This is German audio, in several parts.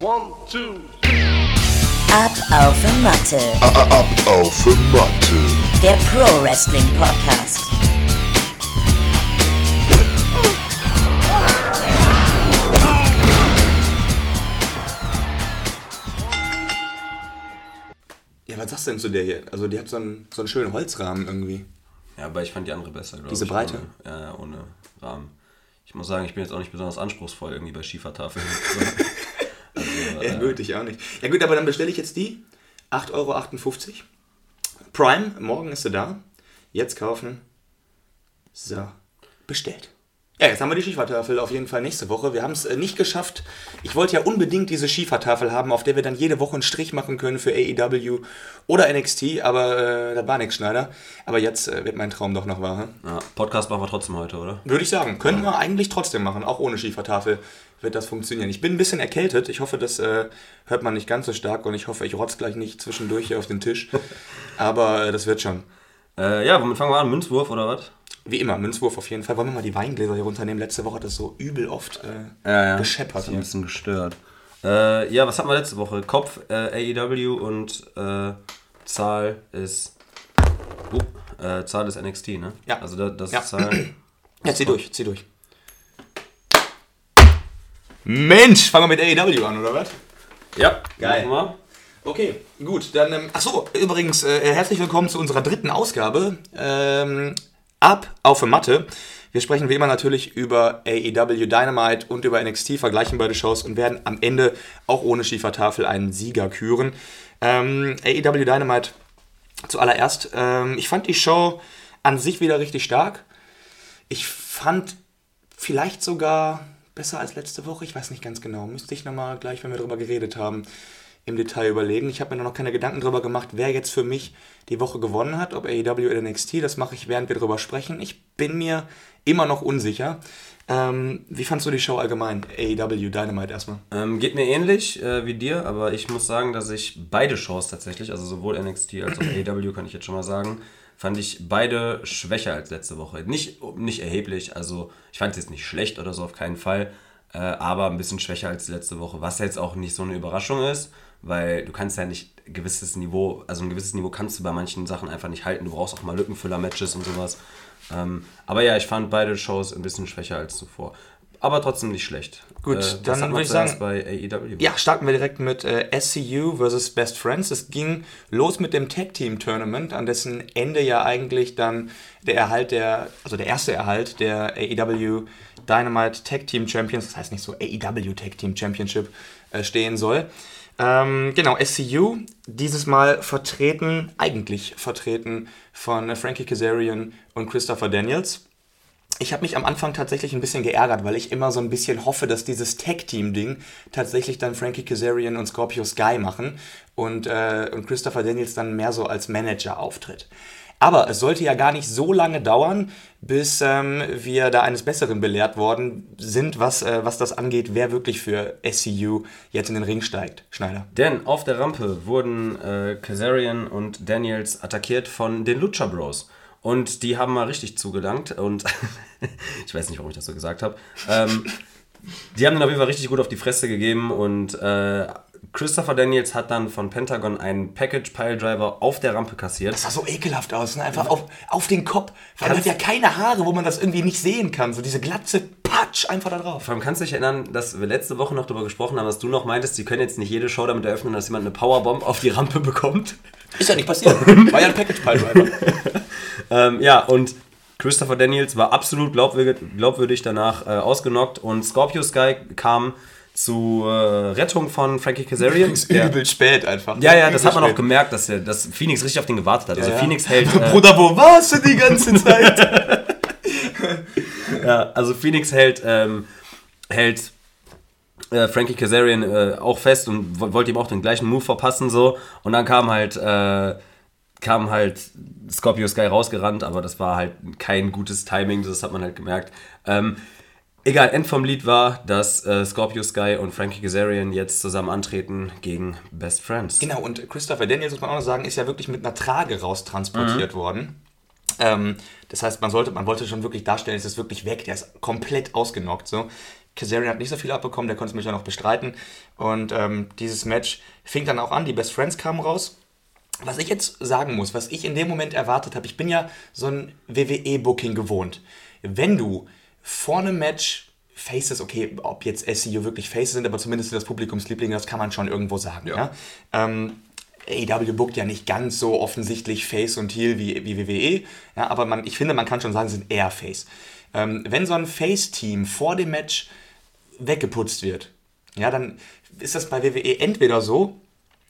One, two, Ab auf die Matte. Ab auf die Matte. Der Pro Wrestling Podcast. Ja, was sagst du denn zu der hier? Also die hat so einen, so einen schönen Holzrahmen irgendwie. Ja, aber ich fand die andere besser, glaube ich. Diese Breite? Ohne, ja, ja, ohne Rahmen. Ich muss sagen, ich bin jetzt auch nicht besonders anspruchsvoll irgendwie bei Schiefertafeln. Ja, gut, ich auch nicht. Ja gut, aber dann bestelle ich jetzt die. 8,58 Euro. Prime, morgen ist sie da. Jetzt kaufen. So, bestellt. Ja, jetzt haben wir die Schiefertafel auf jeden Fall nächste Woche. Wir haben es äh, nicht geschafft. Ich wollte ja unbedingt diese Schiefertafel haben, auf der wir dann jede Woche einen Strich machen können für AEW oder NXT, aber äh, da war nichts, Schneider. Aber jetzt äh, wird mein Traum doch noch wahr. hm? ja, Podcast machen wir trotzdem heute, oder? Würde ich sagen. Können wir eigentlich trotzdem machen. Auch ohne Schiefertafel wird das funktionieren. Ich bin ein bisschen erkältet. Ich hoffe, das äh, hört man nicht ganz so stark und ich hoffe, ich rotz gleich nicht zwischendurch hier auf den Tisch. Aber äh, das wird schon. Äh, ja, womit fangen wir an? Münzwurf oder was? Wie immer, Münzwurf auf jeden Fall. Wollen wir mal die Weingläser hier runternehmen? Letzte Woche hat das so übel oft äh, Ja, ja. gescheppert. Ist ein bisschen gestört. Äh, ja, was hatten wir letzte Woche? Kopf, äh, AEW und äh, Zahl ist. Uh, Zahl ist NXT, ne? Ja. Also da, das Ja. ist Zahl. Ja, zieh durch, zieh durch. Mensch, fangen wir mit AEW an, oder was? ja, Geil. wir. Okay, gut, dann, ähm, achso, übrigens, äh, herzlich willkommen zu unserer dritten Ausgabe. Ähm, ab auf Matte. Wir sprechen wie immer natürlich über AEW Dynamite und über NXT, vergleichen beide Shows und werden am Ende auch ohne Schiefertafel einen Sieger küren. Ähm, AEW Dynamite zuallererst. Ähm, ich fand die Show an sich wieder richtig stark. Ich fand vielleicht sogar besser als letzte Woche. Ich weiß nicht ganz genau. Müsste ich nochmal gleich, wenn wir darüber geredet haben, im Detail überlegen. Ich habe mir noch keine Gedanken darüber gemacht, wer jetzt für mich die Woche gewonnen hat, ob AEW oder NXT. Das mache ich, während wir darüber sprechen. Ich bin mir immer noch unsicher. Ähm, wie fandst du die Show allgemein? AEW Dynamite erstmal. Ähm, geht mir ähnlich äh, wie dir, aber ich muss sagen, dass ich beide Shows tatsächlich, also sowohl NXT als auch AEW, kann ich jetzt schon mal sagen, fand ich beide schwächer als letzte Woche. Nicht, nicht erheblich, also ich fand es jetzt nicht schlecht oder so, auf keinen Fall, äh, aber ein bisschen schwächer als letzte Woche, was jetzt auch nicht so eine Überraschung ist, weil du kannst ja nicht ein gewisses Niveau, also ein gewisses Niveau kannst du bei manchen Sachen einfach nicht halten. Du brauchst auch mal Lückenfüller-Matches und sowas. Ähm, aber ja, ich fand beide Shows ein bisschen schwächer als zuvor. Aber trotzdem nicht schlecht. Gut, was dann würde ich sagen- bei AEW. Ja, starten wir direkt mit äh, SCU versus Best Friends. Es ging los mit dem Tag Team Tournament, an dessen Ende ja eigentlich dann der Erhalt der, also der erste Erhalt der AEW Dynamite Tag Team Champions, das heißt nicht so AEW Tag Team Championship, äh, stehen soll. Ähm, genau, SCU, dieses Mal vertreten, eigentlich vertreten von äh, Frankie Kazarian und Christopher Daniels. Ich habe mich am Anfang tatsächlich ein bisschen geärgert, weil ich immer so ein bisschen hoffe, dass dieses Tag-Team-Ding tatsächlich dann Frankie Kazarian und Scorpio Sky machen und, äh, und Christopher Daniels dann mehr so als Manager auftritt. Aber es sollte ja gar nicht so lange dauern, bis ähm, wir da eines Besseren belehrt worden sind, was, äh, was das angeht, wer wirklich für SCU jetzt in den Ring steigt. Schneider. Denn auf der Rampe wurden äh, Kazarian und Daniels attackiert von den Lucha Bros. Und die haben mal richtig zugelangt. Und ich weiß nicht, warum ich das so gesagt habe. Ähm, die haben den auf jeden Fall richtig gut auf die Fresse gegeben. Und äh, Christopher Daniels hat dann von Pentagon einen Package Pile Driver auf der Rampe kassiert. Das sah so ekelhaft aus, ne? einfach auf, auf den Kopf. Weil man hat ja keine Haare, wo man das irgendwie nicht sehen kann. So diese glatze Patsch einfach da drauf. Vor allem kannst du dich erinnern, dass wir letzte Woche noch darüber gesprochen haben, dass du noch meintest, sie können jetzt nicht jede Show damit eröffnen, dass jemand eine Powerbomb auf die Rampe bekommt. Ist ja nicht passiert. War ja ein Package Pile Driver. Ähm, ja, und Christopher Daniels war absolut glaubwürdig, glaubwürdig danach äh, ausgenockt und Scorpio Sky kam zur äh, Rettung von Frankie Kazarian. Übel spät einfach. ja, ja, das hat man auch spät. gemerkt, dass, der, dass Phoenix richtig auf den gewartet hat. Also Ja, ja. Phoenix hält, äh, Bruder, wo warst du die ganze Zeit? ja, also Phoenix hält, ähm, hält äh, Frankie Kazarian äh, auch fest und wo- wollte ihm auch den gleichen Move verpassen so. Und dann kam halt äh, kam halt Scorpio Sky rausgerannt, aber das war halt kein gutes Timing, das hat man halt gemerkt. Ähm, egal, End vom Lied war, dass äh, Scorpio Sky und Frankie Kazarian jetzt zusammen antreten gegen Best Friends. genau, und Christopher Daniels, muss man auch noch sagen, ist ja wirklich mit einer Trage raustransportiert worden. Ähm, das heißt, man, sollte, man wollte schon wirklich darstellen, es ist wirklich weg, der ist komplett ausgenockt. So. Kazarian hat nicht so viel abbekommen, der konnte es mich ja noch bestreiten. Und ähm, dieses Match fing dann auch an, die Best Friends kamen raus. Was ich jetzt sagen muss, was ich in dem Moment erwartet habe, ich bin ja so ein WWE-Booking gewohnt. Wenn du vor einem Match Faces, okay, ob jetzt SEO wirklich Faces sind, aber zumindest das Publikumslieblinge, das kann man schon irgendwo sagen. Ja. ja? Ähm, AEW bookt ja nicht ganz so offensichtlich Face und Heel wie, wie WWE, ja, aber man, ich finde, man kann schon sagen, sie sind eher Face. Ähm, wenn so ein Face-Team vor dem Match weggeputzt wird, ja, dann ist das bei WWE entweder so,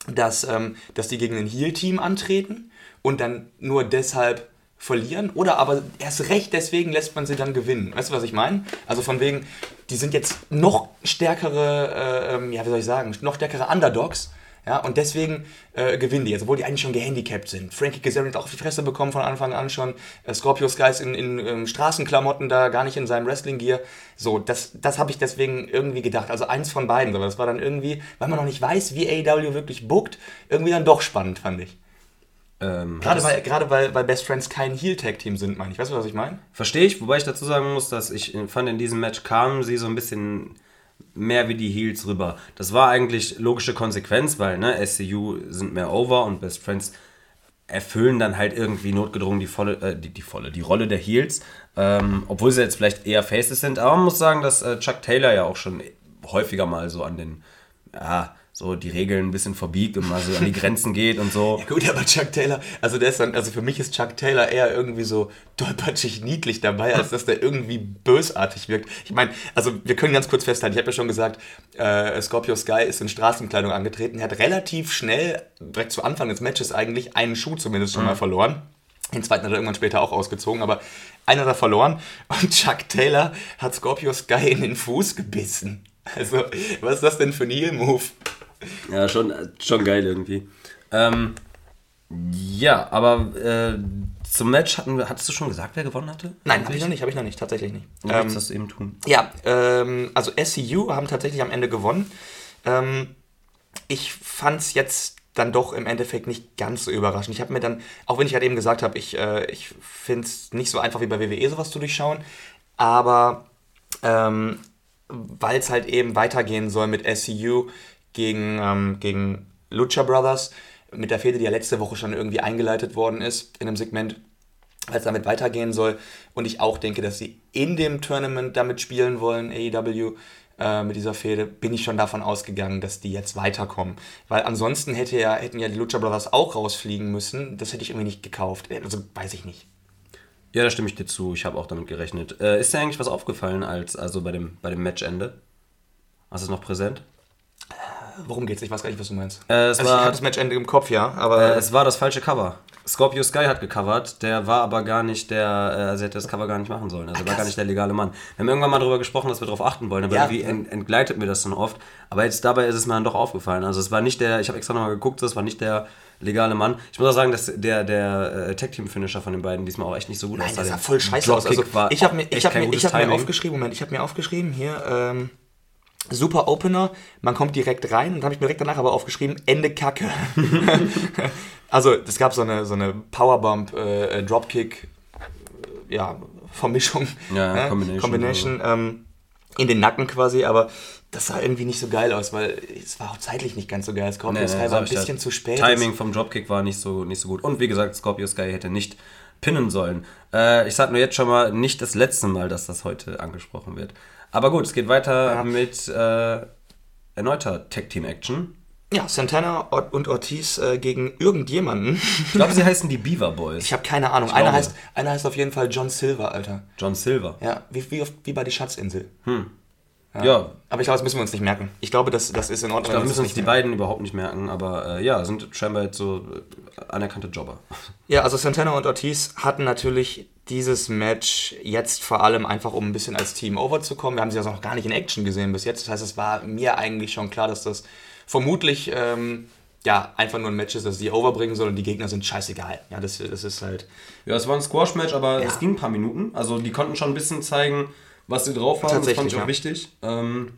dass, ähm, dass die gegen ein Heel-Team antreten und dann nur deshalb verlieren oder aber erst recht deswegen lässt man sie dann gewinnen. Weißt du, was ich meine? Also von wegen, die sind jetzt noch stärkere, äh, ähm, ja, wie soll ich sagen, noch stärkere Underdogs ja, und deswegen äh, gewinnen die, obwohl die eigentlich schon gehandicapt sind. Frankie Kazarian hat auch auf die Fresse bekommen von Anfang an schon. Äh, Scorpio Sky ist in, in ähm, Straßenklamotten da, gar nicht in seinem Wrestling-Gear. So, das, das habe ich deswegen irgendwie gedacht. Also eins von beiden. Aber das war dann irgendwie, weil man noch nicht weiß, wie AEW wirklich bookt, irgendwie dann doch spannend, fand ich. Ähm, gerade weil, gerade weil, weil Best Friends kein Heel-Tag-Team sind, meine ich. Weißt du, was ich meine? Verstehe ich, wobei ich dazu sagen muss, dass ich fand, in diesem Match kamen sie so ein bisschen mehr wie die Heels rüber. Das war eigentlich logische Konsequenz, weil ne, SCU sind mehr over und Best Friends erfüllen dann halt irgendwie notgedrungen die volle, äh, die, die volle, die Rolle der Heels, ähm, obwohl sie jetzt vielleicht eher Faces sind. Aber man muss sagen, dass äh, Chuck Taylor ja auch schon häufiger mal so an den, ja, so die Regeln ein bisschen verbiegt und mal so an die Grenzen geht und so. Ja gut, aber Chuck Taylor, also der ist dann, also für mich ist Chuck Taylor eher irgendwie so dolpatschig niedlich dabei, als dass der irgendwie bösartig wirkt. Ich meine, also wir können ganz kurz festhalten, ich habe ja schon gesagt, äh, Scorpio Sky ist in Straßenkleidung angetreten, er hat relativ schnell, direkt zu Anfang des Matches eigentlich, einen Schuh zumindest schon mhm. mal verloren. Den zweiten hat er irgendwann später auch ausgezogen, aber einer hat er verloren und Chuck Taylor hat Scorpio Sky in den Fuß gebissen. Also, was ist das denn für ein Heel-Move? Ja, schon, schon geil irgendwie. Ähm, ja, aber äh, zum Match hatten wir, hattest du schon gesagt, wer gewonnen hatte? Nein, habe ich noch nicht, habe ich noch nicht, tatsächlich nicht. Du ähm, das eben tun. Ja, ähm, also SCU haben tatsächlich am Ende gewonnen. Ähm, ich fand es jetzt dann doch im Endeffekt nicht ganz so überraschend. Ich habe mir dann, auch wenn ich halt eben gesagt habe, ich, äh, ich finde es nicht so einfach wie bei WWE sowas zu durchschauen, aber ähm, weil es halt eben weitergehen soll mit SCU, gegen, ähm, gegen Lucha Brothers mit der Fehde, die ja letzte Woche schon irgendwie eingeleitet worden ist in einem Segment, weil es damit weitergehen soll. Und ich auch denke, dass sie in dem Tournament damit spielen wollen, AEW, äh, mit dieser Fehde, bin ich schon davon ausgegangen, dass die jetzt weiterkommen. Weil ansonsten hätte ja, hätten ja die Lucha Brothers auch rausfliegen müssen. Das hätte ich irgendwie nicht gekauft. Also weiß ich nicht. Ja, da stimme ich dir zu. Ich habe auch damit gerechnet. Äh, ist dir eigentlich was aufgefallen als also bei dem, bei dem Matchende? Hast du es noch präsent? Worum geht's? Ich weiß gar nicht, was du meinst. Äh, es also war, ich habe das Matchende im Kopf, ja, aber. Äh, es war das falsche Cover. Scorpio Sky hat gecovert, der war aber gar nicht der, äh, also hätte das Cover gar nicht machen sollen. Also Ach, war gar nicht der legale Mann. Wir haben irgendwann mal darüber gesprochen, dass wir darauf achten wollen, aber ja. irgendwie ent entgleitet mir das dann oft. Aber jetzt dabei ist es mir dann doch aufgefallen. Also es war nicht der, ich habe extra nochmal geguckt, das war nicht der legale Mann. Ich muss auch sagen, dass der, der äh, Tag-Team-Finisher von den beiden diesmal auch echt nicht so gut Nein, aussah. Das sah voll scheiße aus. Also, ich habe mir, ich hab mir, ich hab mir aufgeschrieben, Moment, ich habe mir aufgeschrieben hier, ähm, super Opener, man kommt direkt rein und habe ich mir direkt danach aber aufgeschrieben, Ende Kacke. also es gab so eine, so eine Powerbomb, äh, Dropkick, äh, ja, Vermischung, ja, äh, Combination, Combination ähm, in den Nacken quasi, aber das sah irgendwie nicht so geil aus, weil es war auch zeitlich nicht ganz so geil. Scorpio nee, Sky nee, war ein bisschen ja. zu spät. Timing vom Dropkick war nicht so, nicht so gut. Und wie gesagt, Scorpio Sky hätte nicht pinnen sollen. Äh, ich sag nur jetzt schon mal, nicht das letzte Mal, dass das heute angesprochen wird. Aber gut, es geht weiter ja. mit äh, erneuter Tag-Team-Action. Ja, Santana und Ortiz äh, gegen irgendjemanden. Ich glaube, sie heißen die Beaver Boys. Ich habe keine Ahnung. Einer heißt, einer heißt auf jeden Fall John Silver, Alter. John Silver? Ja, wie, wie, wie bei die Schatzinsel. Hm. Ja. ja. Aber ich glaube, das müssen wir uns nicht merken. Ich glaube, das, das ist in Ordnung. Ich glaube, wir müssen uns die beiden überhaupt nicht merken, aber äh, ja, sind scheinbar jetzt so äh, anerkannte Jobber. Ja, also Santana und Ortiz hatten natürlich dieses Match jetzt vor allem einfach, um ein bisschen als Team overzukommen. Wir haben sie also noch gar nicht in Action gesehen bis jetzt. Das heißt, es war mir eigentlich schon klar, dass das vermutlich ähm, ja, einfach nur ein Match ist, das sie overbringen soll und die Gegner sind scheißegal. Ja, das, das ist halt. Ja, es war ein Squash-Match, aber ja. es ging ein paar Minuten. Also die konnten schon ein bisschen zeigen, was sie drauf haben. Das fand ich auch ja. wichtig. Ähm,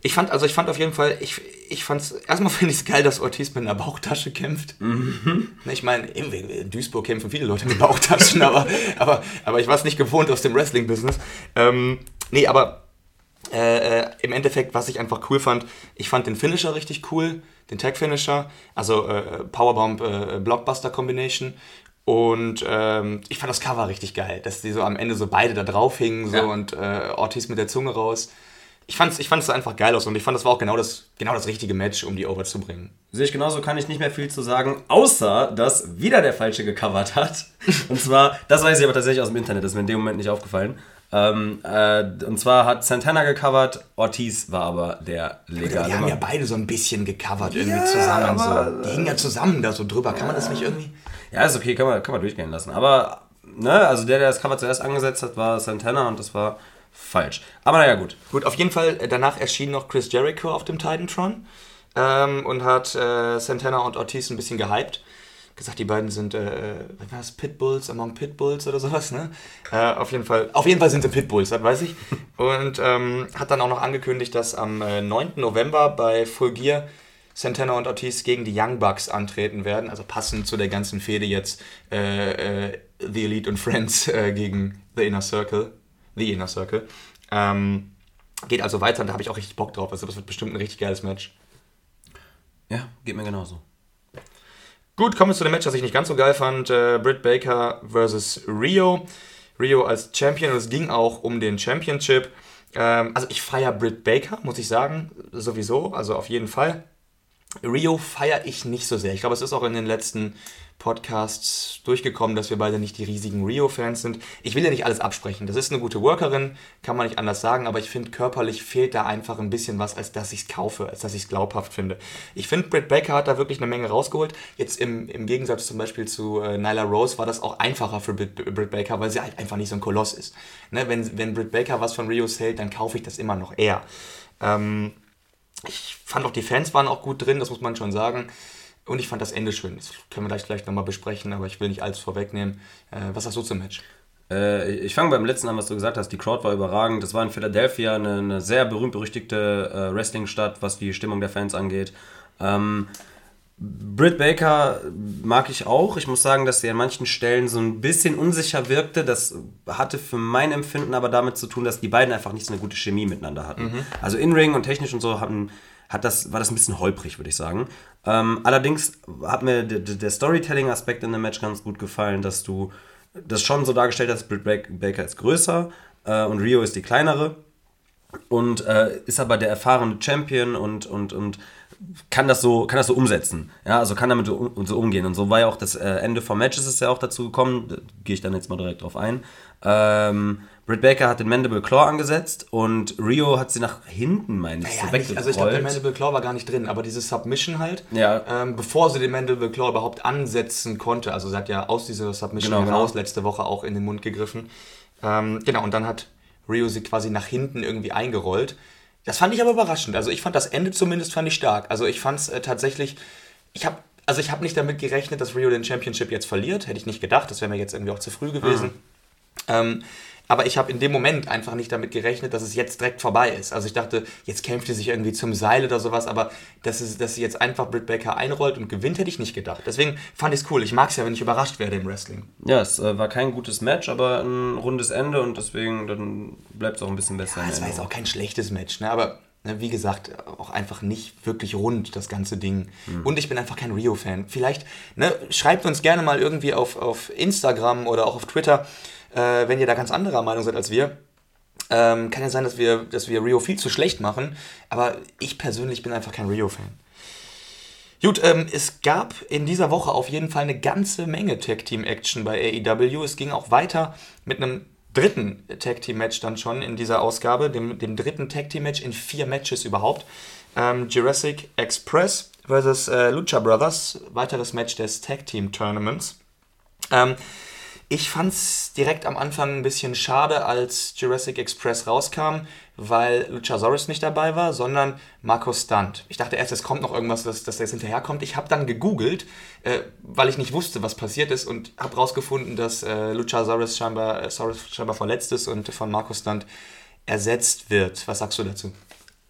ich fand, also ich fand auf jeden Fall, ich, ich fand's, erstmal finde ich es geil, dass Ortiz mit einer Bauchtasche kämpft. Mhm. Ich meine, in Duisburg kämpfen viele Leute mit Bauchtaschen, aber, aber, aber ich war es nicht gewohnt aus dem Wrestling-Business. Ähm, nee, aber Äh, äh, Im Endeffekt, was ich einfach cool fand, ich fand den Finisher richtig cool, den Tag-Finisher, also äh, Powerbomb äh, Blockbuster Combination. Und ähm, ich fand das Cover richtig geil, dass die so am Ende so beide da drauf hingen so, Ja. und äh, Ortiz mit der Zunge raus. Ich fand es ich fand's einfach geil aus und ich fand, das war auch genau das, genau das richtige Match, um die over zu bringen. Sehe ich genauso, kann ich nicht mehr viel zu sagen, außer dass wieder der Falsche gecovert hat. Und zwar, das weiß ich aber tatsächlich aus dem Internet, das ist mir in dem Moment nicht aufgefallen. Ähm, äh, und zwar hat Santana gecovert, Ortiz war aber der legale. Die haben ja beide so ein bisschen gecovert irgendwie Ja, zusammen. So. Die hingen ja zusammen da so drüber. Kann man das nicht irgendwie? Ja, ist okay, kann man, kann man durchgehen lassen. Aber, ne, also der, der das Cover zuerst angesetzt hat, war Santana und das war falsch. Aber naja, gut. Gut, auf jeden Fall, äh, danach erschien noch Chris Jericho auf dem Titantron ähm, und hat äh, Santana und Ortiz ein bisschen gehypt. Gesagt, die beiden sind, äh, was war das, Pitbulls among Pitbulls oder sowas, ne? Äh, auf jeden Fall, auf jeden Fall sind sie Pitbulls, das weiß ich. Und ähm, hat dann auch noch angekündigt, dass am äh, 9. November bei Full Gear Santana und Ortiz gegen die Young Bucks antreten werden, also passend zu der ganzen Fehde jetzt äh, äh, The Elite und Friends äh, gegen The Inner Circle. The Inner Circle. Ähm, geht also weiter und da habe ich auch richtig Bock drauf. Also das wird bestimmt ein richtig geiles Match. Ja, geht mir genauso. Gut, kommen wir zu dem Match, das ich nicht ganz so geil fand. Äh, Britt Baker versus Rio. Rio als Champion und es ging auch um den Championship. Ähm, also ich feiere Britt Baker, muss ich sagen, sowieso, also auf jeden Fall. Rio feiere ich nicht so sehr. Ich glaube, es ist auch in den letzten Podcasts durchgekommen, dass wir beide nicht die riesigen Rio-Fans sind. Ich will ja nicht alles absprechen. Das ist eine gute Workerin, kann man nicht anders sagen, aber ich finde, körperlich fehlt da einfach ein bisschen was, als dass ich es kaufe, als dass ich es glaubhaft finde. Ich finde, Britt Baker hat da wirklich eine Menge rausgeholt. Jetzt im, im Gegensatz zum Beispiel zu äh, Nyla Rose war das auch einfacher für Britt, Britt Baker, weil sie halt einfach nicht so ein Koloss ist. Ne? Wenn, wenn Britt Baker was von Rio hält, dann kaufe ich das immer noch eher. Ähm, ich fand auch, die Fans waren auch gut drin, das muss man schon sagen. Und ich fand das Ende schön. Das können wir gleich vielleicht nochmal besprechen, aber ich will nicht alles vorwegnehmen. Äh, was sagst du zum Match? Äh, ich fange beim letzten an, was du gesagt hast. Die Crowd war überragend. Das war in Philadelphia eine, eine sehr berühmt-berüchtigte äh, Wrestling-Stadt, was die Stimmung der Fans angeht. Ähm, Britt Baker mag ich auch. Ich muss sagen, dass sie an manchen Stellen so ein bisschen unsicher wirkte. Das hatte für mein Empfinden aber damit zu tun, dass die beiden einfach nicht so eine gute Chemie miteinander hatten. Also In-Ring und technisch und so hatten, hat das, war das ein bisschen holprig, würde ich sagen. Ähm, allerdings hat mir der, Storytelling-Aspekt in dem Match ganz gut gefallen, dass du das schon so dargestellt hast, Britt Bak- Baker ist größer äh, und Rio ist die kleinere und äh, ist aber der erfahrene Champion und, und, und kann das so kann das so umsetzen. Ja, also kann damit so, um- so umgehen. Und so war ja auch das äh, Ende vom Match ist es ja auch dazu gekommen. Da gehe ich dann jetzt mal direkt drauf ein. Ähm, Britt Baker hat den Mandible Claw angesetzt und Rio hat sie nach hinten, meine ich, so Ja, nicht, also ich glaube, der. Mandible Claw war gar nicht drin, aber diese Submission halt, Ja. ähm, bevor sie den Mandible Claw überhaupt ansetzen konnte, also sie hat ja aus dieser Submission Genau, genau. heraus letzte Woche auch in den Mund gegriffen. Ähm, genau, und dann hat Rio sie quasi nach hinten irgendwie eingerollt. Das fand ich aber überraschend. Also ich fand das Ende zumindest fand ich stark. Also ich fand es äh, tatsächlich, ich habe also ich habe nicht damit gerechnet, dass Rio den Championship jetzt verliert. Hätte ich nicht gedacht. Das wäre mir jetzt irgendwie auch zu früh gewesen. Ähm, aber ich habe in dem Moment einfach nicht damit gerechnet, dass es jetzt direkt vorbei ist. Also ich dachte, jetzt kämpft sie sich irgendwie zum Seil oder sowas, aber dass, es, dass sie jetzt einfach Britt Baker einrollt und gewinnt, hätte ich nicht gedacht. Deswegen fand ich es cool. Ich mag es ja, wenn ich überrascht werde im Wrestling. Ja, es äh, war kein gutes Match, aber ein rundes Ende und deswegen dann bleibt es auch ein bisschen besser. Ja, es war jetzt auch kein schlechtes Match, ne? aber ne, wie gesagt, auch einfach nicht wirklich rund, das ganze Ding. Und ich bin einfach kein Rio-Fan. Vielleicht ne, schreibt uns gerne mal irgendwie auf, auf Instagram oder auch auf Twitter, äh, wenn ihr da ganz anderer Meinung seid als wir. Ähm, kann ja sein, dass wir, dass wir Rio viel zu schlecht machen, aber ich persönlich bin einfach kein Rio-Fan. Gut, ähm, es gab in dieser Woche auf jeden Fall eine ganze Menge Tag-Team-Action bei AEW. Es ging auch weiter mit einem dritten Tag-Team-Match dann schon in dieser Ausgabe, dem, dem dritten Tag-Team-Match in vier Matches überhaupt. Ähm, Jurassic Express versus äh, Lucha Brothers, weiteres Match des Tag-Team-Tournaments. Ähm, ich fand es direkt am Anfang ein bisschen schade, als Jurassic Express rauskam, weil Luchasaurus nicht dabei war, sondern Marco Stunt. Ich dachte erst, es kommt noch irgendwas, dass, dass das hinterherkommt. Ich habe dann gegoogelt, äh, weil ich nicht wusste, was passiert ist und habe rausgefunden, dass äh, Luchasaurus scheinbar, äh, scheinbar verletzt ist und von Marco Stunt ersetzt wird. Was sagst du dazu?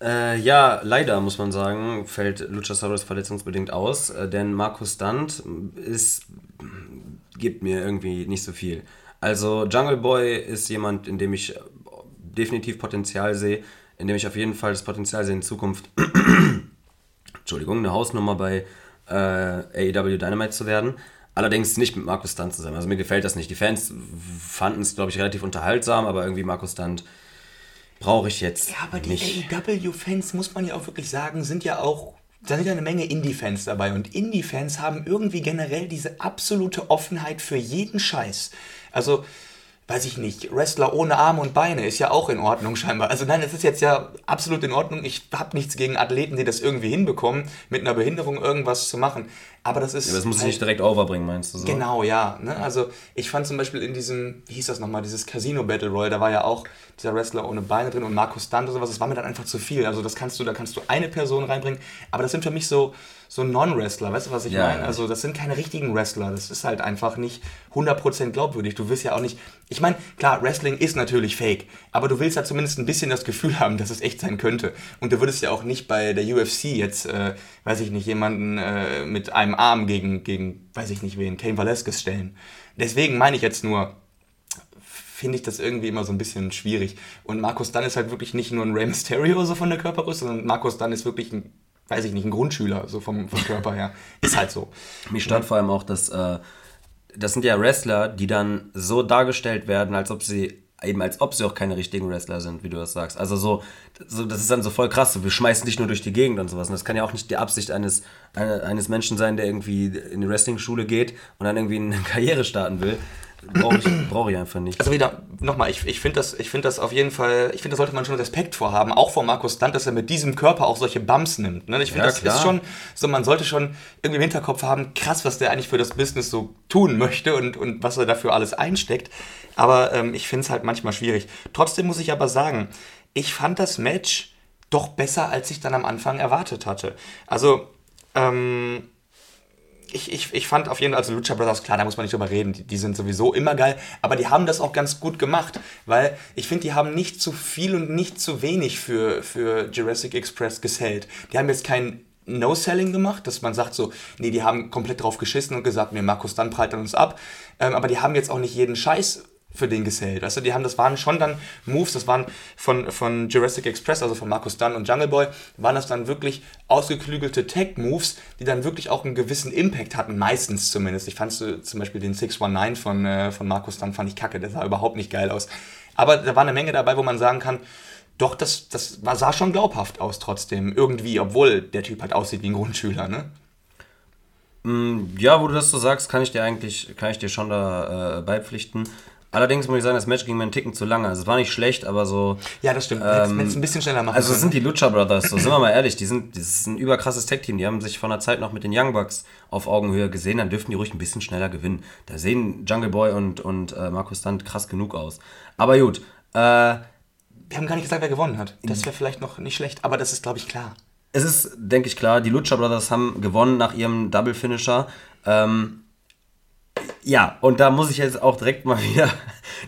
Äh, ja, leider muss man sagen, fällt Luchasaurus verletzungsbedingt aus, äh, denn Markus Stunt ist, gibt mir irgendwie nicht so viel. Also Jungle Boy ist jemand, in dem ich äh, definitiv Potenzial sehe. in dem ich auf jeden Fall das Potenzial sehe, in Zukunft, Entschuldigung, eine Hausnummer bei äh, AEW Dynamite zu werden. Allerdings nicht mit Markus Stunt zusammen. Also mir gefällt das nicht. Die Fans fanden es, glaube ich, relativ unterhaltsam, aber irgendwie Markus Stunt brauche ich jetzt Ja, aber die nicht. AEW-Fans, muss man ja auch wirklich sagen, sind ja auch. Da sind ja eine Menge Indie-Fans dabei und Indie-Fans haben irgendwie generell diese absolute Offenheit für jeden Scheiß. Also, weiß ich nicht, Wrestler ohne Arme und Beine ist ja auch in Ordnung scheinbar. Also nein, es ist jetzt ja absolut in Ordnung. Ich habe nichts gegen Athleten, die das irgendwie hinbekommen, mit einer Behinderung irgendwas zu machen. Aber das ist. Aber das muss ich halt- nicht direkt overbringen, meinst du so? Genau, ja. Ne? Also ich fand zum Beispiel in diesem, wie hieß das nochmal, dieses Casino Battle Royale, da war ja auch dieser Wrestler ohne Beine drin und Markus Stunt und sowas, das war mir dann einfach zu viel. Also das kannst du, da kannst du eine Person reinbringen, aber das sind für mich so, so Non-Wrestler, weißt du, was ich Ja, meine? ja. Also das sind keine richtigen Wrestler, das ist halt einfach nicht 100% glaubwürdig. Du willst ja auch nicht, ich meine, klar, Wrestling ist natürlich fake, aber du willst ja zumindest ein bisschen das Gefühl haben, dass es echt sein könnte. Und du würdest ja auch nicht bei der UFC jetzt, äh, weiß ich nicht, jemanden äh, mit einem Arm gegen, gegen, weiß ich nicht wen, Cain Velasquez stellen. Deswegen meine ich jetzt nur, finde ich das irgendwie immer so ein bisschen schwierig. Und Markus Dunn ist halt wirklich nicht nur ein Rey Mysterio so von der Körpergröße, sondern Markus Dunn ist wirklich ein, weiß ich nicht, ein Grundschüler so vom, vom Körper her. Ist halt so. Mich stört vor allem auch, dass äh, das sind ja Wrestler, die dann so dargestellt werden, als ob sie eben als ob sie auch keine richtigen Wrestler sind, wie du das sagst. Also so, so das ist dann so voll krass. So, wir schmeißen dich nur durch die Gegend und sowas. Und das kann ja auch nicht die Absicht eines, eine, eines Menschen sein, der irgendwie in die Wrestling-Schule geht und dann irgendwie eine Karriere starten will. Brauche ich, brauch ich einfach nicht. Also wieder, nochmal, ich, ich finde das, ich find das auf jeden Fall, ich finde, da sollte man schon Respekt vorhaben, auch vor Markus Stunt, dass er mit diesem Körper auch solche Bumps nimmt. Ne? Ich finde, Ja, das klar. ist schon, so man sollte schon irgendwie im Hinterkopf haben, krass, was der eigentlich für das Business so tun möchte und, und was er dafür alles einsteckt. Aber ähm, ich finde es halt manchmal schwierig. Trotzdem muss ich aber sagen, ich fand das Match doch besser, als ich dann am Anfang erwartet hatte. Also, ähm, ich, ich, ich fand auf jeden Fall, also Lucha Brothers, klar, da muss man nicht drüber reden, die, die sind sowieso immer geil, aber die haben das auch ganz gut gemacht, weil ich finde, die haben nicht zu viel und nicht zu wenig für, für Jurassic Express gesellt. Die haben jetzt kein No-Selling gemacht, dass man sagt so, nee, die haben komplett drauf geschissen und gesagt, nee, Markus, dann prallt er uns ab, ähm, aber die haben jetzt auch nicht jeden Scheiß für den gesellt. Weißt du, die haben, das waren schon dann Moves, das waren von, von Jurassic Express, also von Markus Dunn und Jungle Boy, waren das dann wirklich ausgeklügelte Tech-Moves, die dann wirklich auch einen gewissen Impact hatten, meistens zumindest. Ich fand so, zum Beispiel den 619 von, äh, von Markus Dunn fand ich kacke, der sah überhaupt nicht geil aus. Aber da war eine Menge dabei, wo man sagen kann, doch, das, das war, sah schon glaubhaft aus trotzdem, irgendwie, obwohl der Typ halt aussieht wie ein Grundschüler, ne? Ja, wo du das so sagst, kann ich dir eigentlich, kann ich dir schon da äh, beipflichten. Allerdings muss ich sagen, das Match ging mir einen Ticken zu lange. Also es war nicht schlecht, aber so. Ja, das stimmt. Ähm, Hättest ein bisschen schneller machen Also es sind die Lucha Brothers, so sind wir mal ehrlich, die sind, das ist ein überkrasses Tag-Team. Die haben sich vor einer Zeit noch mit den Young Bucks auf Augenhöhe gesehen, dann dürften die ruhig ein bisschen schneller gewinnen. Da sehen Jungle Boy und, und äh, Markus Stunt krass genug aus. Aber gut, äh, Wir haben gar nicht gesagt, wer gewonnen hat. Das wäre vielleicht noch nicht schlecht, aber das ist, glaube ich, klar. es ist, denke ich, klar, die Lucha Brothers haben gewonnen nach ihrem Double Finisher. Ähm, ja, und da muss ich jetzt auch direkt mal wieder.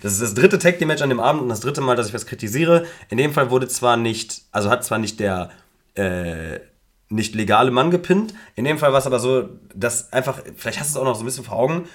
Das ist das dritte Tag Team Match an dem Abend und das dritte Mal, dass ich was kritisiere. In dem Fall wurde zwar nicht, also hat zwar nicht der äh, nicht legale Mann gepinnt. In dem Fall war es aber so, dass einfach, vielleicht hast du es auch noch so ein bisschen vor Augen,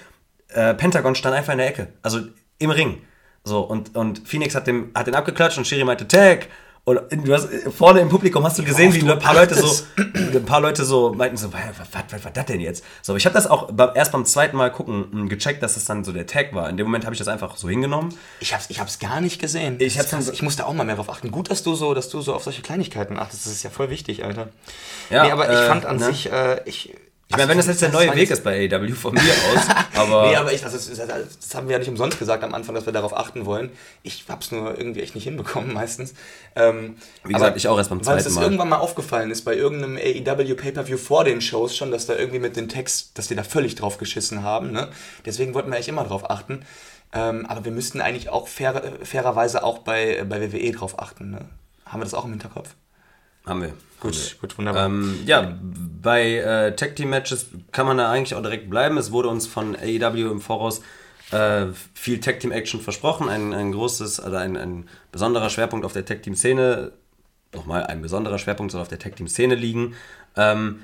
äh, Pentagon stand einfach in der Ecke, also im Ring. So, und, und Phoenix hat, dem, hat den abgeklatscht und Shiri meinte Tag. Und du hast, vorne im Publikum hast du gesehen, wie ein paar Leute so, ein paar Leute so meinten so, was, was, was war das denn jetzt? So, aber ich habe das auch erst beim zweiten Mal gucken mh, gecheckt, dass es dann so der Tag war. In dem Moment habe ich das einfach so hingenommen. Ich hab's, ich hab's gar nicht gesehen. Ich Das hab's krass. ich musste auch mal mehr drauf achten. Gut, dass du so, dass du so auf solche Kleinigkeiten achtest. Das ist ja voll wichtig, Alter. Ja, nee, aber ich äh, fand an ne? sich, äh, ich. Ich meine, wenn das jetzt der neue Weg ist bei AEW von mir aus, aber Nee, aber ich, also, das, das haben wir ja nicht umsonst gesagt am Anfang, dass wir darauf achten wollen. Ich hab's nur irgendwie echt nicht hinbekommen meistens. Ähm, Wie gesagt, ich auch erst beim Weil es zweiten ist Mal. irgendwann mal aufgefallen ist, bei irgendeinem AEW Pay-Per-View vor den Shows schon, dass da irgendwie mit dem Text, dass die da völlig drauf geschissen haben. Ne? Deswegen wollten wir eigentlich immer drauf achten. Ähm, aber wir müssten eigentlich auch fair, fairerweise auch bei, bei WWE drauf achten. Ne? Haben wir das auch im Hinterkopf? Haben wir. Gut, gut, wunderbar. Ähm, ja, bei äh, Tag Team Matches kann man da eigentlich auch direkt bleiben. Es wurde uns von AEW im Voraus äh, viel Tag Team Action versprochen. Ein, ein großes, also ein, ein besonderer Schwerpunkt auf der Tag Team Szene. Nochmal, ein besonderer Schwerpunkt soll auf der Tag Team Szene liegen. Ähm,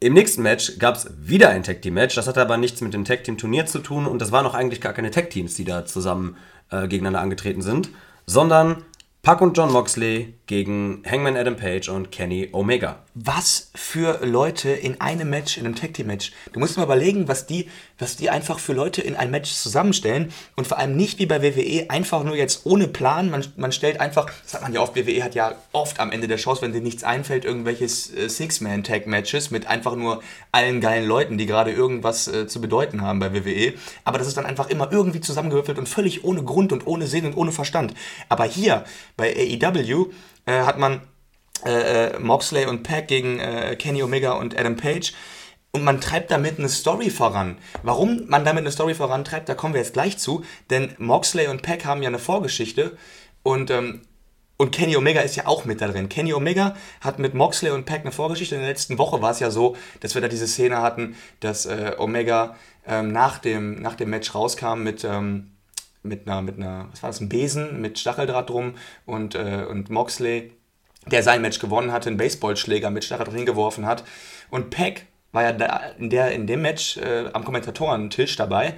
Im nächsten Match gab es wieder ein Tag Team Match. Das hatte aber nichts mit dem Tag Team Turnier zu tun und das waren auch eigentlich gar keine Tag Teams, die da zusammen äh, gegeneinander angetreten sind, sondern Pac und John Moxley gegen Hangman Adam Page und Kenny Omega. was für Leute in einem Match, in einem Tag Team Match. Du musst mal überlegen, was die, was die einfach für Leute in ein Match zusammenstellen und vor allem nicht wie bei WWE einfach nur jetzt ohne Plan. Man, man stellt einfach, das hat man ja oft, WWE hat ja oft am Ende der Shows, wenn dir nichts einfällt, irgendwelches äh, Six-Man-Tag-Matches mit einfach nur allen geilen Leuten, die gerade irgendwas äh, zu bedeuten haben bei WWE. Aber das ist dann einfach immer irgendwie zusammengewürfelt und völlig ohne Grund und ohne Sinn und ohne Verstand. Aber hier bei AEW äh, hat man äh, äh, Moxley und Pack gegen äh, Kenny Omega und Adam Page. Und man treibt damit eine Story voran. Warum man damit eine Story vorantreibt, da kommen wir jetzt gleich zu. Denn Moxley und Pack haben ja eine Vorgeschichte. Und, ähm, und Kenny Omega ist ja auch mit da drin. Kenny Omega hat mit Moxley und Pack eine Vorgeschichte. In der letzten Woche war es ja so, dass wir da diese Szene hatten, dass äh, Omega ähm, nach, dem, nach dem Match rauskam mit... Ähm, mit einer, mit einer, was war das, ein Besen mit Stacheldraht drum und, äh, und Moxley, der sein Match gewonnen hatte, einen Baseballschläger mit Stacheldraht hingeworfen hat. Und Peck war ja da in, der, in dem Match äh, am Kommentatorentisch dabei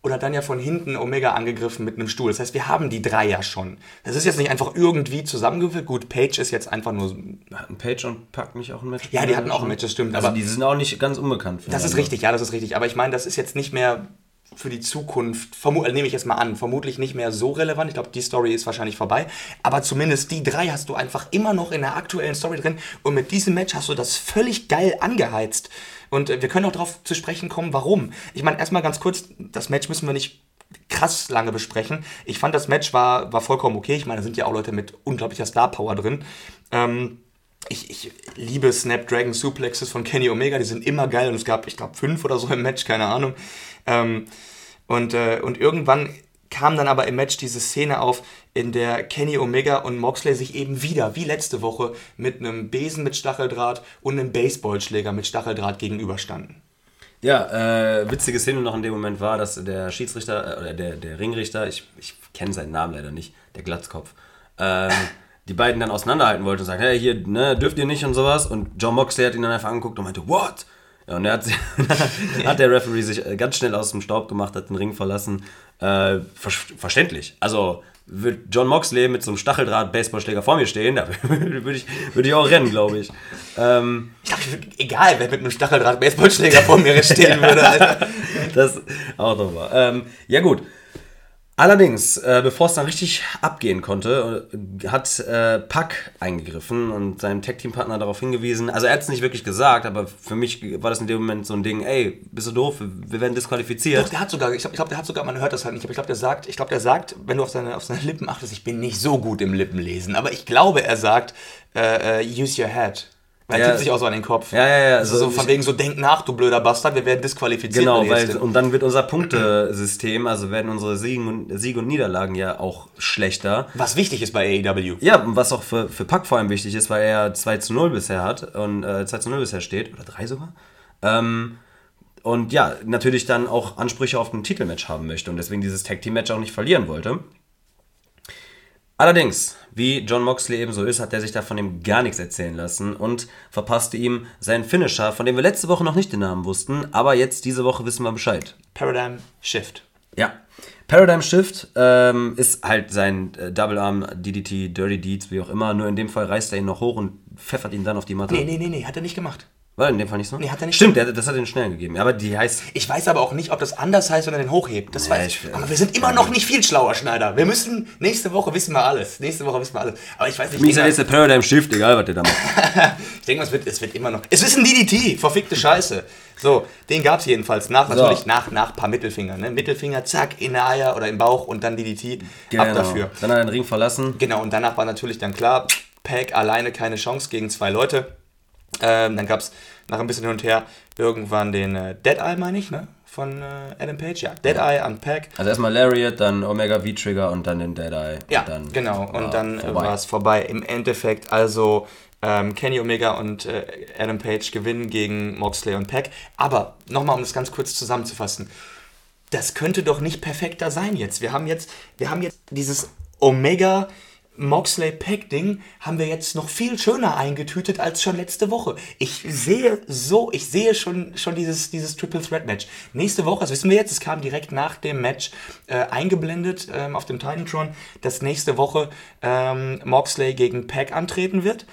und hat dann ja von hinten Omega angegriffen mit einem Stuhl. Das heißt, wir haben die drei ja schon. Das ist jetzt nicht einfach irgendwie zusammengewürfelt. Gut, Page ist jetzt einfach nur. Hatten Page und Pack nicht auch ein Match? Ja, die hatten auch ein Match, das stimmt. Also aber die sind auch nicht ganz unbekannt. das ist richtig, ja, das ist richtig. Aber ich meine, das ist jetzt nicht mehr für die Zukunft, äh, nehme ich jetzt mal an, vermutlich nicht mehr so relevant. Ich glaube, die Story ist wahrscheinlich vorbei. Aber zumindest die drei hast du einfach immer noch in der aktuellen Story drin. Und mit diesem Match hast du das völlig geil angeheizt. Und äh, wir können auch darauf zu sprechen kommen, warum. Ich meine, erstmal ganz kurz, das Match müssen wir nicht krass lange besprechen. Ich fand, das Match war, war vollkommen okay. Ich meine, da sind ja auch Leute mit unglaublicher Star Power drin. Ähm, ich, ich liebe Snapdragon Suplexes von Kenny Omega, die sind immer geil und es gab, ich glaube, fünf oder so im Match, keine Ahnung. Ähm, und, äh, und irgendwann kam dann aber im Match diese Szene auf, in der Kenny Omega und Moxley sich eben wieder, wie letzte Woche, mit einem Besen mit Stacheldraht und einem Baseballschläger mit Stacheldraht gegenüberstanden. Ja, äh, witzige Szene noch in dem Moment war, dass der Schiedsrichter, äh, oder der, der Ringrichter, ich, ich kenne seinen Namen leider nicht, der Glatzkopf, ähm, die beiden dann auseinanderhalten wollte und sagt, hey, hier, ne, dürft ihr nicht und sowas. Und John Moxley hat ihn dann einfach angeguckt und meinte, what? Ja, und er hat, hat der Referee sich äh, ganz schnell aus dem Staub gemacht, hat den Ring verlassen. Äh, ver verständlich. Also wird John Moxley mit so einem Stacheldraht-Baseballschläger vor mir stehen, da würde ich, würd ich auch rennen, glaube ich. Ähm, Ich dachte, egal, wer mit einem Stacheldraht Baseballschläger vor mir stehen würde, Alter. das auch nochmal. Ähm, ja, gut. Allerdings, äh, bevor es dann richtig abgehen konnte, äh, hat äh, Pack eingegriffen und seinem Tag-Team-Partner darauf hingewiesen. Also er hat es nicht wirklich gesagt, aber für mich war das in dem Moment so ein Ding, ey, bist du doof, wir werden disqualifiziert. Doch, der hat sogar, ich glaube, glaub, der hat sogar, man hört das halt nicht, aber ich glaube, der sagt, ich glaube, der sagt, wenn du auf seine, auf seine Lippen achtest, ich bin nicht so gut im Lippenlesen, aber ich glaube, er sagt, äh, äh, use your head. Weil er Ja. tippt sich auch so an den Kopf. Ja, ja, ja, Also also so von ich- wegen so, denk nach, du blöder Bastard, wir werden disqualifiziert. Genau, weil, und dann wird unser Punktesystem, also werden unsere Siege und, Siege und Niederlagen ja auch schlechter. was wichtig ist bei AEW. Ja, und was auch für, für Pack vor allem wichtig ist, weil er 2 zu 0 bisher hat und äh, 2 zu 0 bisher steht, oder 3 sogar. Ähm, und ja, natürlich dann auch Ansprüche auf ein Titelmatch haben möchte und deswegen dieses Tag Team Match auch nicht verlieren wollte. Allerdings, wie John Moxley eben so ist, hat er sich da von ihm gar nichts erzählen lassen und verpasste ihm seinen Finisher, von dem wir letzte Woche noch nicht den Namen wussten, aber jetzt diese Woche wissen wir Bescheid. Paradigm Shift. Ja. Paradigm Shift ähm, ist halt sein äh, Double Arm DDT, Dirty Deeds, wie auch immer. Nur in dem Fall reißt er ihn noch hoch und pfeffert ihn dann auf die Matte. Nee, nee, nee, nee, hat er nicht gemacht. War in dem Fall nicht so? Nee, hat er nicht Stimmt, der, das hat er den schnell gegeben. Ja, aber die heißt. Ich weiß aber auch nicht, ob das anders heißt, wenn er den hochhebt. Das Ja, weiß ich-. Aber wir sind immer noch nicht viel schlauer, Schneider. Wir müssen, nächste Woche wissen wir alles. Nächste Woche wissen wir alles. Aber ich weiß nicht, mich ist er jetzt der Paradigm Shift, egal was der da macht. ich denke mal, es wird, es wird immer noch. Es ist ein DDT, verfickte Scheiße. So, den gab es jedenfalls nach, natürlich nach, nach paar Mittelfinger. Ne? Mittelfinger, zack, in der Eier oder im Bauch und dann DDT. Ab dafür. Dann hat er den Ring verlassen. Genau, und danach war natürlich dann klar, Pack alleine keine Chance gegen zwei Leute. Ähm, dann gab es nach ein bisschen hin und her irgendwann den äh, Dead Eye, meine ich, ne? Von äh, Adam Page. Ja, Dead Eye an Pack. Also erstmal Lariat, dann Omega V-Trigger und dann den Dead Eye. Ja, dann genau. Und dann vorbei. war es vorbei. Im Endeffekt also ähm, Kenny Omega und äh, Adam Page gewinnen gegen Moxley und Pack. Aber nochmal, um das ganz kurz zusammenzufassen. Das könnte doch nicht perfekter sein jetzt. Wir haben jetzt, wir haben jetzt dieses Omega Moxley-Pack-Ding haben wir jetzt noch viel schöner eingetütet als schon letzte Woche. Ich sehe so, ich sehe schon, schon dieses, dieses Triple Threat Match. Nächste Woche, das wissen wir jetzt, es kam direkt nach dem Match äh, eingeblendet ähm, auf dem Titantron, dass nächste Woche ähm, Moxley gegen Pack antreten wird.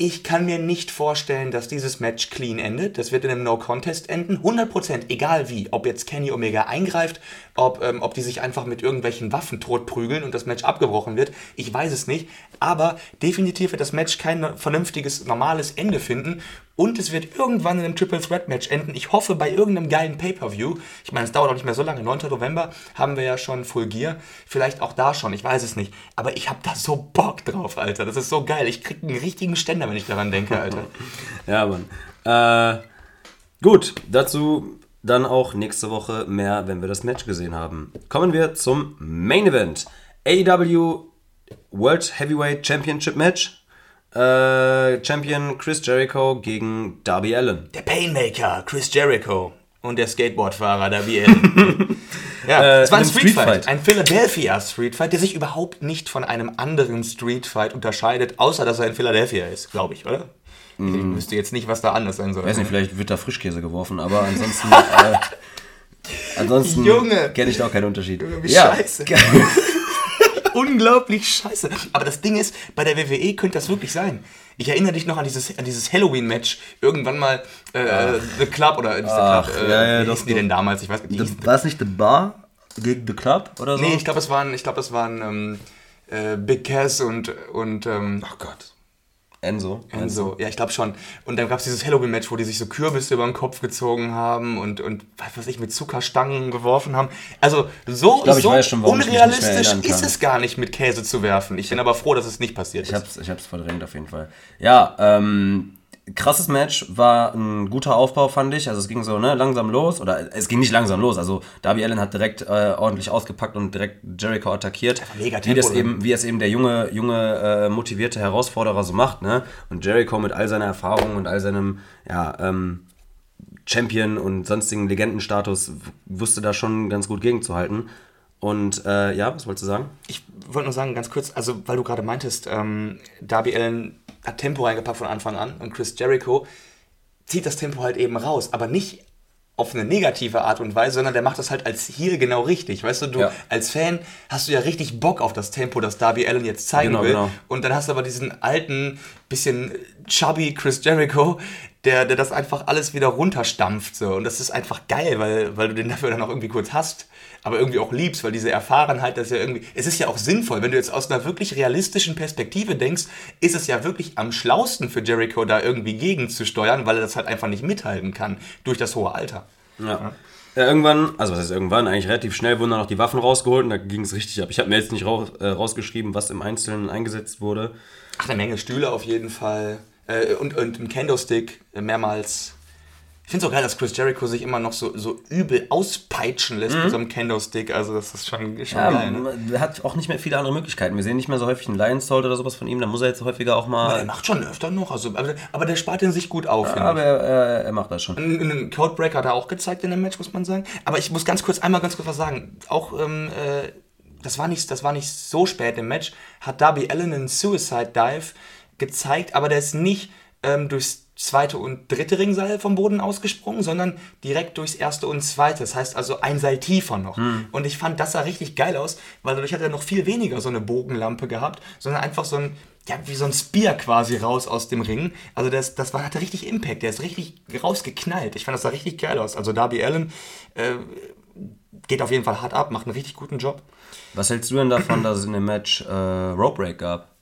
Ich kann mir nicht vorstellen, dass dieses Match clean endet. Das wird in einem No-Contest enden. 100%, egal wie. Ob jetzt Kenny Omega eingreift, ob, ähm, ob die sich einfach mit irgendwelchen Waffen totprügeln und das Match abgebrochen wird. Ich weiß es nicht. Aber definitiv wird das Match kein vernünftiges, normales Ende finden. Und es wird irgendwann in einem Triple Threat Match enden. Ich hoffe bei irgendeinem geilen Pay-Per-View. Ich meine, es dauert auch nicht mehr so lange. 9. November haben wir ja schon Full Gear. Vielleicht auch da schon. Ich weiß es nicht. Aber ich habe da so Bock drauf, Alter. Das ist so geil. Ich krieg einen richtigen Ständer, wenn ich daran denke, Alter. Ja, Mann. Äh, gut, dazu dann auch nächste Woche mehr, wenn wir das Match gesehen haben. Kommen wir zum Main Event. AEW World Heavyweight Championship Match. Äh, Champion Chris Jericho gegen Darby Allen. Der Painmaker, Chris Jericho. Und der Skateboardfahrer, Darby Allen. ja, Äh, es war ein in einem Street Fight. Streetfight. Ein Philadelphia Street Fight, der sich überhaupt nicht von einem anderen Street Fight unterscheidet, außer dass er in Philadelphia ist, glaube ich, oder? Ich wüsste jetzt nicht, was da anders sein soll. Mm. Weiß nicht, vielleicht wird da Frischkäse geworfen, aber ansonsten. äh, ansonsten Junge. kenne ich da auch keinen Unterschied. wie scheiße. Unglaublich scheiße. Aber das Ding ist, bei der WWE könnte das wirklich sein. Ich erinnere dich noch an dieses, an dieses Halloween-Match. Irgendwann mal äh, The Club oder The Ach, Club. Äh, ja, ja, wie hießen die denn damals? Ich weiß nicht. War es nicht The Bar gegen The Club oder so? Nee, ich glaube, es waren, ich glaube, es waren ähm, äh, Big Cass und, und ähm, Oh Gott. Enzo. Enzo. Ja, ich glaube schon. Und dann gab es dieses Halloween-Match, wo die sich so Kürbisse über den Kopf gezogen haben und, und was weiß ich, mit Zuckerstangen geworfen haben. Also so, glaub, so schon, unrealistisch ist es gar nicht, mit Käse zu werfen. Ich bin aber froh, dass es nicht passiert Ich ist. hab's, ich hab's verdrängt auf jeden Fall. Ja, ähm, krasses Match, war ein guter Aufbau, fand ich. Also es ging so ne, langsam los, oder es ging nicht langsam los. Also Darby Allen hat direkt äh, ordentlich ausgepackt und direkt Jericho attackiert. mega wie, Tempo das drin. eben, wie es eben der junge, junge äh, motivierte Herausforderer so macht. Ne? Und Jericho mit all seiner Erfahrung und all seinem ja, ähm, Champion und sonstigen Legendenstatus wusste da schon ganz gut gegenzuhalten. Und äh, ja, was wolltest du sagen? Ich wollte nur sagen, ganz kurz, also weil du gerade meintest, ähm, Darby Allen hat Tempo reingepackt von Anfang an und Chris Jericho zieht das Tempo halt eben raus, aber nicht auf eine negative Art und Weise, sondern der macht das halt als Heel genau richtig. Weißt du, du Ja. als Fan hast du ja richtig Bock auf das Tempo, das Darby Allen jetzt zeigen Genau, will. genau. Und dann hast du aber diesen alten, bisschen chubby Chris Jericho, der, der das einfach alles wieder runterstampft. So. Und das ist einfach geil, weil, weil du den dafür dann auch irgendwie kurz hast, aber irgendwie auch liebst, weil diese Erfahrenheit, das ist ja irgendwie, es ist ja auch sinnvoll, wenn du jetzt aus einer wirklich realistischen Perspektive denkst, ist es ja wirklich am schlausten für Jericho da irgendwie gegenzusteuern, weil er das halt einfach nicht mithalten kann durch das hohe Alter. Ja. Ja, irgendwann, also was heißt irgendwann, eigentlich relativ schnell wurden dann noch die Waffen rausgeholt und da ging es richtig ab. Ich habe mir jetzt nicht raus, äh, rausgeschrieben, was im Einzelnen eingesetzt wurde. Ach, eine Menge Stühle auf jeden Fall. Äh, und, und ein Kendo-Stick äh, mehrmals. Ich finde es auch geil, dass Chris Jericho sich immer noch so, so übel auspeitschen lässt mit so einem Kendo-Stick. Also das ist schon, schon Ja, geil. Ne? er hat auch nicht mehr viele andere Möglichkeiten. Wir sehen nicht mehr so häufig einen Lions Hold oder sowas von ihm, da muss er jetzt häufiger auch Er mal. macht schon öfter noch, also, aber, aber der spart den sich gut auf, ich. aber er, er, er macht das schon. Einen Codebreaker hat er auch gezeigt in dem Match, muss man sagen. Aber ich muss ganz kurz, einmal ganz kurz was sagen. Auch, ähm, äh, das, war nicht, das war nicht so spät im Match, hat Darby Allen einen Suicide Dive gezeigt, aber der ist nicht ähm, durchs zweite und dritte Ringseil vom Boden ausgesprungen, sondern direkt durchs erste und zweite. Das heißt also ein Seil tiefer noch. Und ich fand, das sah richtig geil aus, weil dadurch hat er noch viel weniger so eine Bogenlampe gehabt, sondern einfach so ein, ja, wie so ein Spear quasi raus aus dem Ring. Also das, das war, hatte richtig Impact, der ist richtig rausgeknallt. Ich fand, das sah richtig geil aus. Also Darby Allen äh, geht auf jeden Fall hart ab, macht einen richtig guten Job. Was hältst du denn davon, dass es in dem Match äh, Rope Break gab?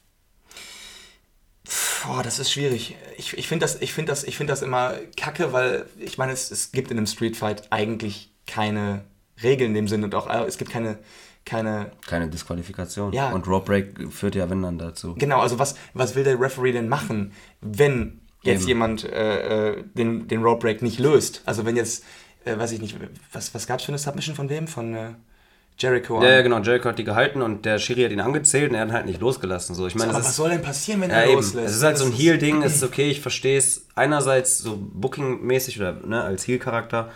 Boah, das ist schwierig. Ich, ich finde das, ich find das, ich find das immer kacke, weil ich meine, es, es gibt in einem Streetfight eigentlich keine Regeln in dem Sinne und auch äh, es gibt keine, keine Keine Disqualifikation. Ja. Und Break führt ja, wenn dann dazu. Genau, also was, was will der Referee denn machen, wenn jetzt Eben. jemand äh, äh, den, den Break nicht löst? Also wenn jetzt, äh, weiß ich nicht, was, was gab es für eine Submission von dem? Von äh, Jericho? Ja, ja, an? genau. Jericho hat die gehalten und der Schiri hat ihn angezählt und er hat ihn halt nicht losgelassen. So, ich meine, Aber das was ist, soll denn passieren, wenn ja, er loslässt? Es ist halt so ein Das Heel-Ding, es ist okay, ich verstehe es einerseits so Booking-mäßig oder ne, als Heel-Charakter,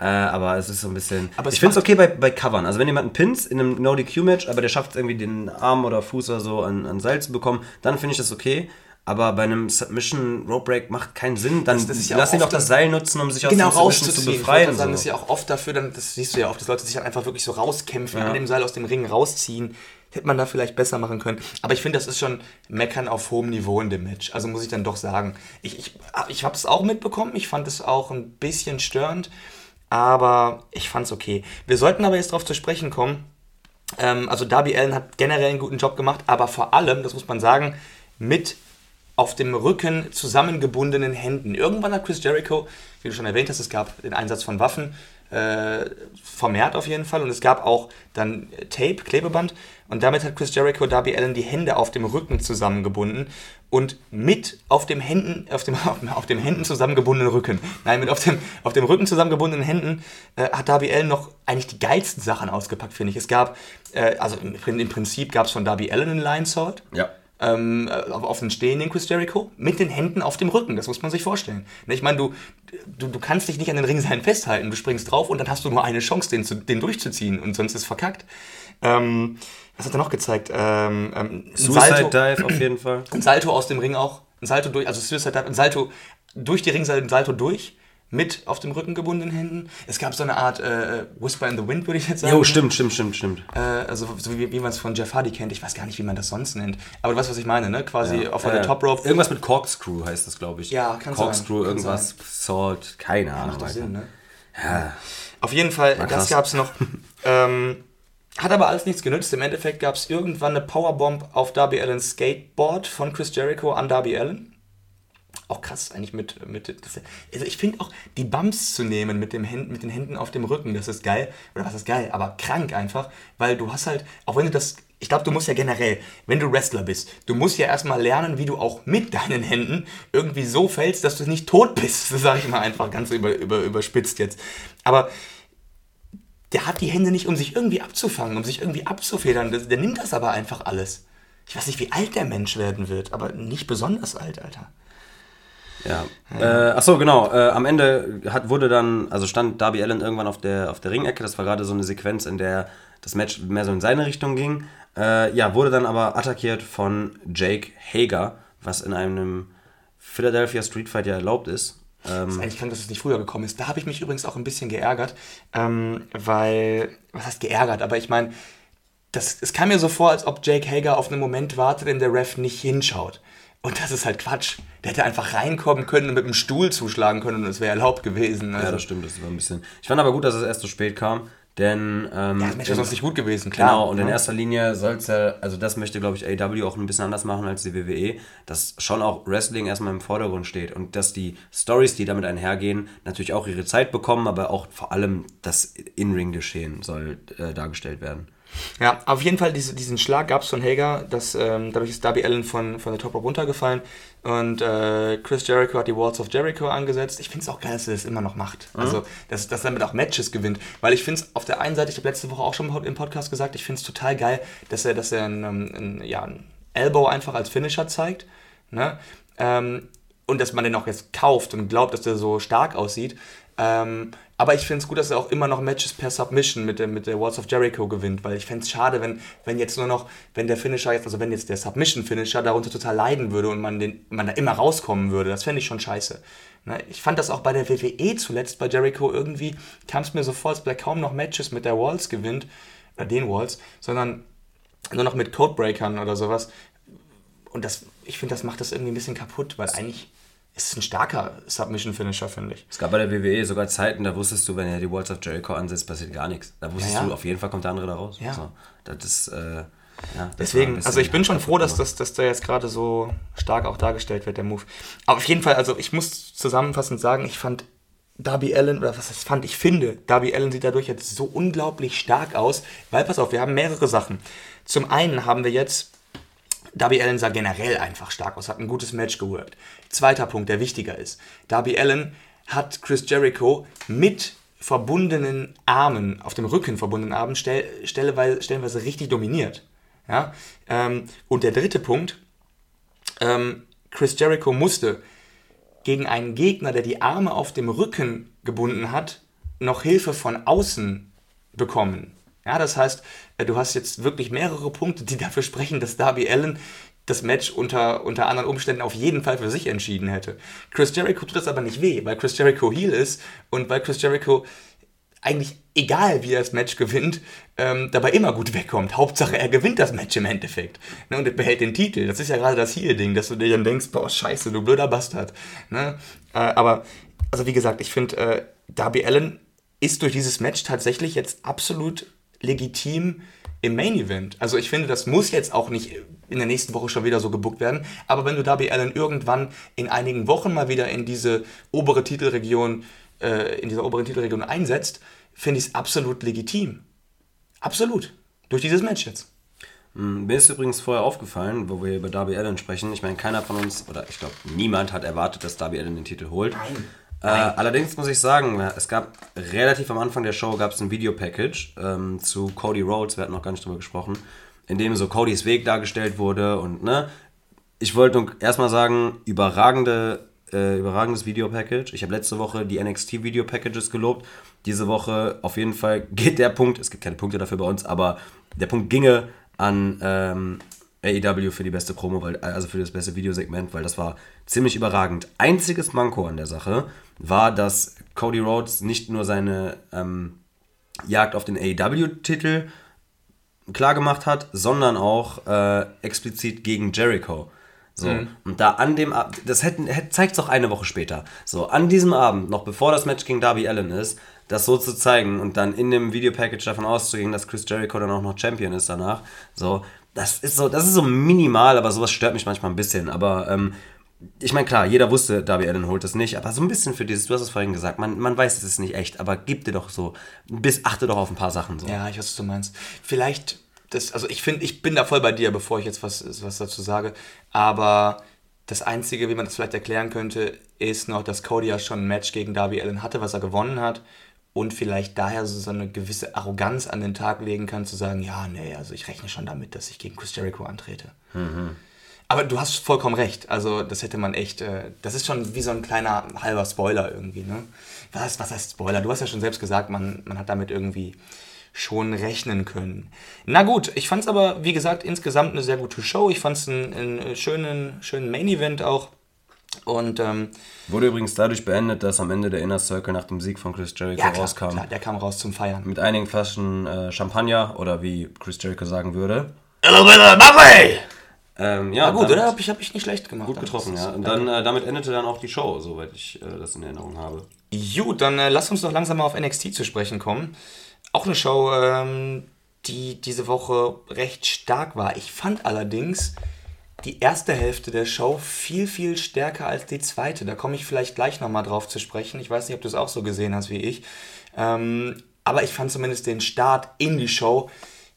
Äh, aber es ist so ein bisschen. Aber ich finde es okay bei, bei Covern. Also wenn jemand einen Pins in einem No-DQ-Match, aber der schafft es irgendwie den Arm oder Fuß oder so an, an Seil zu bekommen, dann finde ich das okay. Aber bei einem Submission Rope Break macht keinen Sinn. Dann Das- das ja lass ihn doch das Seil nutzen, um sich aus genau dem Submission zu befreien. wollte sagen, so. das ist ja auch oft dafür, dann, das siehst du ja oft, dass Leute sich dann einfach wirklich so rauskämpfen, an dem Seil aus dem Ring rausziehen. Hätte man da vielleicht besser machen können. Aber ich finde, das ist schon Meckern auf hohem Niveau in dem Match. Also muss ich dann doch sagen. Ich, ich, ich habe es auch mitbekommen. Ich fand es auch ein bisschen störend. Aber ich fand es okay. Wir sollten aber jetzt darauf zu sprechen kommen. Ähm, also Darby Allen hat generell einen guten Job gemacht, aber vor allem, das muss man sagen, mit auf dem Rücken zusammengebundenen Händen. Irgendwann hat Chris Jericho, wie du schon erwähnt hast, es gab den Einsatz von Waffen, äh, vermehrt auf jeden Fall. Und es gab auch dann Tape, Klebeband. Und damit hat Chris Jericho Darby Allen die Hände auf dem Rücken zusammengebunden und mit auf dem Händen, auf dem, auf dem Händen zusammengebundenen Rücken, nein, mit auf dem, auf dem Rücken zusammengebundenen Händen äh, hat Darby Allen noch eigentlich die geilsten Sachen ausgepackt, finde ich. Es gab, äh, also im, im Prinzip gab es von Darby Allen einen Line Sword ja. Ähm, auf, auf den stehenden Chris Jericho mit den Händen auf dem Rücken. Das muss man sich vorstellen. Ne, Ich meine, du, du, du kannst dich nicht an den Ringseilen festhalten. Du springst drauf und dann hast du nur eine Chance, den, zu, den durchzuziehen und sonst ist verkackt. Ähm, was hat er noch gezeigt? Ähm, ähm, Suicide Dive auf jeden Fall. ein Salto aus dem Ring auch. Ein Salto durch, also Suicide Dive, ein Salto durch die Ringseile, ein Salto durch. Mit auf dem Rücken gebundenen Händen. Es gab so eine Art äh, Whisper in the Wind, würde ich jetzt sagen. Jo, stimmt, stimmt, stimmt, stimmt. Äh, also so wie, wie man es von Jeff Hardy kennt. Ich weiß gar nicht, wie man das sonst nennt. Aber du weißt, was ich meine, ne? Quasi auf Äh, der Top Rope. Irgendwas mit Corkscrew heißt das, glaube ich. Ja, kann sein, Corkscrew, kann irgendwas, Salt, keine Ahnung. Macht doch. Sinn, ne? Ja. Auf jeden Fall, das gab es noch. ähm, hat aber alles nichts genützt. Im Endeffekt gab es irgendwann eine Powerbomb auf Darby Allens Skateboard von Chris Jericho an Darby Allen. Auch krass, eigentlich mit. mit also ich finde auch, die Bumps zu nehmen mit, dem Händen, mit den Händen auf dem Rücken, das ist geil. Oder was ist geil? Aber krank einfach, weil du hast halt, auch wenn du das. Ich glaube, du musst ja generell, wenn du Wrestler bist, du musst ja erstmal lernen, wie du auch mit deinen Händen irgendwie so fällst, dass du nicht tot bist. Das sage ich mal einfach ganz über, über, überspitzt jetzt. Aber der hat die Hände nicht, um sich irgendwie abzufangen, um sich irgendwie abzufedern. Der, der nimmt das aber einfach alles. Ich weiß nicht, wie alt der Mensch werden wird, aber nicht besonders alt, Alter. Ja. Äh, achso, genau. Äh, am Ende hat, wurde dann, also stand Darby Allen irgendwann auf der, auf der Ringecke. Das war gerade so eine Sequenz, in der das Match mehr so in seine Richtung ging. Äh, ja, wurde dann aber attackiert von Jake Hager, was in einem Philadelphia Street Fight ja erlaubt ist. Ähm, ist eigentlich krank, dass es nicht früher gekommen ist. Da habe ich mich übrigens auch ein bisschen geärgert, ähm, weil, was heißt geärgert, aber ich meine, das, es kam mir so vor, als ob Jake Hager auf einen Moment wartet, in der Ref nicht hinschaut. Und das ist halt Quatsch. Der hätte einfach reinkommen können und mit dem Stuhl zuschlagen können und es wäre erlaubt gewesen. Also, ja, das stimmt, das war ein bisschen. Ich fand aber gut, dass es erst so spät kam, denn. Ähm, ja, das Match wäre sonst nicht gut gewesen, klar. Genau, und in Ja. erster Linie soll es ja, also das möchte, glaube ich, AW auch ein bisschen anders machen als die WWE, dass schon auch Wrestling erstmal im Vordergrund steht und dass die Stories, die damit einhergehen, natürlich auch ihre Zeit bekommen, aber auch vor allem das In-Ring-Geschehen soll äh, dargestellt werden. Ja, auf jeden Fall diese, diesen Schlag gab es von Hager, das, ähm, dadurch ist Darby Allen von, von der Top Rope runtergefallen und äh, Chris Jericho hat die Walls of Jericho angesetzt. Ich finde es auch geil, dass er das immer noch macht. Also, dass, dass er damit auch Matches gewinnt. Weil ich finde es auf der einen Seite, ich habe letzte Woche auch schon im Podcast gesagt, ich finde es total geil, dass er, dass er ein, ein, ja, ein Elbow einfach als Finisher zeigt. Ne? Ähm, und dass man den auch jetzt kauft und glaubt, dass der so stark aussieht. Ähm, aber ich finde es gut, dass er auch immer noch Matches per Submission mit der, mit der Walls of Jericho gewinnt, weil ich fände es schade, wenn, wenn jetzt nur noch, wenn der Finisher jetzt, also wenn jetzt der Submission-Finisher darunter total leiden würde und man, den, man da immer rauskommen würde. Das fände ich schon scheiße. Ne? Ich fand das auch bei der WWE zuletzt, bei Jericho irgendwie, kam es mir so vor, als er kaum noch Matches mit der Walls gewinnt, oder den Walls, sondern nur noch mit Codebreakern oder sowas. Und das, ich finde, das macht das irgendwie ein bisschen kaputt, weil eigentlich ist ein starker Submission-Finisher, finde ich. Es gab bei der WWE sogar Zeiten, da wusstest du, wenn er die Walls of Jericho ansetzt, passiert gar nichts. Da wusstest Ja, ja. du, auf jeden Fall kommt der andere da raus. Ja. So, das ist, äh, ja, das Deswegen, also ich bin schon froh, dass, das, dass der jetzt gerade so stark auch dargestellt wird, der Move. Aber auf jeden Fall, also ich muss zusammenfassend sagen, ich fand Darby Allen, oder was heißt fand, ich finde, Darby Allen sieht dadurch jetzt so unglaublich stark aus, weil, pass auf, wir haben mehrere Sachen. Zum einen haben wir jetzt, Darby Allen sah generell einfach stark aus, hat ein gutes Match geworkt. Zweiter Punkt, der wichtiger ist, Darby Allen hat Chris Jericho mit verbundenen Armen, auf dem Rücken verbundenen Armen, stell, stelleweise, stellenweise richtig dominiert. Ja? Ähm, und der dritte Punkt, ähm, Chris Jericho musste gegen einen Gegner, der die Arme auf dem Rücken gebunden hat, noch Hilfe von außen bekommen. Ja, das heißt, äh, du hast jetzt wirklich mehrere Punkte, die dafür sprechen, dass Darby Allen das Match unter, unter anderen Umständen auf jeden Fall für sich entschieden hätte. Chris Jericho tut das aber nicht weh, weil Chris Jericho Heel ist und weil Chris Jericho eigentlich, egal wie er das Match gewinnt, ähm, dabei immer gut wegkommt. Hauptsache, er gewinnt das Match im Endeffekt. Ne, und behält den Titel. Das ist ja gerade das Heel-Ding, dass du dir dann denkst, boah, scheiße, du blöder Bastard. Ne? Äh, aber, also wie gesagt, ich finde, äh, Darby Allen ist durch dieses Match tatsächlich jetzt absolut legitim im Main Event. Also ich finde, das muss jetzt auch nicht in der nächsten Woche schon wieder so gebuckt werden. Aber wenn du Darby Allen irgendwann in einigen Wochen mal wieder in diese obere Titelregion, äh, in dieser oberen Titelregion einsetzt, finde ich es absolut legitim. Absolut. Durch dieses Match jetzt. Mm, Mir ist übrigens vorher aufgefallen, wo wir über Darby Allen sprechen. Ich meine, keiner von uns, oder ich glaube, niemand hat erwartet, dass Darby Allen den Titel holt. Nein. Äh, allerdings muss ich sagen, es gab relativ am Anfang der Show gab es ein Videopackage ähm, zu Cody Rhodes, wir hatten noch gar nicht drüber gesprochen, in dem so Codys Weg dargestellt wurde und ne, ich wollte erstmal sagen, überragende, äh, überragendes Videopackage. Ich habe letzte Woche die NXT Videopackages gelobt. Diese Woche auf jeden Fall geht der Punkt, es gibt keine Punkte dafür bei uns, aber der Punkt ginge an ähm, AEW für die beste Promo, weil, also für das beste Videosegment, weil das war ziemlich überragend. Einziges Manko an der Sache war, dass Cody Rhodes nicht nur seine ähm, Jagd auf den AEW-Titel klar gemacht hat, sondern auch äh, explizit gegen Jericho. So, und da an dem Ab das hätten, hätte, zeigt doch eine Woche später. So, an diesem Abend, noch bevor das Match gegen Darby Allen ist, das so zu zeigen und dann in dem Videopackage davon auszugehen, dass Chris Jericho dann auch noch Champion ist danach. So, das ist so, das ist so minimal, aber sowas stört mich manchmal ein bisschen. Aber ähm, ich meine, klar, jeder wusste, Darby Allen holt das nicht, aber so ein bisschen für dieses, du hast es vorhin gesagt, man, man weiß, es ist nicht echt, aber gib dir doch so, bis, achte doch auf ein paar Sachen so. Ja, ich weiß, was du meinst. Vielleicht, das, also ich finde, ich bin da voll bei dir, bevor ich jetzt was, was dazu sage. Aber das Einzige, wie man das vielleicht erklären könnte, ist noch, dass Cody ja schon ein Match gegen Darby Allen hatte, was er gewonnen hat. Und vielleicht daher so, so eine gewisse Arroganz an den Tag legen kann, zu sagen, ja, nee, also ich rechne schon damit, dass ich gegen Chris Jericho antrete. Aber du hast vollkommen recht. Also das hätte man echt, äh, das ist schon wie so ein kleiner halber Spoiler irgendwie. Ne? Was, was heißt Spoiler? Du hast ja schon selbst gesagt, man, man hat damit irgendwie schon rechnen können. Na gut, ich fand es aber, wie gesagt, insgesamt eine sehr gute Show. Ich fand es einen, einen schönen, schönen Main-Event auch. Und ähm, Wurde übrigens dadurch beendet, dass am Ende der Inner Circle nach dem Sieg von Chris Jericho ja, klar, rauskam. klar, der kam raus zum Feiern. Mit einigen Flaschen äh, Champagner oder wie Chris Jericho sagen würde. Ähm, ja, Na gut, oder? Hab ich, hab ich nicht schlecht gemacht. Gut getroffen, ja. Und dann, äh, damit endete dann auch die Show, soweit ich äh, das in Erinnerung habe. Gut, dann äh, lass uns doch langsam mal auf NXT zu sprechen kommen. Auch eine Show, ähm, die diese Woche recht stark war. Ich fand allerdings die erste Hälfte der Show viel, viel stärker als die zweite. Da komme ich vielleicht gleich nochmal drauf zu sprechen. Ich weiß nicht, ob du es auch so gesehen hast wie ich. Ähm, aber ich fand zumindest den Start in die Show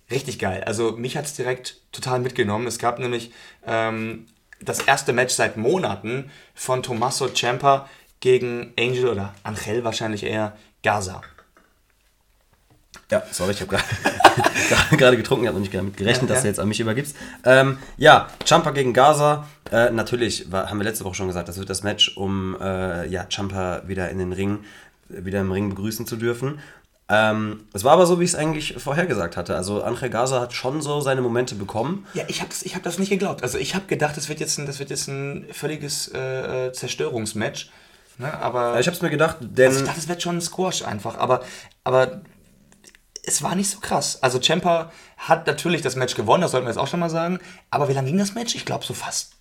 richtig geil. Also mich hat es direkt total mitgenommen. Es gab nämlich ähm, das erste Match seit Monaten von Tommaso Ciampa gegen Angel oder Angel wahrscheinlich eher Gaza. Ja, sorry, ich habe gerade getrunken, ich habe noch nicht damit gerechnet, Ja, dass ja. du jetzt an mich übergibst. Ähm, ja, Champa gegen Gaza. Äh, natürlich, war, haben wir letzte Woche schon gesagt, das wird das Match, um äh, ja, Champa wieder in den Ring, wieder im Ring begrüßen zu dürfen. Ähm, es war aber so, wie ich es eigentlich vorhergesagt hatte. Also Angel Gaza hat schon so seine Momente bekommen. Ja, ich habe das, ich hab das nicht geglaubt. Also ich habe gedacht, das wird jetzt ein, das wird jetzt ein völliges äh, äh, Zerstörungsmatch. Ne? Aber Ich habe es mir gedacht, denn also ich dachte, es wird schon ein Squash einfach. Aber, aber es war nicht so krass. Also Ciampa hat natürlich das Match gewonnen, das sollten wir jetzt auch schon mal sagen. Aber wie lange ging das Match? Ich glaube so fast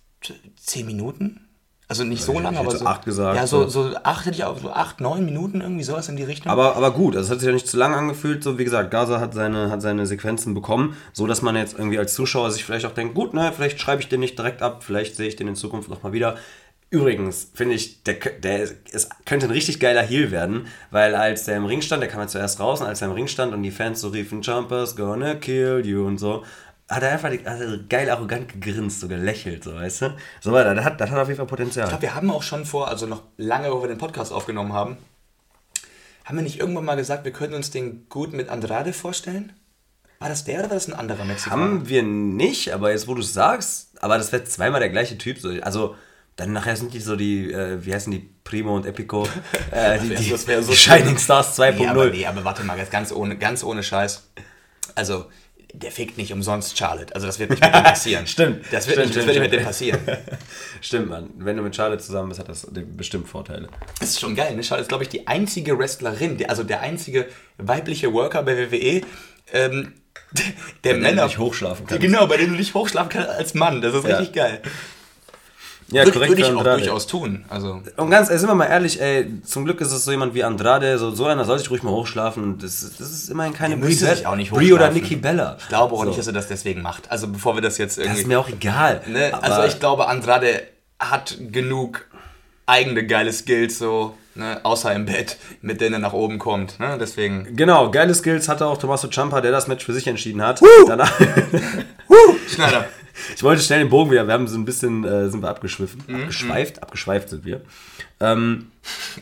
zehn Minuten. Also nicht so ich lange, aber so acht gesagt, Ja, so, so. so acht hätte ich auch, so acht, neun Minuten irgendwie sowas in die Richtung. Aber, aber gut, also es hat sich ja nicht zu lang angefühlt. So wie gesagt, Gaza hat seine, hat seine Sequenzen bekommen, so dass man jetzt irgendwie als Zuschauer sich vielleicht auch denkt, gut, ne, vielleicht schreibe ich den nicht direkt ab, vielleicht sehe ich den in Zukunft nochmal wieder. Übrigens finde ich, der, der ist- es könnte ein richtig geiler Heal werden, weil als der im Ring stand, der kam ja zuerst raus und als er im Ring stand und die Fans so riefen, Jumpers gonna kill you und so, hat er einfach er geil arrogant gegrinst, so gelächelt, so weißt du? So weiter, das hat, das hat auf jeden Fall Potenzial. Ich glaube, wir haben auch schon vor, also noch lange, bevor wir den Podcast aufgenommen haben, haben wir nicht irgendwann mal gesagt, wir könnten uns den gut mit Andrade vorstellen? War das der oder war das ein anderer Mexikaner? Haben wir nicht, aber jetzt wo du es sagst, aber das wäre zweimal der gleiche Typ. So. Also dann nachher sind die so die, äh, wie heißen die, Primo und Epico. Äh, die, die, so die. Shining Stars 2.0. Nee, aber, nee, aber warte mal, ganz ohne, ganz ohne Scheiß. Also, der fickt nicht umsonst Charlotte. Also, das wird nicht mit dem passieren. Stimmt. Das wird, Stimmt, nicht, das stimmt, wird nicht mit dem passieren. Stimmt, Mann. Wenn du mit Charlotte zusammen bist, hat das bestimmt Vorteile. Das ist schon geil. Ne? Charlotte ist, glaube ich, die einzige Wrestlerin, also der einzige weibliche Worker bei WWE, ähm, der dem Männer. du nicht hochschlafen kannst. Genau, bei dem du nicht hochschlafen kannst als Mann. Das ist Ja. richtig geil. Ja, Würde, korrekt würde ich auch Andrade. durchaus tun. Also, Und ganz, ey, sind wir mal ehrlich, ey, zum Glück ist es so jemand wie Andrade, so, so einer soll sich ruhig mal hochschlafen. Das, ist- das ist immerhin keine Brie- auch nicht Brie oder. Nikki Bella. ich glaube auch so. nicht, dass er das deswegen macht. Also, bevor wir das jetzt Das irgendwie. ist mir auch egal. Ne? Also ich glaube, Andrade hat genug eigene geile Skills, so, ne? außer im Bett, mit denen er nach oben kommt. Ne? Deswegen. Genau, geile Skills hatte auch Tommaso Ciampa, der das Match für sich entschieden hat. Danach, Schneider. Ich wollte schnell den Bogen wieder, wir haben so ein bisschen, äh, sind wir abgeschwiffen. Mhm. Abgeschweift? Abgeschweift sind wir. Ähm,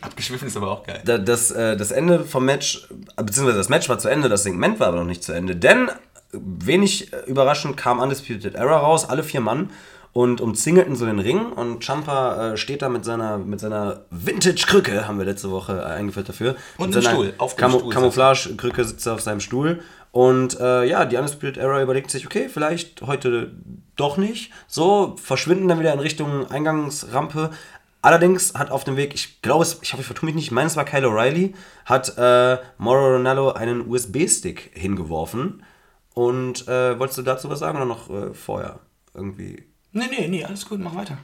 Abgeschwiffen ist aber auch geil. da- das, äh, das Ende vom Match, äh, beziehungsweise das Match war zu Ende, das Segment war aber noch nicht zu Ende, denn äh, wenig äh, überraschend kam Undisputed Era raus, alle vier Mann und umzingelten so den Ring und Champa äh, steht da mit seiner, mit seiner Vintage-Krücke, haben wir letzte Woche äh, eingeführt dafür. Und mit seiner Stuhl, auf dem Camo Stuhl Camouflage-Krücke sitzt er auf seinem Stuhl und äh, ja, die Undisputed Era überlegt sich, okay, vielleicht heute doch nicht. So, verschwinden dann wieder in Richtung Eingangsrampe. Allerdings hat auf dem Weg, ich glaube, ich hoffe, ich vertue mich nicht, ich meine, es war Kyle O'Reilly, hat äh, Mauro Ronaldo einen USB-Stick hingeworfen. Und äh, wolltest du dazu was sagen oder noch äh, vorher? Irgendwie. Nee, nee, nee, alles gut, mach weiter.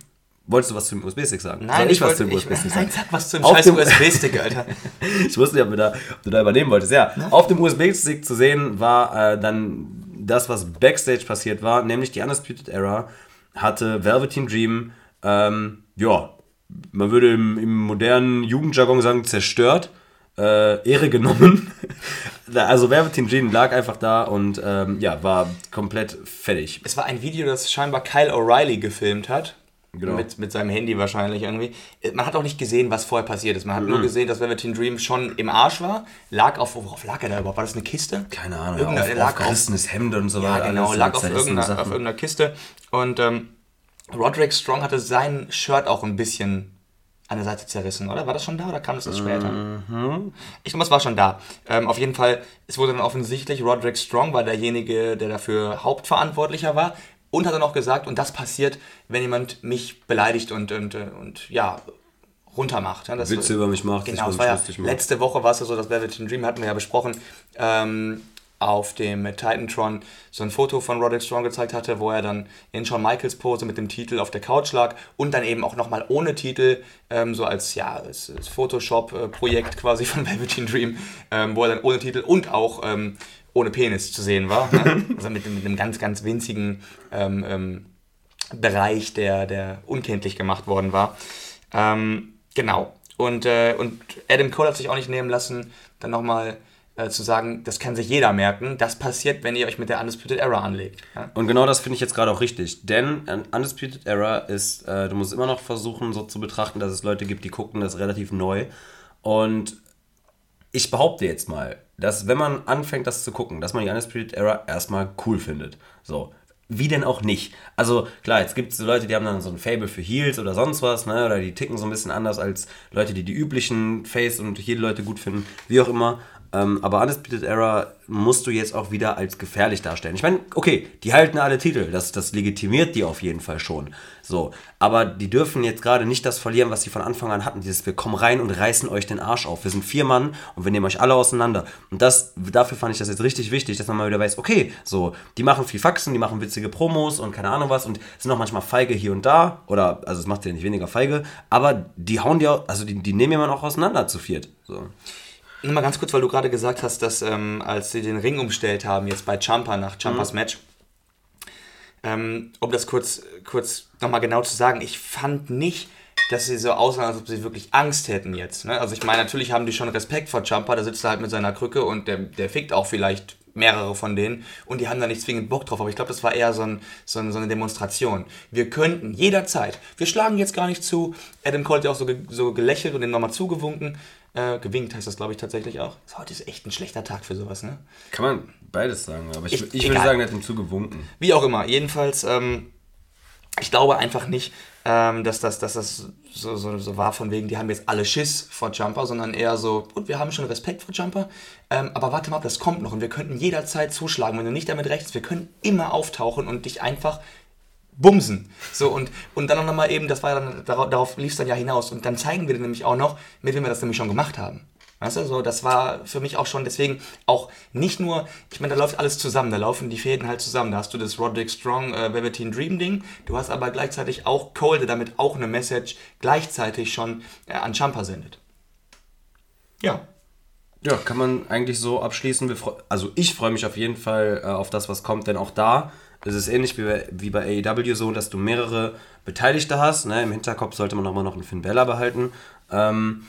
Wolltest du was zum USB-Stick sagen? Nein, Soll ich, was wollte, zum ich, USB-Stick nein, sagen? sag was zum Auf scheiß USB-Stick, Alter. Ich wusste nicht, ob, da, ob du da übernehmen wolltest. Ja, auf dem USB-Stick zu sehen war äh, dann das, was Backstage passiert war, nämlich die Undisputed Era hatte Velveteen Dream, ähm, ja, man würde im, im modernen Jugendjargon sagen, zerstört, äh, Ehre genommen. Also Velveteen Dream lag einfach da und ähm, ja, war komplett fertig. Es war ein Video, das scheinbar Kyle O'Reilly gefilmt hat. Genau. Mit, mit seinem Handy wahrscheinlich irgendwie. Man hat auch nicht gesehen, was vorher passiert ist. Man hat nur Mhm. gesehen, dass Velveteen Dream schon im Arsch war. Lag auf, worauf lag er da überhaupt? War das eine Kiste? Keine Ahnung, Irgendeine- auf, lag auf- Hemd und so Ja, weiter. genau, lag auf irgendeiner, auf irgendeiner Kiste. Und ähm, Roderick Strong hatte sein Shirt auch ein bisschen an der Seite zerrissen, oder? War das schon da oder kam das erst später? Mhm. Ich glaube, es war schon da. Ähm, auf jeden Fall, es wurde dann offensichtlich, Roderick Strong war derjenige, der dafür Hauptverantwortlicher war. Und hat dann auch gesagt, und das passiert, wenn jemand mich beleidigt und, und, äh, und ja, runtermacht. Ja, das Witze über mich macht, Genau, mich war ja, letzte Woche war es ja so, das Velveteen Dream hatten wir ja besprochen, ähm, auf dem Titantron so ein Foto von Roderick Strong gezeigt hatte, wo er dann in Shawn Michaels Pose mit dem Titel auf der Couch lag und dann eben auch nochmal ohne Titel, ähm, so als, ja, als, als Photoshop-Projekt quasi von Velveteen Dream, ähm, wo er dann ohne Titel und auch ähm, ohne Penis zu sehen war. Ne? Also mit, mit einem ganz, ganz winzigen ähm, ähm, Bereich, der, der unkenntlich gemacht worden war. Ähm, genau. Und, äh, und Adam Cole hat sich auch nicht nehmen lassen, dann nochmal äh, zu sagen, das kann sich jeder merken. Das passiert, wenn ihr euch mit der Undisputed Era anlegt. Ja? Und genau das finde ich jetzt gerade auch richtig. Denn ein Undisputed Era ist, äh, du musst immer noch versuchen, so zu betrachten, dass es Leute gibt, die gucken das relativ neu. Und ich behaupte jetzt mal, dass wenn man anfängt, das zu gucken, dass man die Undisputed Era erstmal cool findet. So. Wie denn auch nicht? Also klar, jetzt gibt es so Leute, die haben dann so ein Fable für Heels oder sonst was, ne? Oder die ticken so ein bisschen anders als Leute, die die üblichen Face- und Heel-Leute gut finden, wie auch immer. Ähm, aber Undisputed Era musst du jetzt auch wieder als gefährlich darstellen. Ich meine, okay, die halten alle Titel, das, das legitimiert die auf jeden Fall schon. So, aber die dürfen jetzt gerade nicht das verlieren, was sie von Anfang an hatten. Dieses, wir kommen rein und reißen euch den Arsch auf. Wir sind vier Mann und wir nehmen euch alle auseinander. Und das, dafür fand ich das jetzt richtig wichtig, dass man mal wieder weiß, okay, so, die machen viel Faxen, die machen witzige Promos und keine Ahnung was und sind auch manchmal feige hier und da. Oder, also es macht ja nicht weniger feige, aber die hauen auch, also die, die nehmen jemanden auch auseinander zu viert. So. Nur mal ganz kurz, weil du gerade gesagt hast, dass ähm, als sie den Ring umstellt haben, jetzt bei Champa nach Champas Match, ähm, um das kurz, kurz nochmal genau zu sagen, ich fand nicht, dass sie so aussahen, als ob sie wirklich Angst hätten jetzt. Ne? Also ich meine, natürlich haben die schon Respekt vor Champa, da sitzt er halt mit seiner Krücke und der, der fickt auch vielleicht mehrere von denen und die haben da nicht zwingend Bock drauf, aber ich glaube, das war eher so, ein, so, ein, so eine Demonstration. Wir könnten jederzeit, wir schlagen jetzt gar nicht zu, Adam Cole hat ja auch so, ge, so gelächelt und ihm nochmal zugewunken, äh, gewinkt heißt das, glaube ich, tatsächlich auch. Heute ist echt ein schlechter Tag für sowas, ne? Kann man beides sagen, aber ich, Ich- ich, würde sagen, er hat ihm zugewunken. Wie auch immer, jedenfalls ähm, ich glaube einfach nicht, ähm, dass das, dass das so, so, so war von wegen, die haben jetzt alle Schiss vor Jumper, sondern eher so, gut, wir haben schon Respekt vor Jumper, ähm, aber warte mal, das kommt noch und wir könnten jederzeit zuschlagen, wenn du nicht damit rechnest, wir können immer auftauchen und dich einfach bumsen. So, und, und dann noch mal eben, das war dann, darauf, darauf lief es dann ja hinaus. Und dann zeigen wir nämlich auch noch, mit wem wir das nämlich schon gemacht haben. Weißt du, so, das war für mich auch schon deswegen auch nicht nur, ich meine, da läuft alles zusammen, da laufen die Fäden halt zusammen. Da hast du das Roderick Strong äh, Velveteen Dream Ding, du hast aber gleichzeitig auch Cole, der damit auch eine Message gleichzeitig schon äh, an Champa sendet. Ja. Ja, kann man eigentlich so abschließen. Also ich freue mich auf jeden Fall äh, auf das, was kommt, denn auch da ist es ähnlich wie bei, wie bei AEW so, dass du mehrere Beteiligte hast. Ne? Im Hinterkopf sollte man auch mal noch einen Finn Bella behalten. Ähm,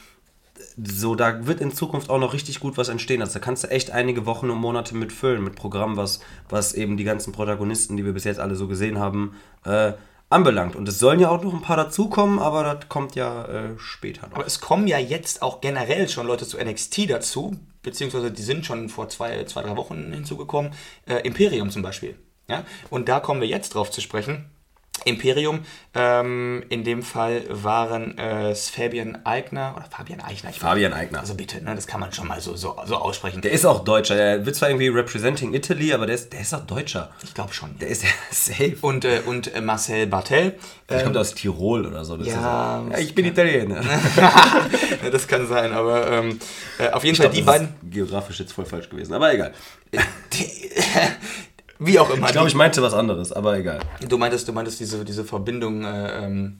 so, da wird in Zukunft auch noch richtig gut was entstehen. Also da kannst du echt einige Wochen und Monate mit füllen, mit Programm, was, was eben die ganzen Protagonisten, die wir bis jetzt alle so gesehen haben, äh, anbelangt. Und es sollen ja auch noch ein paar dazukommen, aber das kommt ja äh, später noch. Aber es kommen ja jetzt auch generell schon Leute zu NXT dazu, beziehungsweise die sind schon vor zwei, zwei drei Wochen hinzugekommen. Äh, Imperium zum Beispiel. Ja? Und da kommen wir jetzt drauf zu sprechen. Imperium, ähm, in dem Fall waren es Fabian Eigner oder Fabian Eichner. Ich Fabian Eigner. Also bitte, ne, das kann man schon mal so, so, so aussprechen. Der ist auch Deutscher. Der wird zwar irgendwie representing Italy, aber der ist, der ist auch Deutscher. ich glaube schon. Der ist ja safe. Und, äh, und äh, Marcel Bartel. Der ähm, kommt aus Tirol oder so. Das ja, ja, ich bin Italiener. das kann sein, aber ähm, äh, auf jeden Fall die Das beiden. ist geografisch jetzt voll falsch gewesen, aber egal. Wie auch immer. Ich glaube, ich meinte was anderes, aber egal. Du meintest, du meintest diese, diese Verbindung, äh, ähm,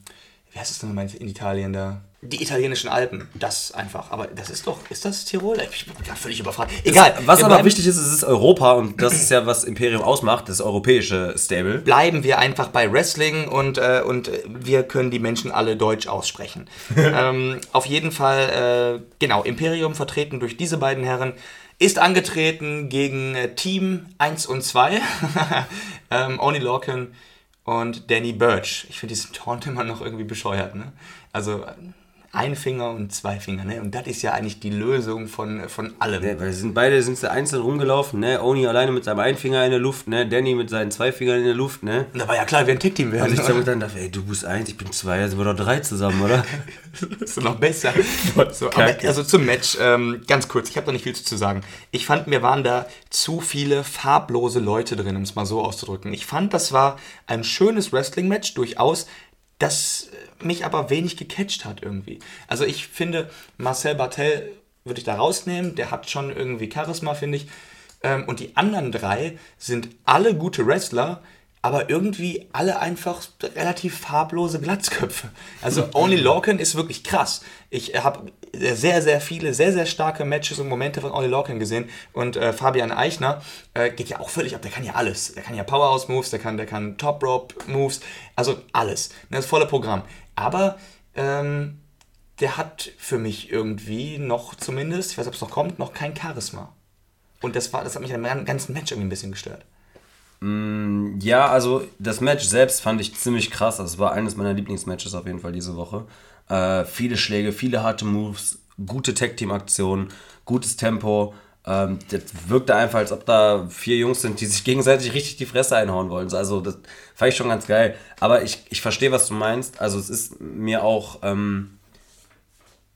wie heißt es denn in Italien da? Die italienischen Alpen. Das einfach. Aber das ist doch, ist das Tirol? Ich bin gerade völlig überfragt. Egal. Was wir aber bleiben, wichtig ist, es ist Europa und das ist ja, was Imperium ausmacht, das europäische Stable. Bleiben wir einfach bei Wrestling und, äh, und wir können die Menschen alle Deutsch aussprechen. ähm, auf jeden Fall, äh, genau, Imperium vertreten durch diese beiden Herren ist angetreten gegen äh, Team 1 und 2. ähm, Oni Lorcan und Danny Birch. Ich finde diesen Taunt immer noch irgendwie bescheuert, ne? Also ein Finger und zwei Finger, ne? Und das ist ja eigentlich die Lösung von, von allem. Ja, weil sind beide sind sie einzeln rumgelaufen, ne? Oni alleine mit seinem einen Finger in der Luft, ne? Danny mit seinen zwei Fingern in der Luft, ne? Und da war ja klar, wir ein Tech-Team werden. Und ich damit dann dachte, ey, du bist eins, ich bin zwei, also sind wir doch drei zusammen, oder? Das ist noch besser. So, aber, also zum Match, ähm, ganz kurz, ich habe da nicht viel zu sagen. Ich fand, mir waren da zu viele farblose Leute drin, um es mal so auszudrücken. Ich fand, das war ein schönes Wrestling-Match, durchaus, das mich aber wenig gecatcht hat irgendwie. Also ich finde, Marcel Bartel würde ich da rausnehmen, der hat schon irgendwie Charisma, finde ich. Ähm, und die anderen drei sind alle gute Wrestler, aber irgendwie alle einfach relativ farblose Glatzköpfe. Also Only Lorcan ist wirklich krass. Ich habe sehr, sehr viele, sehr, sehr starke Matches und Momente von Only Lorcan gesehen. Und äh, Fabian Eichner äh, geht ja auch völlig ab. Der kann ja alles. Der kann ja Powerhouse-Moves, der kann, der kann Top-Rope-Moves. Also alles. Das volle Programm. Aber ähm, der hat für mich irgendwie noch zumindest, ich weiß nicht, ob es noch kommt, noch kein Charisma. Und das, war, das hat mich am ganzen Match irgendwie ein bisschen gestört. Ja, also das Match selbst fand ich ziemlich krass. Das war eines meiner Lieblingsmatches auf jeden Fall diese Woche. Äh, viele Schläge, viele harte Moves, gute Tag-Team-Aktionen, gutes Tempo. Ähm, das wirkte einfach, als ob da vier Jungs sind, die sich gegenseitig richtig die Fresse einhauen wollen. Also das fand ich schon ganz geil. Aber ich, ich verstehe, was du meinst. Also es ist mir auch... Ähm,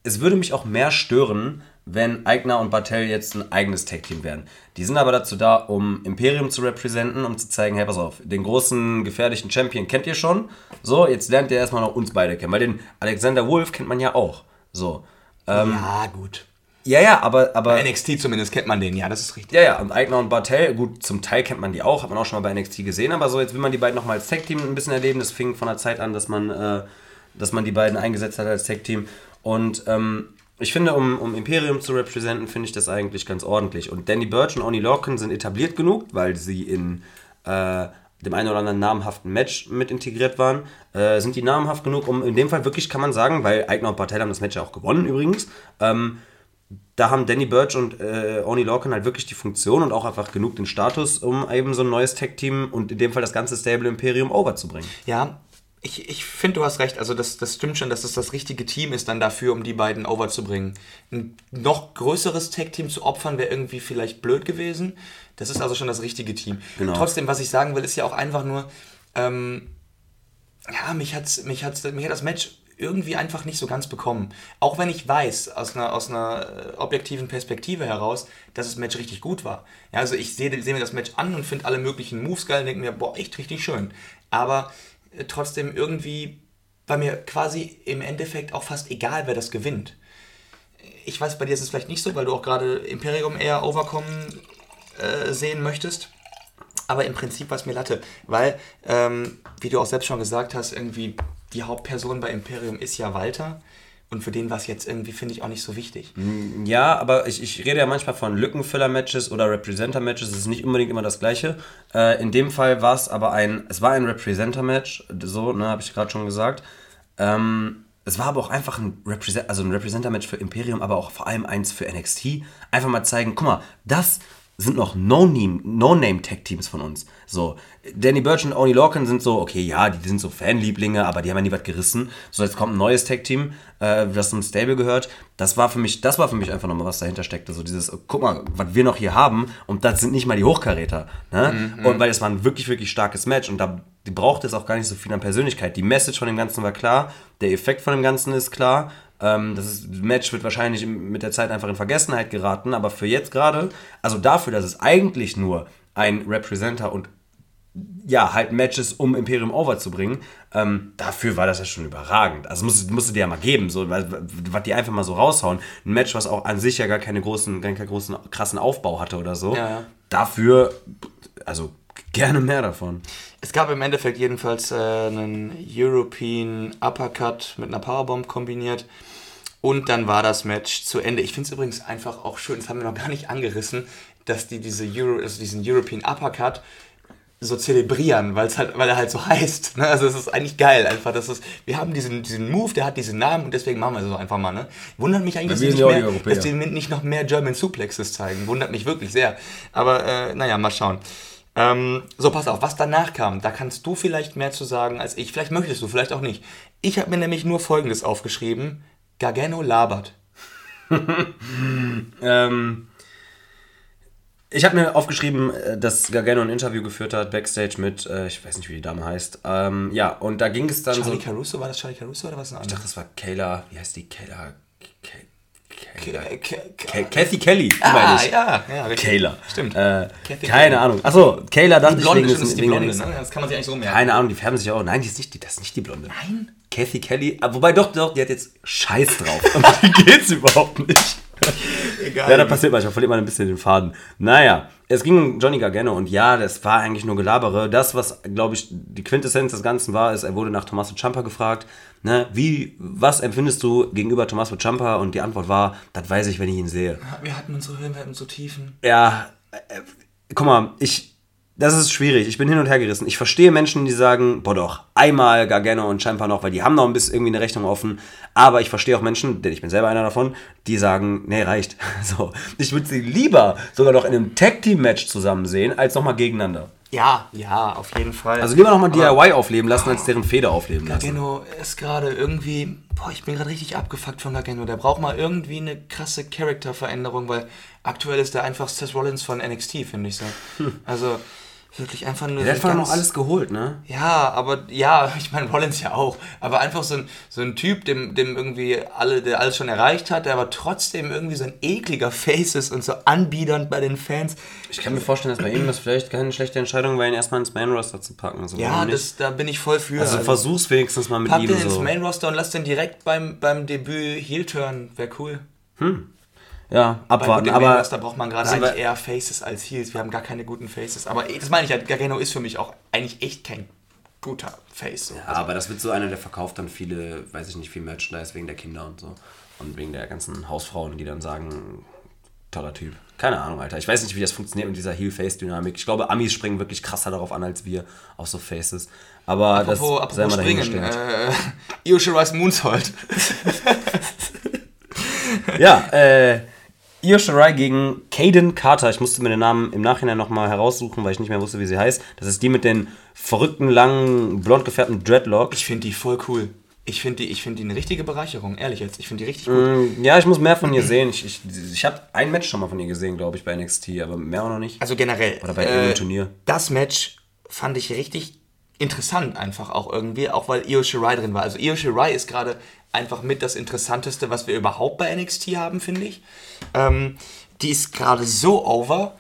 es würde mich auch mehr stören, wenn Eigner und Bartel jetzt ein eigenes Tag-Team wären. Die sind aber dazu da, um Imperium zu repräsentieren, um zu zeigen, hey, pass auf, den großen, gefährlichen Champion kennt ihr schon. So, jetzt lernt ihr erstmal noch uns beide kennen. Weil den Alexander Wolf kennt man ja auch. So. Ähm, ja, gut. Ja, ja, aber, aber Bei NXT zumindest kennt man den, ja, das ist richtig. ja, ja, und Eigner und Bartel, gut, zum Teil kennt man die auch, hat man auch schon mal bei NXT gesehen, aber so, jetzt will man die beiden nochmal als Tag-Team ein bisschen erleben. Das fing von der Zeit an, dass man, äh, dass man die beiden eingesetzt hat als Tag-Team. Und ähm, ich finde, um, um Imperium zu repräsentieren, finde ich das eigentlich ganz ordentlich. Und Danny Burch und Oni Lorcan sind etabliert genug, weil sie in äh, dem einen oder anderen namhaften Match mit integriert waren. Äh, sind die namhaft genug, um in dem Fall wirklich, kann man sagen, weil Eigner und Bartel haben das Match ja auch gewonnen übrigens, ähm, da haben Danny Burch und äh, Oni Lorcan halt wirklich die Funktion und auch einfach genug den Status, um eben so ein neues Tag-Team und in dem Fall das ganze Stable Imperium overzubringen. Ja, ich, ich finde, du hast recht. Also das, das stimmt schon, dass es das richtige Team ist dann dafür, um die beiden overzubringen. Ein noch größeres Tag-Team zu opfern, wäre irgendwie vielleicht blöd gewesen. Das ist also schon das richtige Team. Genau. Trotzdem, was ich sagen will, ist ja auch einfach nur, ähm, ja, mich, hat's, mich, hat's, mich hat das Match irgendwie einfach nicht so ganz bekommen. Auch wenn ich weiß, aus einer, aus einer äh, objektiven Perspektive heraus, dass das Match richtig gut war. Ja, also ich sehe seh mir das Match an und finde alle möglichen Moves geil und denke mir, boah, echt richtig schön. Aber äh, trotzdem irgendwie war mir quasi im Endeffekt auch fast egal, wer das gewinnt. Ich weiß, bei dir ist es vielleicht nicht so, weil du auch gerade Imperium eher overkommen äh, sehen möchtest. Aber im Prinzip war es mir Latte, weil, ähm, wie du auch selbst schon gesagt hast, irgendwie die Hauptperson bei Imperium ist ja Walter. Und für den war es jetzt irgendwie, finde ich, auch nicht so wichtig. Ja, aber ich, ich rede ja manchmal von Lückenfiller-Matches oder Representer-Matches. Es ist nicht unbedingt immer das Gleiche. Äh, in dem Fall war es aber ein, es war ein Representer-Match, so, ne, habe ich gerade schon gesagt. Ähm, es war aber auch einfach ein, Represent, also ein Representer-Match für Imperium, aber auch vor allem eins für NXT. Einfach mal zeigen, guck mal, das sind noch No-Name-Tag-Teams von uns. So, Danny Burch und Oni Lorcan sind so, okay, ja, die sind so Fanlieblinge, aber die haben ja nie was gerissen. So, jetzt kommt ein neues Tag-Team, äh, das zum Stable gehört. Das war für mich, das war für mich einfach nochmal, was dahinter steckte. So dieses, guck mal, was wir noch hier haben, und das sind nicht mal die Hochkaräter. Ne? Mhm. Und weil es war ein wirklich, wirklich starkes Match und da braucht es auch gar nicht so viel an Persönlichkeit. Die Message von dem Ganzen war klar, der Effekt von dem Ganzen ist klar. Ähm, das ist, Match wird wahrscheinlich mit der Zeit einfach in Vergessenheit geraten, aber für jetzt gerade, also dafür, dass es eigentlich nur ein Representer und ja, halt Matches, um Imperium over zu bringen, ähm, dafür war das ja schon überragend. Also musst, musst du dir ja mal geben, so, was die einfach mal so raushauen. Ein Match, was auch an sich ja gar keine großen, gar keinen großen, krassen Aufbau hatte oder so. Ja, ja. Dafür, also gerne mehr davon. Es gab im Endeffekt jedenfalls äh, einen European Uppercut mit einer Powerbomb kombiniert. Und dann war das Match zu Ende. Ich finde es übrigens einfach auch schön, das haben wir noch gar nicht angerissen, dass die diese Euro, also diesen European Uppercut so zelebrieren, weil's halt, weil er halt so heißt. Ne? Also es ist eigentlich geil, einfach, dass es, wir haben diesen, diesen Move, der hat diesen Namen und deswegen machen wir es so einfach mal. Ne? Wundert mich eigentlich, dass die, nicht mehr, dass die nicht noch mehr German Suplexes zeigen. Wundert mich wirklich sehr. Aber äh, naja, mal schauen. Ähm, so, pass auf, was danach kam, da kannst du vielleicht mehr zu sagen als ich. Vielleicht möchtest du, vielleicht auch nicht. Ich habe mir nämlich nur Folgendes aufgeschrieben. Gargano labert. ähm, ich habe mir aufgeschrieben, äh, dass Gargano ein Interview geführt hat, Backstage mit, äh, ich weiß nicht, wie die Dame heißt. Ähm, ja, und da ging es dann Charlie so... Caruso, war das Charlie Caruso oder was? Ich dachte, das war Kayla, wie heißt die? Kayla... Kathy Kelly, ah, meine ich. ja, ja Kayla. Stimmt. Äh, keine Ahnung. Achso, Kayla dachte die Blonde ich wegen ist die Blonde, ne? Das kann man sich eigentlich so merken. Keine Ahnung, die färben sich auch. Nein, die ist nicht die, das ist nicht die Blonde. Nein? Kathy Kelly. Ah, wobei doch, doch, die hat jetzt Scheiß drauf. Und die geht's überhaupt nicht. Egal. Ja, da passiert manchmal, verliert man ein bisschen den Faden. Naja, es ging um Johnny Gargano und ja, das war eigentlich nur Gelabere. Das, was, glaube ich, die Quintessenz des Ganzen war, ist, er wurde nach Tommaso Ciampa gefragt, ne, wie, was empfindest du gegenüber Tommaso Ciampa? Und die Antwort war, das weiß ich, wenn ich ihn sehe. Wir hatten unsere Höhen, wir hatten so Tiefen. Ja, äh, guck mal, ich, das ist schwierig. Ich bin hin und her gerissen. Ich verstehe Menschen, die sagen, boah doch, einmal Gargano und Champa noch, weil die haben noch ein bisschen irgendwie eine Rechnung offen. Aber ich verstehe auch Menschen, denn ich bin selber einer davon, die sagen, nee, reicht. So. Ich würde sie lieber sogar noch in einem Tag-Team-Match zusammen sehen, als nochmal gegeneinander. Ja, ja, auf jeden Fall. Also lieber nochmal DIY aufleben lassen, als deren Feder aufleben lassen. Gargano ist gerade irgendwie, boah, ich bin gerade richtig abgefuckt von Gargano. Der braucht mal irgendwie eine krasse Charakterveränderung, weil aktuell ist der einfach Seth Rollins von NXT, finde ich so. Hm. Also wirklich einfach nur. Der hat einfach noch alles geholt, ne? Ja, aber ja, ich meine, Rollins ja auch. Aber einfach so ein, so ein Typ, dem, dem irgendwie alle, der alles schon erreicht hat, der aber trotzdem irgendwie so ein ekliger Face ist und so anbiedernd bei den Fans. Ich kann mir vorstellen, dass bei ihm das vielleicht keine schlechte Entscheidung war, ihn erstmal ins Main Roster zu packen. Also ja, das, da bin ich voll für. Also, also versuch's wenigstens mal mit pack ihm. Pack den ins Main Roster und lass den direkt beim, beim Debüt Heel Turn. Wäre cool. Hm. Ja, abwarten. Aber da braucht man gerade eigentlich eher Faces als Heels. Wir haben gar keine guten Faces. Aber das meine ich halt, Gargano ist für mich auch eigentlich echt kein guter Face. So. Ja, also aber das wird so einer, der verkauft dann viele, weiß ich nicht, viel Merchandise wegen der Kinder und so. Und wegen der ganzen Hausfrauen, die dann sagen, toller Typ. Keine Ahnung, Alter. Ich weiß nicht, wie das funktioniert mit dieser Heel-Face-Dynamik. Ich glaube, Amis springen wirklich krasser darauf an, als wir auf so Faces. Aber apropos, das apropos springen. Äh, Io Shirais Moonsault. ja, äh Io Shirai gegen Caden Carter. Ich musste mir den Namen im Nachhinein nochmal heraussuchen, weil ich nicht mehr wusste, wie sie heißt. Das ist die mit den verrückten, langen, blond gefärbten Dreadlocks. Ich finde die voll cool. Ich finde die, find die eine richtige Bereicherung, ehrlich jetzt. Ich finde die richtig gut. Mm, ja, ich muss mehr von ihr sehen. Ich, ich, ich habe ein Match schon mal von ihr gesehen, glaube ich, bei NXT, aber mehr auch noch nicht. Also generell. Oder bei äh, irgendeinem Turnier. Das Match fand ich richtig interessant einfach auch irgendwie, auch weil Io Shirai drin war. Also Io Shirai ist gerade einfach mit das Interessanteste, was wir überhaupt bei NXT haben, finde ich. Ähm, die ist gerade so over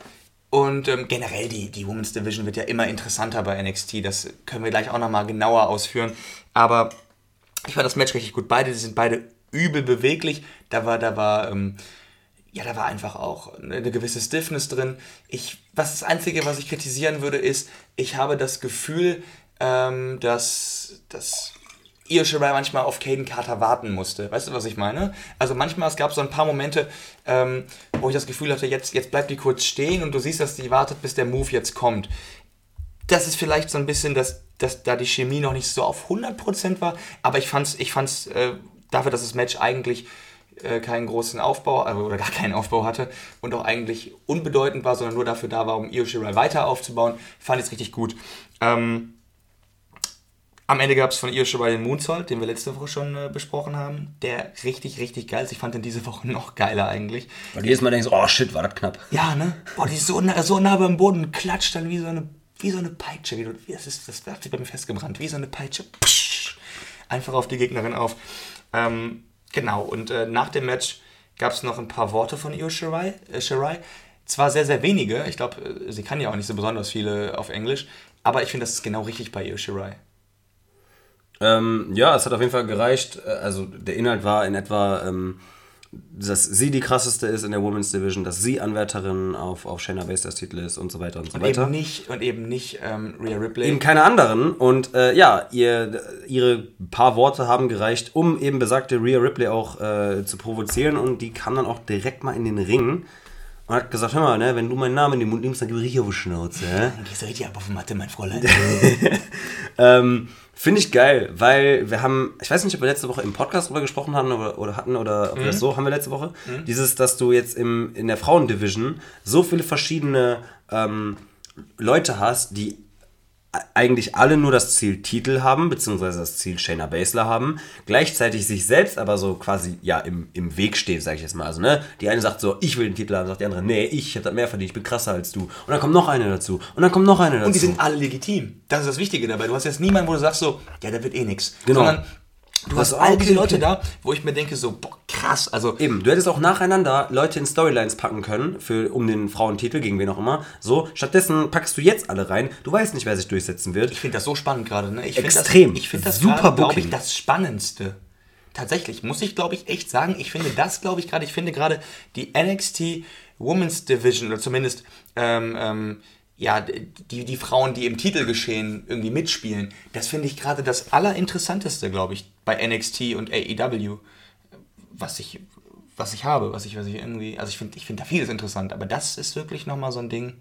und ähm, generell die, die Women's Division wird ja immer interessanter bei NXT. Das können wir gleich auch nochmal genauer ausführen. Aber ich fand das Match richtig gut. Beide die sind beide übel beweglich. Da war, da war, ähm, ja, da war einfach auch eine gewisse Stiffness drin. Ich, was das Einzige, was ich kritisieren würde, ist, ich habe das Gefühl, ähm, dass, dass Io Shirai manchmal auf Caden Carter warten musste. Weißt du, was ich meine? Also manchmal, es gab so ein paar Momente, ähm, wo ich das Gefühl hatte, jetzt, jetzt bleibt die kurz stehen und du siehst, dass die wartet, bis der Move jetzt kommt. Das ist vielleicht so ein bisschen, dass, dass da die Chemie noch nicht so auf 100% war, aber ich fand's, ich fand's äh, dafür, dass das Match eigentlich äh, keinen großen Aufbau äh, oder gar keinen Aufbau hatte und auch eigentlich unbedeutend war, sondern nur dafür da war, um Io Shirai weiter aufzubauen, fand ich es richtig gut. Ähm, am Ende gab es von Io Shirai den Moonsault, den wir letzte Woche schon äh, besprochen haben, der richtig, richtig geil ist. Ich fand den diese Woche noch geiler eigentlich. Weil jedes Mal denkst du, oh shit, war das knapp. Ja, ne? Boah, die ist so nah, so nah beim Boden, klatscht dann wie so eine, wie so eine Peitsche. Wie, du- das, ist, das hat sich bei mir festgebrannt. Wie so eine Peitsche. Psch, einfach auf die Gegnerin auf. Ähm, genau, und äh, nach dem Match gab es noch ein paar Worte von Io Shirai. Äh, Shirai. Zwar sehr, sehr wenige. Ich glaube, äh, sie kann ja auch nicht so besonders viele auf Englisch. Aber ich finde, das ist genau richtig bei Io Shirai. Ähm, ja, es hat auf jeden Fall gereicht. Äh, Also der Inhalt war in etwa, ähm, dass sie die krasseste ist in der Women's Division, dass sie Anwärterin auf, auf Shayna Baszlers Titel ist und so weiter und so Und weiter. eben nicht, und eben nicht ähm, Rhea Ripley. Eben keine anderen. Und äh, ja, ihr, ihre paar Worte haben gereicht, um eben besagte Rhea Ripley auch äh, zu provozieren. Und die kam dann auch direkt mal in den Ring und hat gesagt: Hör mal, ne, wenn du meinen Namen in den Mund nimmst, dann gebe ich richtig auf die Schnauze. Dann gehst du richtig ab auf die Matte, mein Fräulein. Ähm, Finde ich geil, weil wir haben, ich weiß nicht, ob wir letzte Woche im Podcast drüber gesprochen haben oder, oder hatten oder ob wir das so haben wir letzte Woche. Dieses, dass du jetzt im, in der Frauendivision so viele verschiedene ähm, Leute hast, die eigentlich alle nur das Ziel Titel haben, beziehungsweise das Ziel Shayna Baszler haben, gleichzeitig sich selbst aber so quasi ja im, im Weg steht, sag ich jetzt mal. Also, ne? Die eine sagt so, ich will den Titel haben, sagt die andere, nee, ich hab das mehr verdient, ich bin krasser als du. Und dann kommt noch eine dazu. Und dann kommt noch eine dazu. Und die sind alle legitim. Das ist das Wichtige dabei. Du hast jetzt niemanden, wo du sagst so, ja, der wird eh nix. Genau. Sondern du hast all diese Leute da, wo ich mir denke so, boah, krass. Also Eben, du hättest auch nacheinander Leute in Storylines packen können, für, um den Frauentitel, gegen wen auch immer. So, stattdessen packst du jetzt alle rein. Du weißt nicht, wer sich durchsetzen wird. ich finde das so spannend gerade. Ne? Ich Extrem. Das, ich finde das Super glaube ich, das Spannendste. Tatsächlich, muss ich, glaube ich, echt sagen, ich finde das, glaube ich, gerade, ich finde gerade die NXT Women's Division, oder zumindest ähm, ähm, ja, die, die Frauen, die im Titelgeschehen irgendwie mitspielen, das finde ich gerade das Allerinteressanteste, glaube ich, bei NXT und AEW, was ich, was ich habe, was ich, was ich irgendwie, also ich finde ich finde da vieles interessant, aber das ist wirklich nochmal so ein Ding,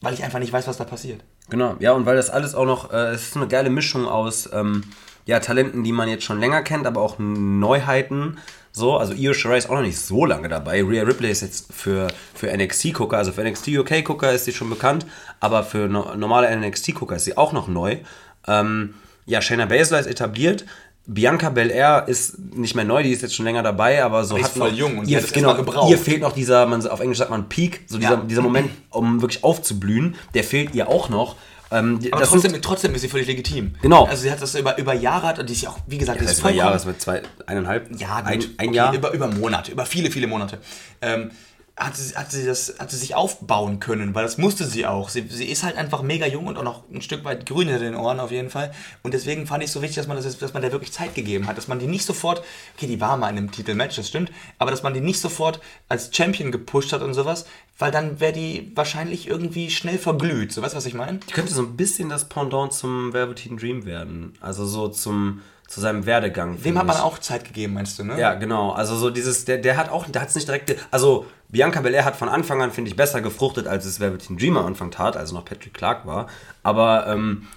weil ich einfach nicht weiß, was da passiert. Genau, ja, und weil das alles auch noch, äh, es ist eine geile Mischung aus ähm, ja, Talenten, die man jetzt schon länger kennt, aber auch Neuheiten. So, also Io Shirai ist auch noch nicht so lange dabei. Rhea Ripley ist jetzt für, für NXT-Gucker, also für NXT UK-Gucker ist sie schon bekannt, aber für no normale NXT-Gucker ist sie auch noch neu. Ähm, ja, Shayna Baszler ist etabliert. Bianca Belair ist nicht mehr neu, die ist jetzt schon länger dabei, aber so Die ist hat voll noch, jung und sie ihr, genau, gebraucht. ihr fehlt noch dieser, man, auf Englisch sagt man Peak, so dieser, Ja. dieser Moment, um wirklich aufzublühen, der fehlt ihr auch noch. Ähm, Aber trotzdem, sind- trotzdem ist sie völlig legitim. Genau. Also sie hat das über, über Jahre, hat- und die ist ja auch, wie gesagt, die das ist ist zwei vollkommen- Jahre, das wird zwei, eineinhalb, Ja, ein, ein okay, Jahr. Über, über Monate, über viele, viele Monate. Ähm, hat sie, hat, sie das, hat sie sich aufbauen können, weil das musste sie auch. Sie, sie ist halt einfach mega jung und auch noch ein Stück weit grün hinter den Ohren auf jeden Fall. Und deswegen fand ich es so wichtig, dass man, das, dass man der wirklich Zeit gegeben hat. Dass man die nicht sofort, okay, die war mal in einem Titelmatch, das stimmt, aber dass man die nicht sofort als Champion gepusht hat und sowas, weil dann wäre die wahrscheinlich irgendwie schnell verglüht. So, weißt du, was ich meine? Die könnte so ein bisschen das Pendant zum Velveteen Dream werden. Also so zum, zu seinem Werdegang. Dem hat man auch Zeit gegeben, meinst du, ne? Ja, genau. Also so dieses, der, der hat auch, der hat es nicht direkt, also Bianca Belair hat von Anfang an, finde ich, besser gefruchtet, als es Velveteen Dream am Anfang tat, also noch Patrick Clark war. Aber ähm,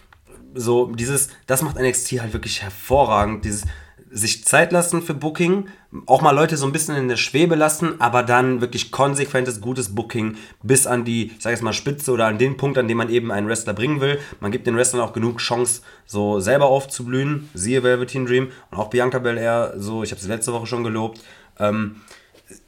so dieses, das macht NXT halt wirklich hervorragend, dieses sich Zeit lassen für Booking, auch mal Leute so ein bisschen in der Schwebe lassen, aber dann wirklich konsequentes, gutes Booking bis an die, ich sag jetzt mal, Spitze oder an den Punkt, an dem man eben einen Wrestler bringen will. Man gibt den Wrestlern auch genug Chance, so selber aufzublühen, siehe Velveteen Dream und auch Bianca Belair, so, ich habe sie letzte Woche schon gelobt. Ähm,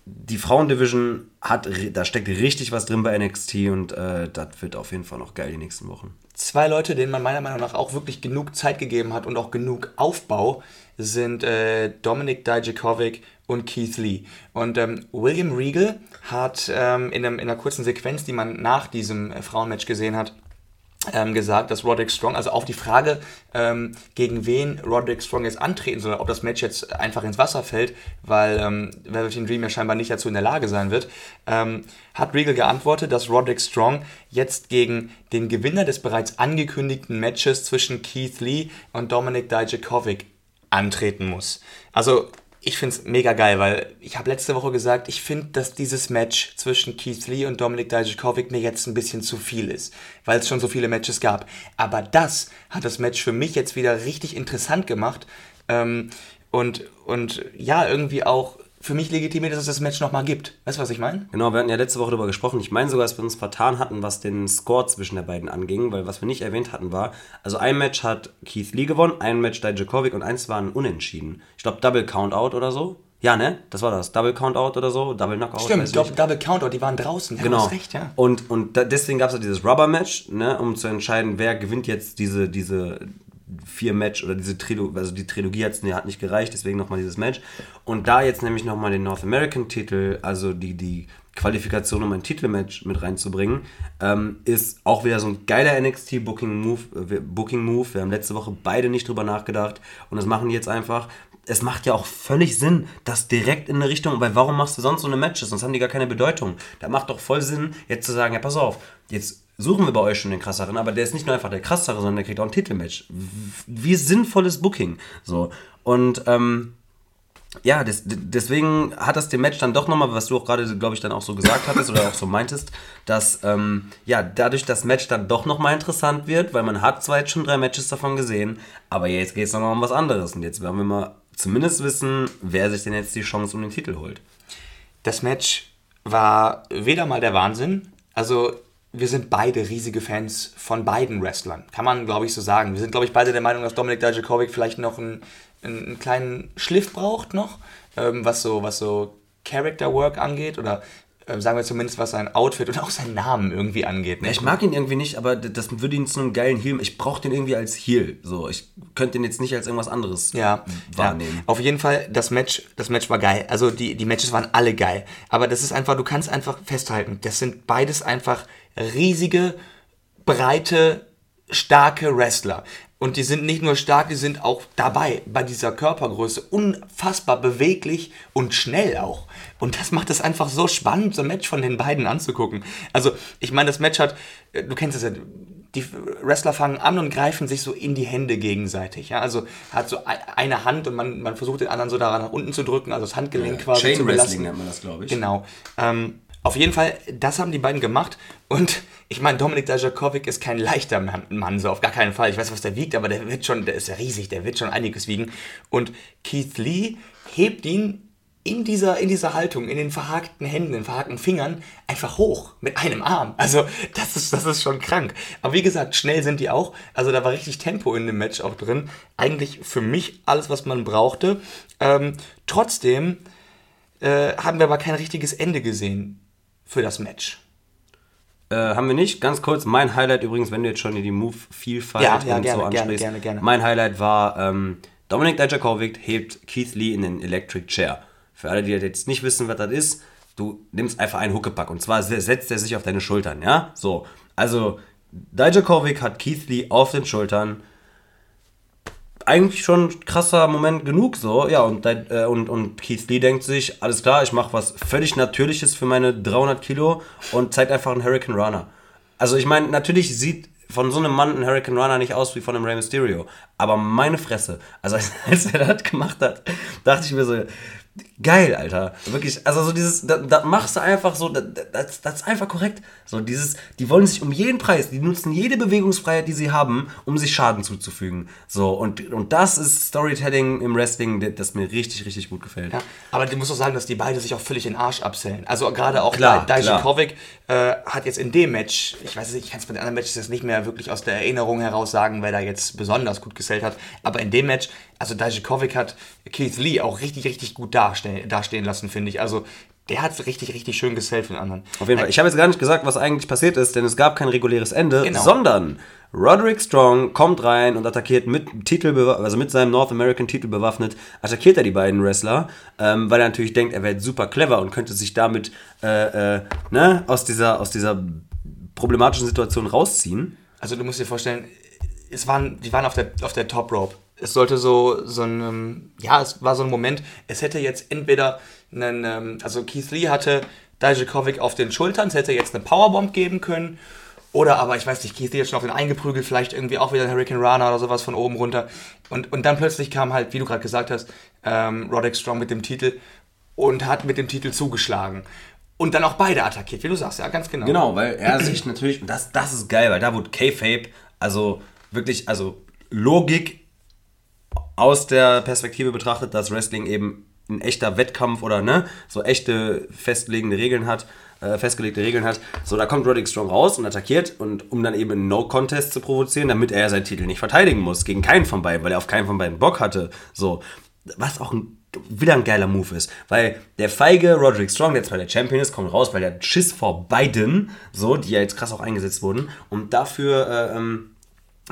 die Frauendivision hat, da steckt richtig was drin bei NXT und äh, das wird auf jeden Fall noch geil die nächsten Wochen. Zwei Leute, denen man meiner Meinung nach auch wirklich genug Zeit gegeben hat und auch genug Aufbau, sind äh, Dominik Dijakovic und Keith Lee. Und ähm, William Regal hat ähm, in, einem, in einer kurzen Sequenz, die man nach diesem äh, Frauenmatch gesehen hat, ähm, gesagt, dass Roderick Strong, also auf die Frage, ähm, gegen wen Roderick Strong jetzt antreten soll, ob das Match jetzt einfach ins Wasser fällt, weil ähm, Velveteen Dream ja scheinbar nicht dazu in der Lage sein wird, ähm, hat Regal geantwortet, dass Roderick Strong jetzt gegen den Gewinner des bereits angekündigten Matches zwischen Keith Lee und Dominik Dijakovic antreten muss. Also ich finde es mega geil, weil ich habe letzte Woche gesagt, ich finde, dass dieses Match zwischen Keith Lee und Dominik Dijakovic mir jetzt ein bisschen zu viel ist, weil es schon so viele Matches gab. Aber das hat das Match für mich jetzt wieder richtig interessant gemacht ähm, und, und ja, irgendwie auch für mich legitimiert, dass es das Match nochmal gibt. Weißt du, was ich meine? Genau, wir hatten ja letzte Woche darüber gesprochen. Ich meine sogar, dass wir uns vertan hatten, was den Score zwischen der beiden anging, weil was wir nicht erwähnt hatten war, also ein Match hat Keith Lee gewonnen, ein Match Dijakovic und eins war ein Unentschieden. Ich glaube Double Countout oder so. Ja, ne? Das war das. Double Countout oder so, Double Knockout. Stimmt, Double. Double Countout, die waren draußen. Ja, Genau. Recht, ja. Und, und da, deswegen gab es ja dieses Rubber-Match, ne, um zu entscheiden, wer gewinnt jetzt diese, diese vier Match oder diese Trilogie, also die Trilogie hat's, nee, hat nicht gereicht, deswegen nochmal dieses Match. Und da jetzt nämlich nochmal den North American Titel, also die, die Qualifikation, um ein Titelmatch mit reinzubringen, ähm, ist auch wieder so ein geiler NXT Booking Move, äh, Booking Move. Wir haben letzte Woche beide nicht drüber nachgedacht und das machen die jetzt einfach. Es macht ja auch völlig Sinn, das direkt in eine Richtung, weil warum machst du sonst so eine Matches? Sonst haben die gar keine Bedeutung. Da macht doch voll Sinn, jetzt zu sagen, ja, pass auf, jetzt suchen wir bei euch schon den krasseren, aber der ist nicht nur einfach der krassere, sondern der kriegt auch ein Titelmatch. Wie sinnvolles Booking. So. Und ähm, ja, des, deswegen hat das dem Match dann doch nochmal, was du auch gerade, glaube ich, dann auch so gesagt hattest oder auch so meintest, dass ähm, ja, dadurch das Match dann doch nochmal interessant wird, weil man hat zwar jetzt schon drei Matches davon gesehen, aber jetzt geht es nochmal um was anderes. Und jetzt werden wir mal zumindest wissen, wer sich denn jetzt die Chance um den Titel holt. Das Match war weder mal der Wahnsinn, also wir sind beide riesige Fans von beiden Wrestlern. Kann man, glaube ich, so sagen. Wir sind, glaube ich, beide der Meinung, dass Dominik Dijakovic vielleicht noch einen, einen kleinen Schliff braucht noch, ähm, was so, was so Character Work angeht oder ähm, sagen wir zumindest, was sein Outfit und auch seinen Namen irgendwie angeht. Ne? Ich mag ihn irgendwie nicht, aber das würde ihn zu einem geilen Heel. Ich brauche den irgendwie als Heel. So, ich könnte ihn jetzt nicht als irgendwas anderes ja, wahrnehmen. Ja. Auf jeden Fall, das Match, das Match war geil. Also die, die Matches waren alle geil. Aber das ist einfach, du kannst einfach festhalten, das sind beides einfach riesige, breite, starke Wrestler. Und die sind nicht nur stark, die sind auch dabei bei dieser Körpergröße unfassbar beweglich und schnell auch. Und das macht es einfach so spannend, so ein Match von den beiden anzugucken. Also, ich meine, das Match hat, äh, du kennst es ja, die Wrestler fangen an und greifen sich so in die Hände gegenseitig. Ja? Also hat so ein- eine Hand und man, man versucht den anderen so daran nach unten zu drücken, also das Handgelenk quasi Chain Wrestling nennt man das, glaube ich. Genau. Ähm, auf jeden Fall, das haben die beiden gemacht. Und ich meine, Dominik Dijakovic ist kein leichter Mann, so auf gar keinen Fall. Ich weiß, was der wiegt, aber der wird schon, der ist ja riesig, der wird schon einiges wiegen. Und Keith Lee hebt ihn in dieser, in dieser Haltung, in den verhakten Händen, den verhakten Fingern, einfach hoch mit einem Arm. Also, das ist, das ist schon krank. Aber wie gesagt, schnell sind die auch. Also, da war richtig Tempo in dem Match auch drin. Eigentlich für mich alles, was man brauchte. Ähm, trotzdem äh, haben wir aber kein richtiges Ende gesehen für das Match. Äh, haben wir nicht. Ganz kurz, mein Highlight übrigens, wenn du jetzt schon die Move-Vielfalt Ja, ja, und gerne, so gerne, ansprichst. gerne, gerne. Mein Highlight war, ähm, Dominik Dijakovic hebt Keith Lee in den Electric Chair. Für alle, die jetzt nicht wissen, was das ist, du nimmst einfach einen Huckepack und zwar se- setzt er sich auf deine Schultern, ja? So, also Dijakovic hat Keith Lee auf den Schultern, eigentlich schon krasser Moment genug so, ja, und, äh, und, und Keith Lee denkt sich, alles klar, ich mache was völlig Natürliches für meine 300 Kilo und zeigt einfach einen Hurricane Runner. Also ich meine, natürlich sieht von so einem Mann ein Hurricane Runner nicht aus wie von einem Rey Mysterio, aber meine Fresse, also als, als er das gemacht hat, dachte ich mir so, geil, Alter, wirklich, also so dieses, das, das machst du einfach so, das, das, das ist einfach korrekt, so dieses, die wollen sich um jeden Preis, die nutzen jede Bewegungsfreiheit, die sie haben, um sich Schaden zuzufügen, so, und, und das ist Storytelling im Wrestling, das mir richtig, richtig gut gefällt. Ja, aber du musst auch sagen, dass die beide sich auch völlig den Arsch absellen. Also gerade auch Klar, Di- Dijakovic äh, hat jetzt in dem Match, ich weiß nicht, ich kann es bei den anderen Matches jetzt nicht mehr wirklich aus der Erinnerung heraus sagen, wer da jetzt besonders gut gesellt hat, aber in dem Match, also Dijakovic hat Keith Lee auch richtig, richtig gut darstell, dastehen lassen, finde ich. Also der hat richtig, richtig schön gesellt für den anderen. Auf jeden Fall. Ich habe jetzt gar nicht gesagt, was eigentlich passiert ist, denn es gab kein reguläres Ende, Genau. sondern Roderick Strong kommt rein und attackiert mit Titel, also mit seinem North American Titel bewaffnet, attackiert er die beiden Wrestler, ähm, weil er natürlich denkt, er wäre super clever und könnte sich damit äh, äh, ne, aus dieser, aus dieser problematischen Situation rausziehen. Also du musst dir vorstellen, es waren, die waren auf der, auf der Top Rope. Es sollte so, so ein, ähm, ja, es war so ein Moment, es hätte jetzt entweder einen, ähm, also Keith Lee hatte Dijakovic auf den Schultern, es hätte jetzt eine Powerbomb geben können. Oder aber, ich weiß nicht, Keith Lee hat schon auf den eingeprügelt, vielleicht irgendwie auch wieder ein Hurricane Rana oder sowas von oben runter. Und, und dann plötzlich kam halt, wie du gerade gesagt hast, ähm, Roderick Strong mit dem Titel und hat mit dem Titel zugeschlagen. Und dann auch beide attackiert, wie du sagst, ja, ganz genau. Genau, weil er sich natürlich, und das, das ist geil, weil da wurde K-Fape, also wirklich, also Logik aus der Perspektive betrachtet, dass Wrestling eben ein echter Wettkampf oder ne, so echte festlegende Regeln hat, äh, festgelegte Regeln hat. So, da kommt Roderick Strong raus und attackiert und um dann eben einen No-Contest zu provozieren, damit er seinen Titel nicht verteidigen muss gegen keinen von beiden, weil er auf keinen von beiden Bock hatte. So, was auch ein wieder ein geiler Move ist, weil der feige Roderick Strong, der zwar der Champion ist, kommt raus, weil der Schiss vor beiden, so, die ja jetzt krass auch eingesetzt wurden und dafür äh, ähm,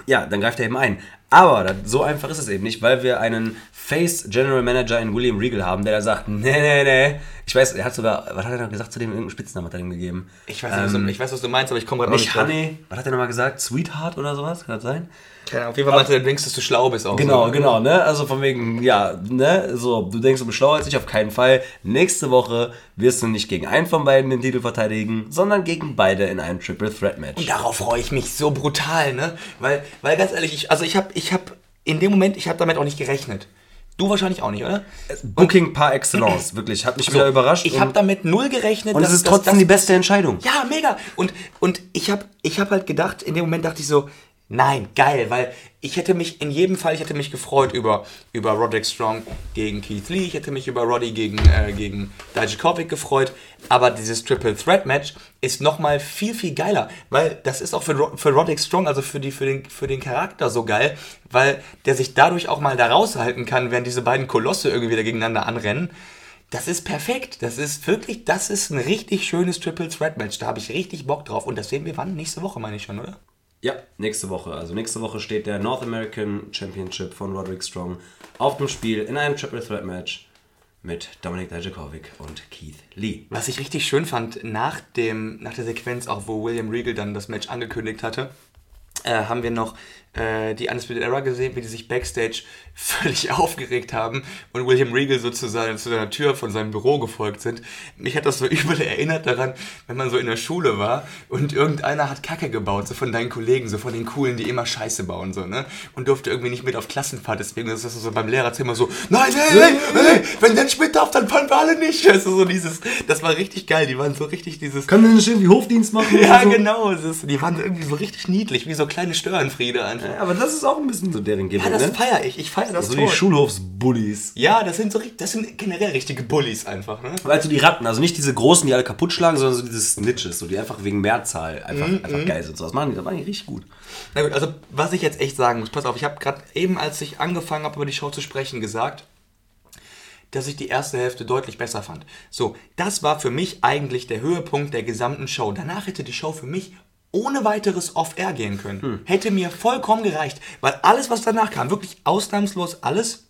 ja, dann greift er eben ein. Aber das, so einfach ist es eben nicht, weil wir einen Face General Manager in William Regal haben, der da sagt, nee, nee, nee. Ich weiß, er hat sogar, was hat er noch gesagt zu dem, irgendeinen Spitznamen hat er ihm gegeben. Ich weiß, nicht, was du, ich weiß, was du meinst, aber ich komme gerade auch Nicht nicht. Honey, was hat er nochmal gesagt? Sweetheart oder sowas? Kann das sein? Keine Ahnung, auf jeden Fall meinte er, du denkst, dass du schlau bist auch. Genau, so. genau, ne? Also von wegen, ja, ne? So, du denkst, du bist schlauer als ich, auf keinen Fall. Nächste Woche wirst du nicht gegen einen von beiden den Titel verteidigen, sondern gegen beide in einem Triple Threat Match. Und darauf freue ich mich so brutal, ne? Weil, weil ganz ehrlich, ich, also ich habe ich hab in dem Moment, ich habe damit auch nicht gerechnet. Du wahrscheinlich auch nicht, oder? Booking par excellence, wirklich. Hat mich wieder überrascht. Ich habe damit null gerechnet. und es dass- ist dass trotzdem das- die beste Entscheidung. Ja, mega. Und, und ich habe ich hab halt gedacht, in dem Moment dachte ich so, nein, geil, weil ich hätte mich in jedem Fall, ich hätte mich gefreut über, über Roderick Strong gegen Keith Lee, ich hätte mich über Roddy gegen, äh, gegen Dijakovic gefreut, aber dieses Triple Threat Match ist nochmal viel, viel geiler, weil das ist auch für, für Roderick Strong, also für, die, für, den, für den Charakter so geil, weil der sich dadurch auch mal da raushalten kann, während diese beiden Kolosse irgendwie wieder gegeneinander anrennen. Das ist perfekt. Das ist wirklich, das ist ein richtig schönes Triple Threat Match. Da habe ich richtig Bock drauf. Und das sehen wir wann? Nächste Woche, meine ich schon, oder? Ja, nächste Woche. Also nächste Woche steht der North American Championship von Roderick Strong auf dem Spiel in einem Triple Threat Match mit Dominik Dijakovic und Keith Lee. Was ich richtig schön fand, nach, dem, nach der Sequenz, auch wo William Regal dann das Match angekündigt hatte, äh, haben wir noch äh, die Undisputed Era gesehen, wie die sich backstage völlig aufgeregt haben und William Regal sozusagen zu seiner Tür von seinem Büro gefolgt sind. Mich hat das so übel erinnert daran, wenn man so in der Schule war und irgendeiner hat Kacke gebaut, so von deinen Kollegen, so von den Coolen, die immer Scheiße bauen, so, ne? Und durfte irgendwie nicht mit auf Klassenfahrt, deswegen ist das so beim Lehrerzimmer so, nein, hey, hey, hey, wenn der nicht mit darf, dann fahren wir alle nicht. Also so dieses, das war richtig geil, die waren so richtig dieses, Können wir nicht irgendwie Hofdienst machen? ja, genau. Es ist, die waren irgendwie so richtig niedlich, wie so kleine Störenfriede einfach. Ja, aber das ist auch ein bisschen so deren Gimmick, Ja, das ne? feiere ich. Ich feiere das So toll. die Schulhofsbullies. ja, das sind so das sind generell richtige Bullies einfach, ne? Also die Ratten, also nicht diese großen, die alle kaputt schlagen, sondern so diese Snitches, so die einfach wegen Mehrzahl einfach, Mhm, einfach geil sind. So, das machen die, das machen die richtig gut. Na gut, also was ich jetzt echt sagen muss, pass auf, ich habe gerade eben, als ich angefangen habe, über die Show zu sprechen, gesagt, dass ich die erste Hälfte deutlich besser fand. So, das war für mich eigentlich der Höhepunkt der gesamten Show. Danach hätte die Show für mich ohne weiteres off-air gehen können. Hätte mir vollkommen gereicht, weil alles, was danach kam, wirklich ausnahmslos alles,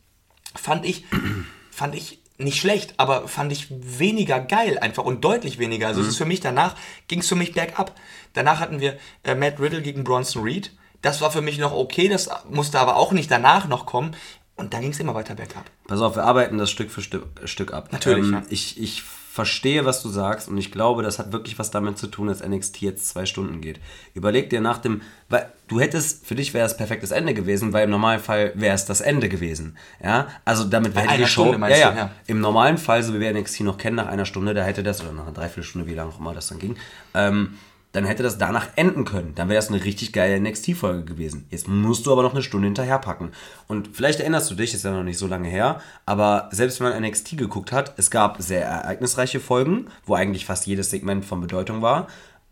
fand ich, fand ich nicht schlecht, aber fand ich weniger geil einfach und deutlich weniger. Also es ist für mich danach, ging es für mich bergab. Danach hatten wir äh, Matt Riddle gegen Bronson Reed. Das war für mich noch okay, das musste aber auch nicht danach noch kommen. Und dann ging es immer weiter bergab. Pass auf, wir arbeiten das Stück für Stück, Stück ab. Natürlich, ja. ich, ich verstehe, was du sagst und ich glaube, das hat wirklich was damit zu tun, dass NXT jetzt zwei Stunden geht. Überleg dir nach dem, weil du hättest, für dich wäre es perfektes Ende gewesen, weil im Normalfall wäre es das Ende gewesen. Ja, also damit wäre die Show, Stunde ja, ja. ja. Im normalen Fall, so wie wir NXT noch kennen, nach einer Stunde, da hätte das, oder nach einer Dreiviertelstunde, wie lange auch immer das dann ging, ähm, dann hätte das danach enden können. Dann wäre das eine richtig geile NXT-Folge gewesen. Jetzt musst du aber noch eine Stunde hinterher packen. Und vielleicht erinnerst du dich, ist ja noch nicht so lange her, aber selbst wenn man NXT geguckt hat, es gab sehr ereignisreiche Folgen, wo eigentlich fast jedes Segment von Bedeutung war.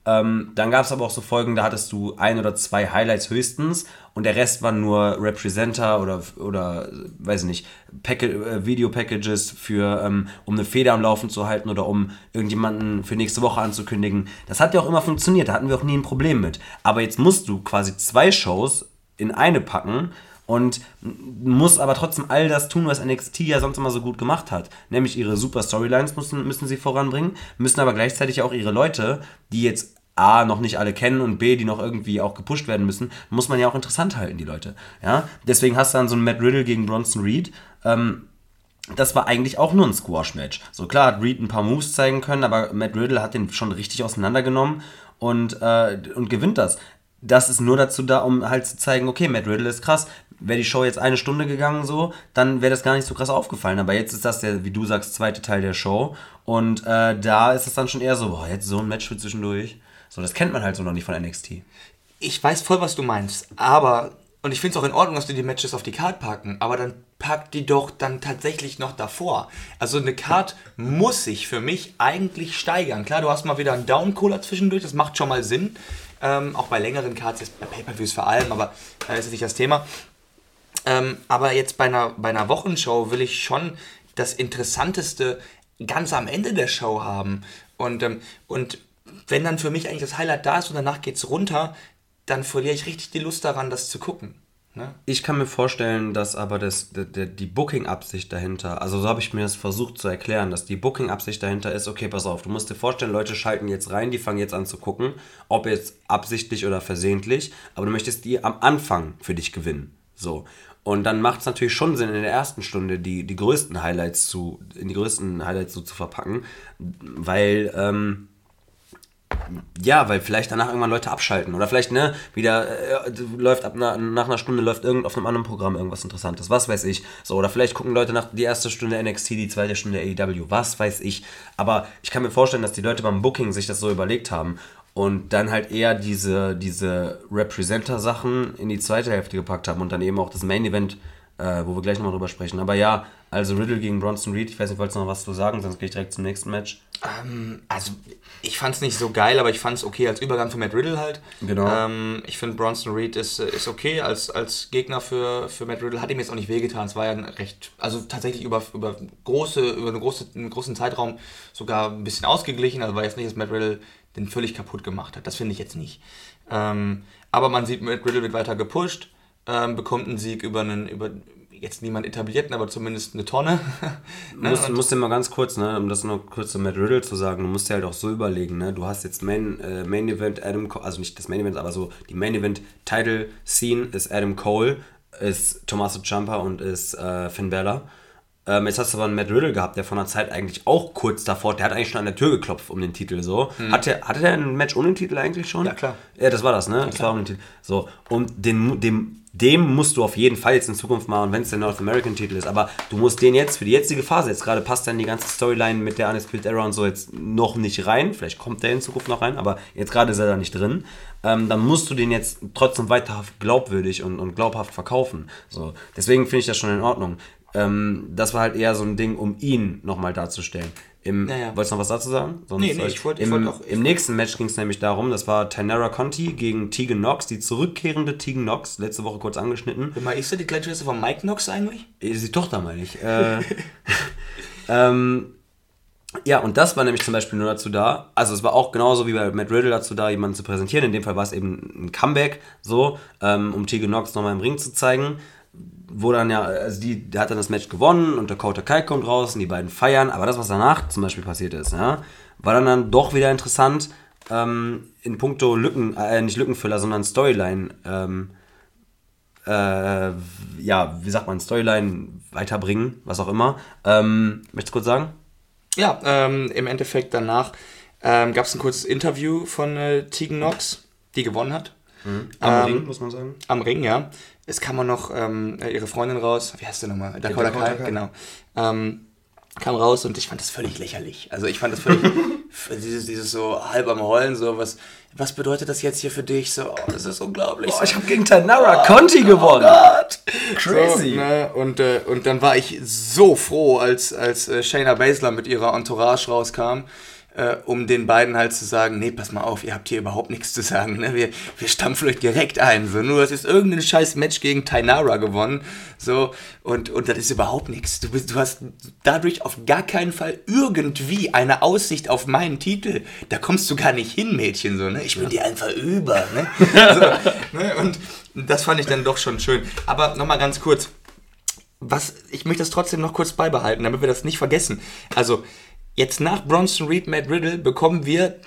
Ähm, dann gab es aber auch so Folgen, da hattest du ein oder zwei Highlights höchstens und der Rest waren nur Representer oder, oder weiß ich nicht, Pack äh, Video-Packages für, ähm, um eine Feder am Laufen zu halten oder um irgendjemanden für nächste Woche anzukündigen. Das hat ja auch immer funktioniert, da hatten wir auch nie ein Problem mit. Aber jetzt musst du quasi zwei Shows in eine packen und muss aber trotzdem all das tun, was NXT ja sonst immer so gut gemacht hat. Nämlich ihre super Storylines müssen, müssen sie voranbringen, müssen aber gleichzeitig auch ihre Leute, die jetzt A, noch nicht alle kennen und B, die noch irgendwie auch gepusht werden müssen, muss man ja auch interessant halten, die Leute. Ja? Deswegen hast du dann so ein Matt Riddle gegen Bronson Reed. Ähm, das war eigentlich auch nur ein Squash-Match. So klar hat Reed ein paar Moves zeigen können, aber Matt Riddle hat den schon richtig auseinandergenommen und, äh, und gewinnt das. Das ist nur dazu da, um halt zu zeigen, okay, Matt Riddle ist krass. Wäre die Show jetzt eine Stunde gegangen so, dann wäre das gar nicht so krass aufgefallen. Aber jetzt ist das der, wie du sagst, zweite Teil der Show. Und äh, da ist es dann schon eher so, boah, jetzt so ein Match für zwischendurch. So, das kennt man halt so noch nicht von NXT. Ich weiß voll, was du meinst, aber, und ich finde es auch in Ordnung, dass du die Matches auf die Card packen, aber dann pack die doch dann tatsächlich noch davor. Also eine Card muss sich für mich eigentlich steigern. Klar, du hast mal wieder einen Down-Cola zwischendurch, das macht schon mal Sinn. Ähm, auch bei längeren Cards, jetzt bei Pay-Per-Views vor allem, aber äh, ist nicht das Thema. Ähm, aber jetzt bei einer, bei einer Wochenshow will ich schon das Interessanteste ganz am Ende der Show haben. Und, ähm, und wenn dann für mich eigentlich das Highlight da ist und danach geht es runter, dann verliere ich richtig die Lust daran, das zu gucken. Ne? Ich kann mir vorstellen, dass aber das, die, die Booking-Absicht dahinter, also so habe ich mir das versucht zu erklären, dass die Booking-Absicht dahinter ist, okay, pass auf, du musst dir vorstellen, Leute schalten jetzt rein, die fangen jetzt an zu gucken, ob jetzt absichtlich oder versehentlich, aber du möchtest die am Anfang für dich gewinnen. So. Und dann macht es natürlich schon Sinn, in der ersten Stunde die, die größten Highlights zu, in die größten Highlights so zu verpacken, weil, ähm, ja, weil vielleicht danach irgendwann Leute abschalten oder vielleicht, ne, wieder äh, läuft ab na, nach einer Stunde läuft irgend auf einem anderen Programm irgendwas Interessantes, was weiß ich. So, oder vielleicht gucken Leute nach die erste Stunde NXT, die zweite Stunde AEW, was weiß ich. Aber ich kann mir vorstellen, dass die Leute beim Booking sich das so überlegt haben und dann halt eher diese, diese Representer-Sachen in die zweite Hälfte gepackt haben und dann eben auch das Main-Event äh, wo wir gleich nochmal drüber sprechen. Aber ja, also Riddle gegen Bronson Reed, ich weiß nicht, wolltest du noch was zu sagen, sonst gehe ich direkt zum nächsten Match. Ähm, also, ich fand es nicht so geil, aber ich fand es okay als Übergang für Matt Riddle halt. Genau. Ähm, ich finde, Bronson Reed ist, ist okay als, als Gegner für, für Matt Riddle. Hat ihm jetzt auch nicht wehgetan. Es war ja ein recht, also tatsächlich über, über, große, über eine große, einen großen Zeitraum sogar ein bisschen ausgeglichen. Also war jetzt nicht, dass Matt Riddle den völlig kaputt gemacht hat. Das finde ich jetzt nicht. Ähm, aber man sieht, Matt Riddle wird weiter gepusht ähm, bekommt einen Sieg über einen, über jetzt niemand etablierten, aber zumindest eine Tonne. ne? musst, musst dir mal ganz kurz, ne, um das noch kurz zu Matt Riddle zu sagen, du musst dir halt auch so überlegen, ne, du hast jetzt Main, äh, Main Event Adam Cole, also nicht das Main Event, aber so die Main Event Title Scene ist Adam Cole, ist Tommaso Ciampa und ist äh, Finn Balor. Ähm, jetzt hast du aber einen Matt Riddle gehabt, der von der Zeit eigentlich auch kurz davor, der hat eigentlich schon an der Tür geklopft um den Titel so. Mhm. Hatte, hatte der ein Match ohne den Titel eigentlich schon? Ja, klar. Ja, das war das, ne? Ja, das war um den Titel. So, und den, dem dem musst du auf jeden Fall jetzt in Zukunft machen, wenn es der North American Titel ist. Aber du musst den jetzt für die jetzige Phase, jetzt gerade passt dann die ganze Storyline mit der Undisputed Era und so jetzt noch nicht rein. Vielleicht kommt der in Zukunft noch rein, aber jetzt gerade ist er da nicht drin. Ähm, dann musst du den jetzt trotzdem weiterhaft glaubwürdig und, und glaubhaft verkaufen. So. Deswegen finde ich das schon in Ordnung. Ähm, das war halt eher so ein Ding, um ihn nochmal darzustellen. Im, ja, ja. Wolltest du noch was dazu sagen? Sonst nee, nee, ich wollte wollt auch. Im nächsten Match ging es nämlich darum, das war Tanara Conti gegen Tegan Knox, die zurückkehrende Tegan Knox, letzte Woche kurz angeschnitten. Mal, ist sie die Schwester von Mike Knox eigentlich? Ist die Tochter, meine ich. äh, ähm, ja, und das war nämlich zum Beispiel nur dazu da, also es war auch genauso wie bei Matt Riddle dazu da, jemanden zu präsentieren. In dem Fall war es eben ein Comeback, so, ähm, um Tegan Knox nochmal im Ring zu zeigen wo dann ja, also die, der hat dann das Match gewonnen und Dakota Kai kommt raus und die beiden feiern, aber das, was danach zum Beispiel passiert ist, ja, war dann, dann doch wieder interessant ähm, in puncto Lücken, äh, nicht Lückenfüller, sondern Storyline, ähm, äh, ja, wie sagt man, Storyline weiterbringen, was auch immer. Ähm, möchtest du kurz sagen? Ja, ähm, im Endeffekt danach ähm, gab es ein kurzes Interview von äh, Tegan Knox, die gewonnen hat. Mhm. Am ähm, Ring, muss man sagen. Am Ring, ja. Es kam auch noch ähm, ihre Freundin raus. Wie heißt sie nochmal? Dakota, Dakota Kai, Kai, genau. Ähm, kam raus und ich fand das völlig lächerlich. Also ich fand das völlig, dieses, dieses so halb am Heulen, so was, was bedeutet das jetzt hier für dich? So, oh, das ist unglaublich. Oh, ich habe gegen Tanara oh, Conti gewonnen. Oh. Crazy. So, ne? und, äh, und dann war ich so froh, als, als äh, Shayna Baszler mit ihrer Entourage rauskam äh, um den beiden halt zu sagen, nee, pass mal auf, ihr habt hier überhaupt nichts zu sagen, ne? wir, wir stampfen euch direkt ein, so, nur es ist irgendein scheiß Match gegen Tainara gewonnen, so, und, und das ist überhaupt nichts. Du, bist, du hast dadurch auf gar keinen Fall irgendwie eine Aussicht auf meinen Titel. Da kommst du gar nicht hin, Mädchen, so, ne? Ich bin dir einfach über, ne? so, ne? Und das fand ich dann doch schon schön. Aber nochmal ganz kurz, was, ich möchte das trotzdem noch kurz beibehalten, damit wir das nicht vergessen. Also, jetzt nach Bronson Reed, Matt Riddle bekommen wir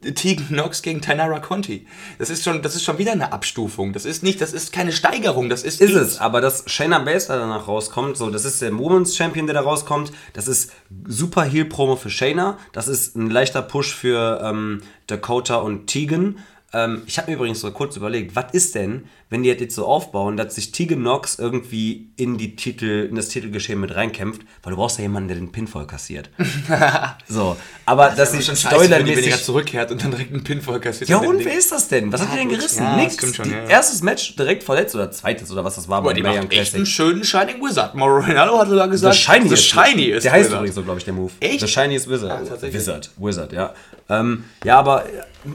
Tegan Knox gegen Tainara Conti. Das ist schon, das ist schon wieder eine Abstufung. Das ist nicht, das ist keine Steigerung. Das ist Ist es, aber dass Shayna Baszler danach rauskommt, so, das ist der Women's Champion, der da rauskommt, das ist super Heel-Promo für Shayna, das ist ein leichter Push für ähm, Dakota und Tegan. Ähm, ich habe mir übrigens so kurz überlegt, was ist denn, wenn die jetzt so aufbauen, dass sich Tegan Knox irgendwie in die Titel, in das Titelgeschehen mit reinkämpft, weil du brauchst ja jemanden, der den Pinfall kassiert. so, aber dass sie schon scheiße, wenn storyline-mäßig zurückkehrt und dann direkt einen Pinfall kassiert. ja, und wer ist das denn? Was hat Ja, die denn gerissen? Ja, Nix. das schon, Die- ja. Erstes Match direkt verletzt oder zweites oder was das war Boah, die macht echt einen schönen Shining Wizard. Ronaldo hat sogar gesagt, The Shiny, The Shiny ist Der heißt übrigens so, glaube ich, der Move. Echt? The Shiny ist Wizard. Ah. Wizard, Wizard, ja. Ähm, ja, aber äh,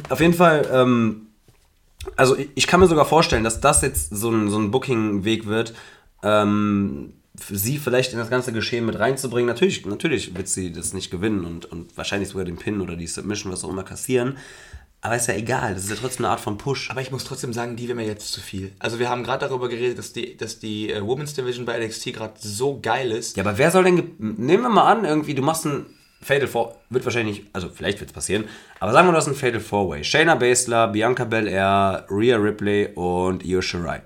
auf jeden Fall, ähm, also ich, kann mir sogar vorstellen, dass das jetzt so ein, so ein Booking-Weg wird, ähm, sie vielleicht in das ganze Geschehen mit reinzubringen. Natürlich, natürlich wird sie das nicht gewinnen und, und wahrscheinlich sogar den Pin oder die Submission, was auch immer, kassieren. Aber ist ja egal, das ist ja trotzdem eine Art von Push. Aber ich muss trotzdem sagen, die wäre mir jetzt zu viel. Also wir haben gerade darüber geredet, dass die, dass die äh, Women's Division bei NXT gerade so geil ist. Ja, aber wer soll denn. Nehmen wir mal an, irgendwie, du machst ein Fatal Four. Wird wahrscheinlich. Also, vielleicht wird es passieren. Aber sagen wir, du hast ein Fatal Four Way. Shayna Baszler, Bianca Belair, Rhea Ripley und Io Shirai.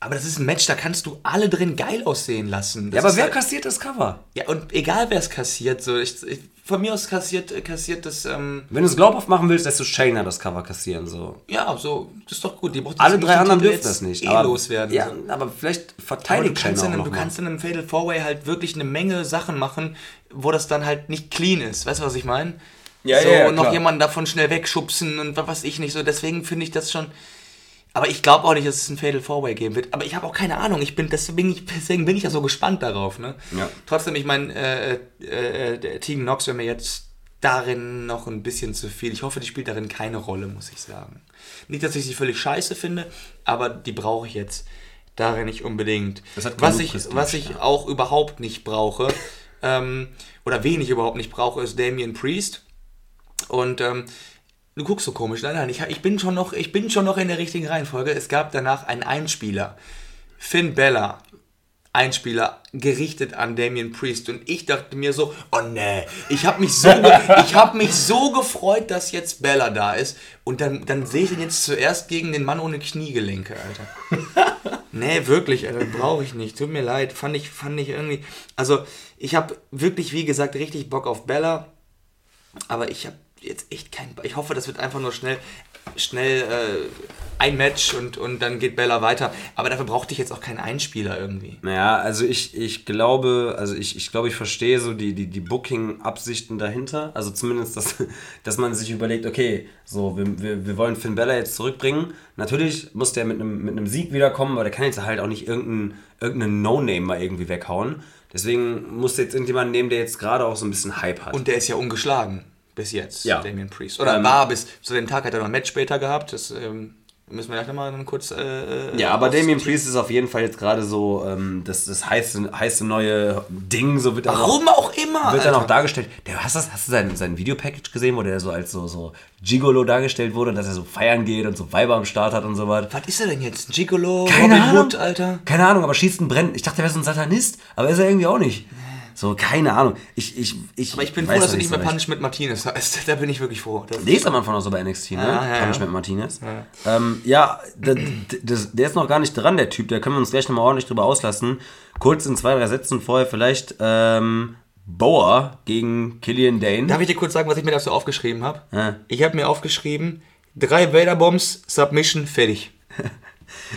Aber das ist ein Match, da kannst du alle drin geil aussehen lassen. Das Ja, aber ist wer halt- kassiert das Cover? Ja, und egal wer es kassiert, so ich, ich, von mir aus kassiert, äh, kassiert das, ähm, Wenn du es glaubhaft machen willst, lässt du Shayna das Cover kassieren. So. ja, so, das ist doch gut. Die braucht Alle drei anderen Titel dürfen das nicht. Eh aber, loswerden. Ja, so. aber vielleicht Aber du verteidigt kannst, Shayna in auch einem, noch du mal. kannst in einem Fatal Four Way halt wirklich eine Menge Sachen machen, wo das dann halt nicht clean ist. Weißt du, was ich meine? Ja, so, ja, ja, und noch jemanden davon schnell wegschubsen und was weiß ich nicht so. Deswegen finde ich das schon. Aber ich glaube auch nicht, dass es ein Fatal Four Way geben wird. Aber ich habe auch keine Ahnung. Ich bin deswegen, ich, deswegen bin ich ja so gespannt darauf. Ne? Ja. Trotzdem, ich meine, äh, äh, der Tegan Knox wäre mir jetzt darin noch ein bisschen zu viel. Ich hoffe, die spielt darin keine Rolle, muss ich sagen. Nicht, dass ich sie völlig scheiße finde, aber die brauche ich jetzt darin nicht unbedingt. Was ich, Prestige, was ich ja. auch überhaupt nicht brauche, ähm, oder wen ich überhaupt nicht brauche, ist Damien Priest. Und ähm, du guckst so komisch. Nein, nein, ich, ich, bin schon noch, ich bin schon noch in der richtigen Reihenfolge. Es gab danach einen Einspieler. Finn Bella, Einspieler, gerichtet an Damien Priest. Und ich dachte mir so, oh nee, ich habe mich, so ich hab mich so gefreut, dass jetzt Bella da ist. Und dann, dann sehe ich ihn jetzt zuerst gegen den Mann ohne Kniegelenke, Alter. Nee, wirklich, Alter, brauche ich nicht. Tut mir leid. Fand ich, fand ich irgendwie. Also, ich habe wirklich, wie gesagt, richtig Bock auf Bella. Aber ich habe jetzt echt keinen. Ich hoffe, das wird einfach nur schnell, schnell äh, ein Match und, und dann geht Bella weiter. Aber dafür brauchte ich jetzt auch keinen Einspieler irgendwie. Naja, also ich, ich glaube, also ich, ich glaube, ich verstehe so die, die, die Booking-Absichten dahinter. Also zumindest, dass, dass man sich überlegt, okay, so, wir, wir, wir wollen Finn Bella jetzt zurückbringen. Natürlich muss der mit einem, mit einem Sieg wiederkommen, aber der kann jetzt halt auch nicht irgendeinen irgendeinen No-Name mal irgendwie weghauen. Deswegen muss jetzt irgendjemand nehmen, der jetzt gerade auch so ein bisschen Hype hat. Und der ist ja ungeschlagen bis jetzt, Ja. Damien Priest. Oder Ähm, war bis zu dem Tag hat er noch ein Match später gehabt. Das ähm, müssen wir gleich nochmal dann kurz. Äh, Ja, aber Damien. Priest ist auf jeden Fall jetzt gerade so ähm, das, das heiße, heiße neue Ding, so wird Warum auch immer? wird dann auch dargestellt. Der, hast, du das, hast du sein, sein Videopackage gesehen, wo der so als so, so Gigolo dargestellt wurde, dass er so feiern geht und so Weiber am Start hat und so was? Was ist er denn jetzt? Gigolo? Keine Robin Ahnung. Hood, Alter? Keine Ahnung, aber schießt ein Brennen. Ich dachte, er wäre so ein Satanist, aber ist er irgendwie auch nicht. So, keine Ahnung. Ich, ich, ich, Aber ich bin froh, dass du nicht mehr recht. Punishment Martinez heißt. Da bin ich wirklich froh. Das Der ist am Anfang noch so bei NXT, ne? Ja, ja, ja. Punishment Martinez. Ja, ähm, ja der, der, ist noch gar nicht dran, der Typ. Da können wir uns gleich nochmal ordentlich drüber auslassen. Kurz in zwei, drei Sätzen vorher vielleicht ähm, Boa gegen Killian Dane. Darf ich dir kurz sagen, was ich mir dazu aufgeschrieben habe? Ja. Ich habe mir aufgeschrieben, drei Vader-Bombs, Submission, fertig.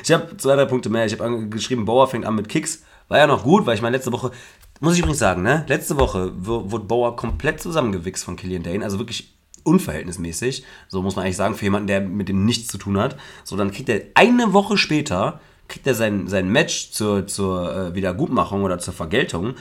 Ich habe zwei, drei Punkte mehr. Ich habe geschrieben, Bauer fängt an mit Kicks. War ja noch gut, weil ich meine, letzte Woche, muss ich übrigens sagen, ne? Letzte Woche wo- wurde Bauer komplett zusammengewichst von Killian Dane. Also wirklich unverhältnismäßig. So muss man eigentlich sagen, für jemanden, der mit dem nichts zu tun hat. So, dann kriegt er eine Woche später, kriegt er sein, sein Match zur, zur äh, Wiedergutmachung oder zur Vergeltung.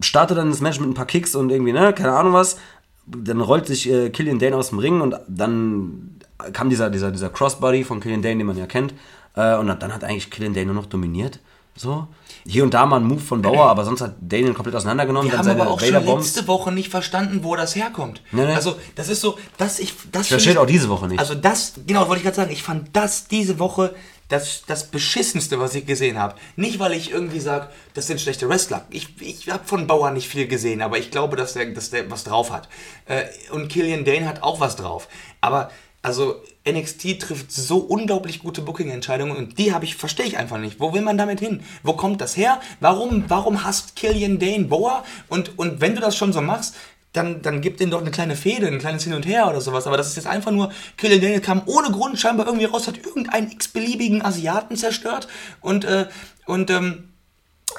Startet dann das Match mit ein paar Kicks und irgendwie, ne, keine Ahnung was. dann rollt sich äh, Killian Dane aus dem Ring und dann kam dieser, dieser, dieser Crossbody von Killian Dane, den man ja kennt. Äh, und dann hat eigentlich Killian Dane nur noch dominiert. So. Hier und da mal ein Move von Bauer, aber sonst hat Dane ihn komplett auseinandergenommen. Wir dann haben seine aber auch schon Vader-Bombs. letzte Woche nicht verstanden, wo das herkommt. Nee, nee. Also, das ist so, dass ich. Das Ich verstehe auch diese Woche nicht. Also, das, genau, wollte ich gerade sagen. Ich fand das diese Woche das, das Beschissenste, was ich gesehen habe. Nicht, weil ich irgendwie sage, das sind schlechte Wrestler. Ich, ich habe von Bauer nicht viel gesehen, aber ich glaube, dass der, dass der was drauf hat. Äh, und Killian Dane hat auch was drauf. Aber, also, NXT trifft so unglaublich gute Booking-Entscheidungen und die habe ich, verstehe ich einfach nicht. Wo will man damit hin? Wo kommt das her? Warum, warum hasst Killian Dane Bauer? Und, und wenn du das schon so machst, dann, dann gib denen doch eine kleine Fehde, ein kleines Hin und Her oder sowas. Aber das ist jetzt einfach nur, Killian Dane kam ohne Grund scheinbar irgendwie raus, hat irgendeinen x-beliebigen Asiaten zerstört und, äh, und, ähm,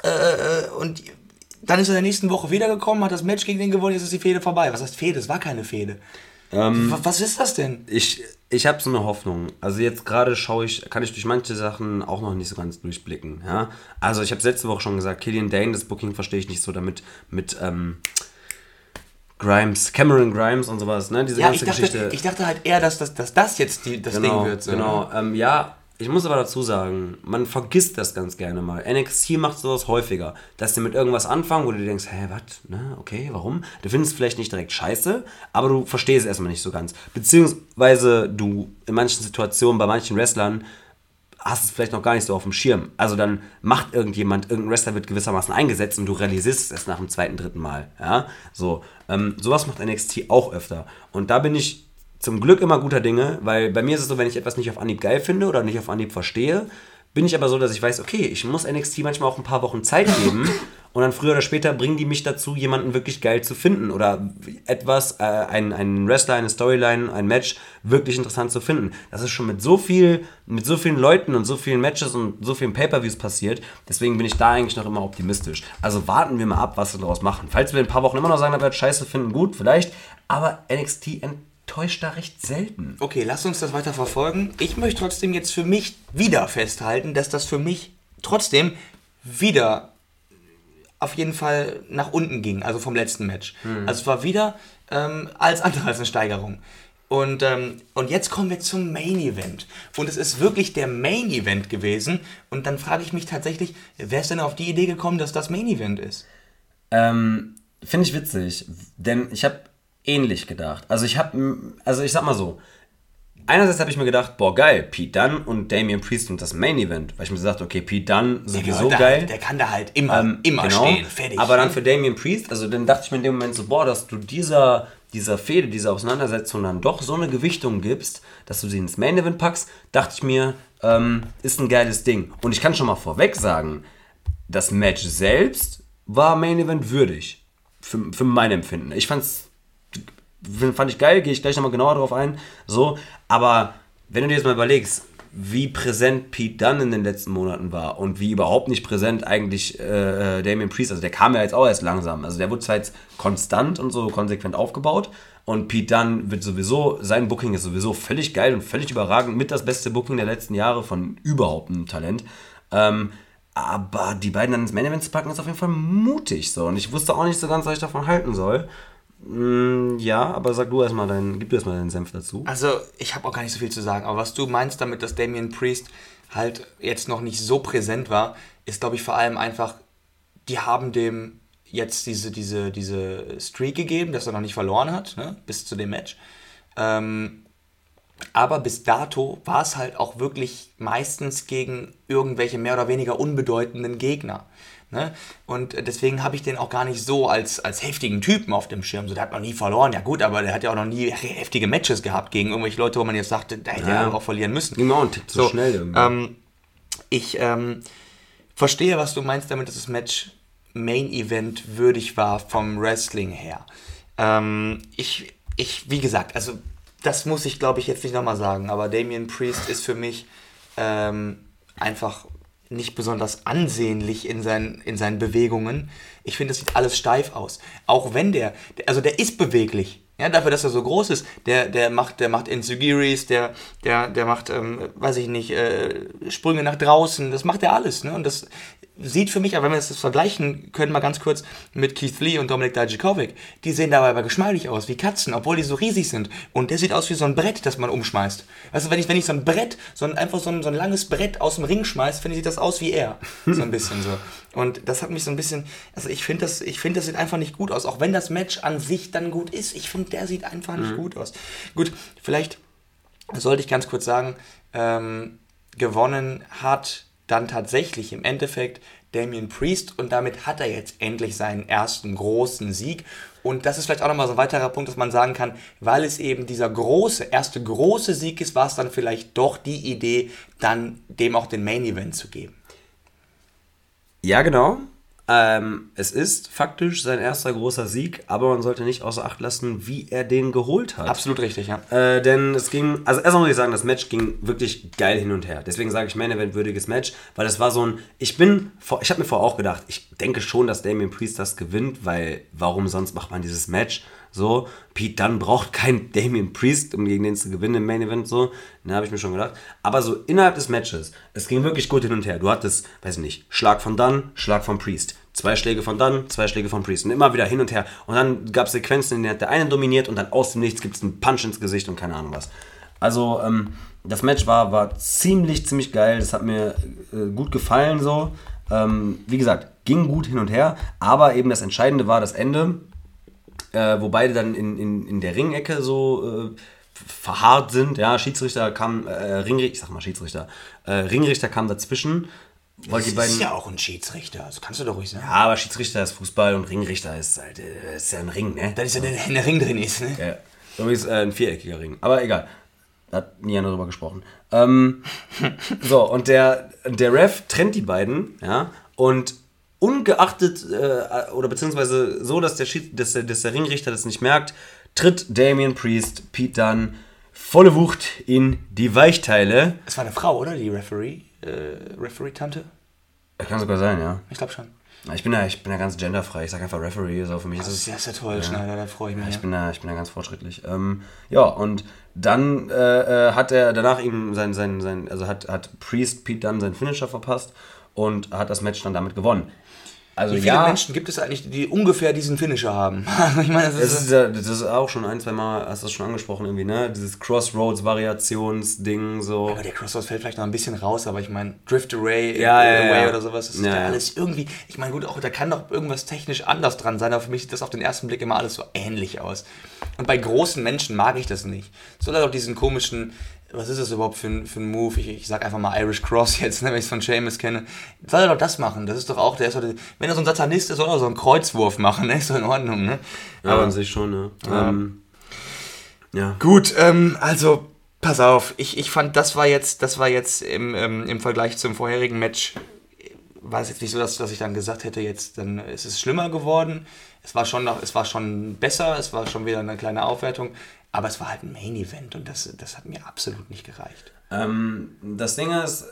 äh, äh, und dann ist er in der nächsten Woche wiedergekommen, hat das Match gegen den gewonnen, jetzt ist die Fehde vorbei. Was heißt Fehde? Es war keine Fehde. Ähm, Wa- Was ist das denn? ich ich habe so eine Hoffnung. Also jetzt gerade schaue ich, kann ich durch manche Sachen auch noch nicht so ganz durchblicken. Ja? Also ich habe letzte Woche schon gesagt, Killian Dane, das Booking verstehe ich nicht so damit mit ähm, Grimes, Cameron Grimes und sowas, ne? Diese Ja, ich ganze dachte, Geschichte. ich dachte halt eher, dass das, dass das jetzt die, das genau, Ding wird. So, genau. ne? Ähm, ja, ich muss aber dazu sagen, man vergisst das ganz gerne mal. NXT macht sowas häufiger, dass sie mit irgendwas anfangen, wo du dir denkst, hä, was, ne, okay, warum? Du findest es vielleicht nicht direkt scheiße, aber du verstehst es erstmal nicht so ganz. Beziehungsweise du in manchen Situationen, bei manchen Wrestlern, hast es vielleicht noch gar nicht so auf dem Schirm. Also dann macht irgendjemand, irgendein Wrestler wird gewissermaßen eingesetzt und du realisierst es erst nach dem zweiten, dritten Mal. Ja, so. Ähm, sowas macht NXT auch öfter. Und da bin ich zum Glück immer guter Dinge, weil bei mir ist es so, wenn ich etwas nicht auf Anhieb geil finde oder nicht auf Anhieb verstehe, bin ich aber so, dass ich weiß, okay, ich muss NXT manchmal auch ein paar Wochen Zeit geben und dann früher oder später bringen die mich dazu, jemanden wirklich geil zu finden oder etwas, äh, einen, Wrestler, eine Storyline, ein Match wirklich interessant zu finden. Das ist schon mit so viel, mit so vielen Leuten und so vielen Matches und so vielen Pay-Per-Views passiert. Deswegen bin ich da eigentlich noch immer optimistisch. Also warten wir mal ab, was wir daraus machen. Falls wir in ein paar Wochen immer noch sagen, da wird scheiße finden, gut, vielleicht. Aber NXT enttäuscht da recht selten. Okay, lass uns das weiter verfolgen. Ich möchte trotzdem jetzt für mich wieder festhalten, dass das für mich trotzdem wieder auf jeden Fall nach unten ging, also vom letzten Match. Also es war wieder ähm, alles andere als eine Steigerung. Und, ähm, und jetzt kommen wir zum Main Event. Und es ist wirklich der Main Event gewesen. Und dann frage ich mich tatsächlich, wer ist denn auf die Idee gekommen, dass das Main Event ist? Ähm, Finde ich witzig, denn ich habe ähnlich gedacht. Also ich habe, also ich sag mal so, einerseits habe ich mir gedacht, boah geil, Pete Dunne und Damian Priest und das Main Event, weil ich mir gesagt okay, Pete Dunne sowieso der, geil. Der kann da halt immer, Ähm, immer genau. stehen, fertig. Aber dann für Damian Priest, also dann dachte ich mir in dem Moment so, boah, dass du dieser, dieser Fehde, dieser Auseinandersetzung dann doch so eine Gewichtung gibst, dass du sie ins Main Event packst, dachte ich mir, ähm, ist ein geiles Ding. Und ich kann schon mal vorweg sagen, das Match selbst war Main Event würdig. Für, für mein Empfinden. Ich fand's fand ich geil, gehe ich gleich nochmal genauer drauf ein. So, aber wenn du dir jetzt mal überlegst, wie präsent Pete Dunne in den letzten Monaten war und wie überhaupt nicht präsent eigentlich äh, Damien Priest, also der kam ja jetzt auch erst langsam. Also der wurde zwar jetzt konstant und so konsequent aufgebaut und Pete Dunne wird sowieso, sein Booking ist sowieso völlig geil und völlig überragend, mit das beste Booking der letzten Jahre von überhaupt einem Talent. Ähm, aber die beiden dann ins Main Event zu packen, ist auf jeden Fall mutig so. Und ich wusste auch nicht so ganz, was ich davon halten soll. Mm, ja, aber sag du erstmal deinen, gib du erstmal deinen Senf dazu. Also, ich habe auch gar nicht so viel zu sagen, aber was du meinst damit, dass Damian Priest halt jetzt noch nicht so präsent war, ist, glaube ich, vor allem einfach, die haben dem jetzt diese, diese, diese Streak gegeben, dass er noch nicht verloren hat, ne, bis zu dem Match. Ähm, aber bis dato war es halt auch wirklich meistens gegen irgendwelche mehr oder weniger unbedeutenden Gegner. Ne? Und deswegen habe ich den auch gar nicht so als, als heftigen Typen auf dem Schirm. So, der hat noch nie verloren, ja gut, aber der hat ja auch noch nie heftige Matches gehabt gegen irgendwelche Leute, wo man jetzt sagte, da hätte Ja. er auch verlieren müssen. Auch ein Tick zu schnell irgendwie. Ähm, ich ähm, verstehe, was du meinst damit, dass das Match Main Event würdig war vom Wrestling her. Ähm, ich, ich, wie gesagt, also das muss ich glaube ich jetzt nicht nochmal sagen, aber Damian Priest ist für mich ähm, einfach nicht besonders ansehnlich in seinen, in seinen Bewegungen. Ich finde, das sieht alles steif aus. Auch wenn der, also der ist beweglich. Ja, dafür, dass er so groß ist, der, der macht, der macht Insugiris, der, der, der macht, ähm, weiß ich nicht, äh, Sprünge nach draußen, das macht er alles, ne? Und das, sieht für mich, aber wenn wir das vergleichen können, mal ganz kurz mit Keith Lee und Dominik Dijakovic, die sehen dabei aber geschmeidig aus, wie Katzen, obwohl die so riesig sind. Und der sieht aus wie so ein Brett, das man umschmeißt. Also wenn ich, wenn ich so ein Brett, so ein, einfach so ein, so ein langes Brett aus dem Ring schmeiß, finde ich, sieht das aus wie er. So ein bisschen so. Und das hat mich so ein bisschen, also ich finde das, ich finde das sieht einfach nicht gut aus, auch wenn das Match an sich dann gut ist. Ich finde, der sieht einfach nicht gut aus. Gut, vielleicht sollte ich ganz kurz sagen, ähm, gewonnen hat dann tatsächlich im Endeffekt Damien Priest und damit hat er jetzt endlich seinen ersten großen Sieg. Und das ist vielleicht auch nochmal so ein weiterer Punkt, dass man sagen kann, weil es eben dieser große, erste große Sieg ist, war es dann vielleicht doch die Idee, dann dem auch den Main Event zu geben. Ja, genau. Ähm, es ist faktisch sein erster großer Sieg, aber man sollte nicht außer Acht lassen, wie er den geholt hat. Absolut richtig, ja. Äh, denn es ging, also erstmal muss ich sagen, das Match ging wirklich geil hin und her. Deswegen sage ich Main Event würdiges Match, weil es war so ein, ich bin, ich habe mir vorher auch gedacht, ich denke schon, dass Damien Priest das gewinnt, weil warum sonst macht man dieses Match? So, Pete Dunne braucht keinen Damien Priest, um gegen den zu gewinnen im Main Event, so. Ne, habe ich mir schon gedacht. Aber so innerhalb des Matches, es ging wirklich gut hin und her. Du hattest, weiß ich nicht, Schlag von Dunne, Schlag von Priest. Zwei Schläge von Dunne, zwei Schläge von Priest. Und immer wieder hin und her. Und dann gab es Sequenzen, in denen der eine dominiert und dann aus dem Nichts gibt es einen Punch ins Gesicht und keine Ahnung was. Also, ähm, das Match war, war ziemlich, ziemlich geil. Das hat mir äh, gut gefallen so. Ähm, wie gesagt, ging gut hin und her. Aber eben das Entscheidende war das Ende äh, wo beide dann in, in, in der Ringecke so äh, verharrt sind. Ja, Schiedsrichter kam, äh, Ringrichter, ich sag mal Schiedsrichter, äh, Ringrichter kam dazwischen. Das ist ja auch ein Schiedsrichter, das kannst du doch ruhig sagen. Ja, aber Schiedsrichter ist Fußball und Ringrichter ist halt, äh, ist ja ein Ring, ne? Das ist ja der, der Ring drin ist, ne? Ja, übrigens äh, ein viereckiger Ring. Aber egal. Da hat nie einer drüber gesprochen. Ähm, so, und der, der Ref trennt die beiden, ja, und ungeachtet äh, oder beziehungsweise so, dass der, Schied, dass, der, dass der Ringrichter das nicht merkt, tritt Damien Priest Pete Dunne volle Wucht in die Weichteile. Es war eine Frau, oder? Die Referee, äh, Referee-Tante? Kann sogar sein, ja. Ich glaube schon. Ich bin ja, ich bin ja ganz genderfrei. Ich sage einfach Referee. So für mich Das ist ist es. ja, ist ja toll, Schneider, da freue ich mich. Ja, ich bin da, ich bin da ganz fortschrittlich. Ähm, ja, und dann äh, äh, hat er danach ihm sein, sein, sein, also hat, hat Priest Pete Dunne seinen Finisher verpasst und hat das Match dann damit gewonnen. Also Wie viele ja, Menschen gibt es eigentlich, die ungefähr diesen Finisher haben? ich meine, das ist, ja, das ist auch schon ein, zwei Mal, hast du das schon angesprochen irgendwie, ne? Dieses Crossroads-Variationsding so. aber der Crossroads fällt vielleicht noch ein bisschen raus, aber ich meine, Drift Array, Ja, äh, ja, Away ja. oder sowas, das ist Ja, ja ja. alles irgendwie, ich meine, gut, auch da kann doch irgendwas technisch anders dran sein, aber für mich sieht das auf den ersten Blick immer alles so ähnlich aus. Und bei großen Menschen mag ich das nicht. So hat auch diesen komischen, was ist das überhaupt für ein, für ein Move? Ich, ich sag einfach mal Irish Cross jetzt, ne, wenn ich es von Seamus kenne. Soll er doch das machen? Das ist doch auch, der ist doch, wenn er so ein Satanist ist, soll er so einen Kreuzwurf machen, ne? Ist doch in Ordnung, ne? Ja, an sich schon, ne? Ja. Ähm, ja. Gut, ähm, also pass auf, ich, ich fand, das war jetzt, das war jetzt im, ähm, im Vergleich zum vorherigen Match, war es jetzt nicht so, dass, dass ich dann gesagt hätte, jetzt dann ist es schlimmer geworden. Es war schon noch, es war schon besser, es war schon wieder eine kleine Aufwertung, aber es war halt ein Main Event und das, das hat mir absolut nicht gereicht. Ähm, das Ding ist,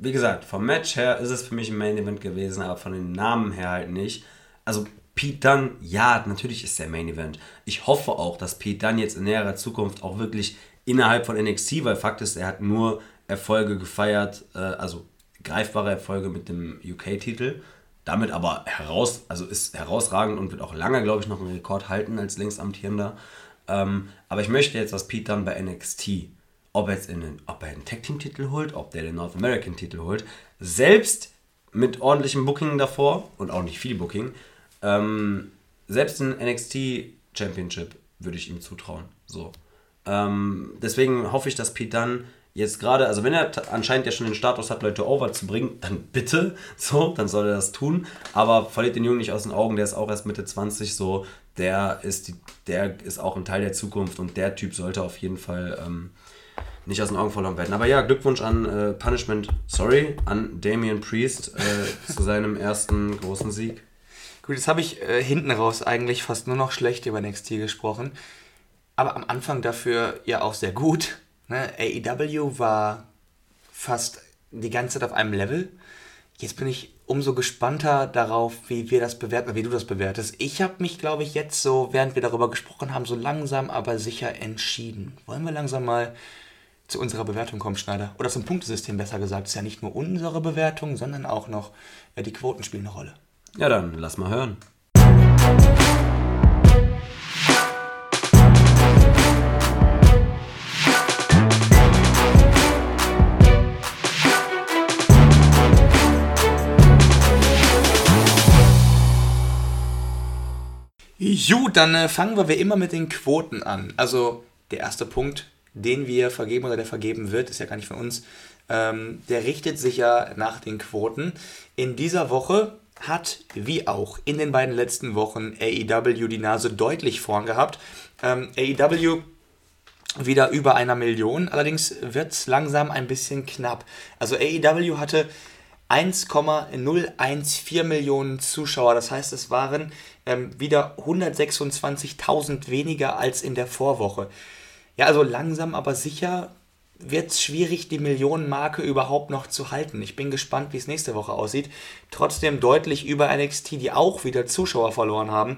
wie gesagt, vom Match her ist es für mich ein Main Event gewesen, aber von den Namen her halt nicht. Also Pete Dunne, ja, natürlich ist der Main Event. Ich hoffe auch, dass Pete Dunne jetzt in näherer Zukunft auch wirklich innerhalb von NXT, weil Fakt ist, er hat nur Erfolge gefeiert, äh, also greifbare Erfolge mit dem UK-Titel. Damit aber heraus, also ist herausragend und wird auch lange, glaube ich, noch einen Rekord halten als längstamtierender. Ähm, aber ich möchte jetzt, dass Pete Dunne bei NXT, ob er jetzt in den, ob er einen Tag Team Titel holt, ob der den North American Titel holt, selbst mit ordentlichem Booking davor und auch nicht viel Booking, ähm, selbst ein NXT Championship würde ich ihm zutrauen. So. Ähm, deswegen hoffe ich, dass Pete Dunne jetzt gerade, also wenn er anscheinend ja schon den Status hat, Leute over zu bringen, dann bitte, so, dann soll er das tun. Aber verliert den Jungen nicht aus den Augen, der ist auch erst Mitte 20, so, der ist, die, der ist auch ein Teil der Zukunft und der Typ sollte auf jeden Fall ähm, nicht aus den Augen verloren werden. Aber ja, Glückwunsch an äh, Punishment, sorry, an Damian Priest äh, zu seinem ersten großen Sieg. Gut, jetzt habe ich äh, hinten raus eigentlich fast nur noch schlecht über NXT gesprochen. Aber am Anfang dafür ja auch sehr gut. Ne? AEW war fast die ganze Zeit auf einem Level. Jetzt bin ich umso gespannter darauf, wie wir das bewerten, wie du das bewertest. Ich habe mich, glaube ich, jetzt so, während wir darüber gesprochen haben, so langsam aber sicher entschieden. Wollen wir langsam mal zu unserer Bewertung kommen, Schneider. Oder zum Punktesystem besser gesagt. Es ist ja nicht nur unsere Bewertung, sondern auch noch äh, die Quoten spielen eine Rolle. Ja, dann lass mal hören. Gut, dann äh, fangen wir wie immer mit den Quoten an. Also der erste Punkt, den wir vergeben oder der vergeben wird, ist ja gar nicht von uns, ähm, der richtet sich ja nach den Quoten. In dieser Woche hat, wie auch in den beiden letzten Wochen, AEW die Nase deutlich vorn gehabt. Ähm, AEW wieder über einer Million, allerdings wird es langsam ein bisschen knapp. Also AEW hatte 1,014 Millionen Zuschauer. Das heißt, es waren ähm, wieder 126.000 weniger als in der Vorwoche. Ja, also langsam aber sicher wird es schwierig, die Millionenmarke überhaupt noch zu halten. Ich bin gespannt, wie es nächste Woche aussieht. Trotzdem deutlich über NXT, die auch wieder Zuschauer verloren haben.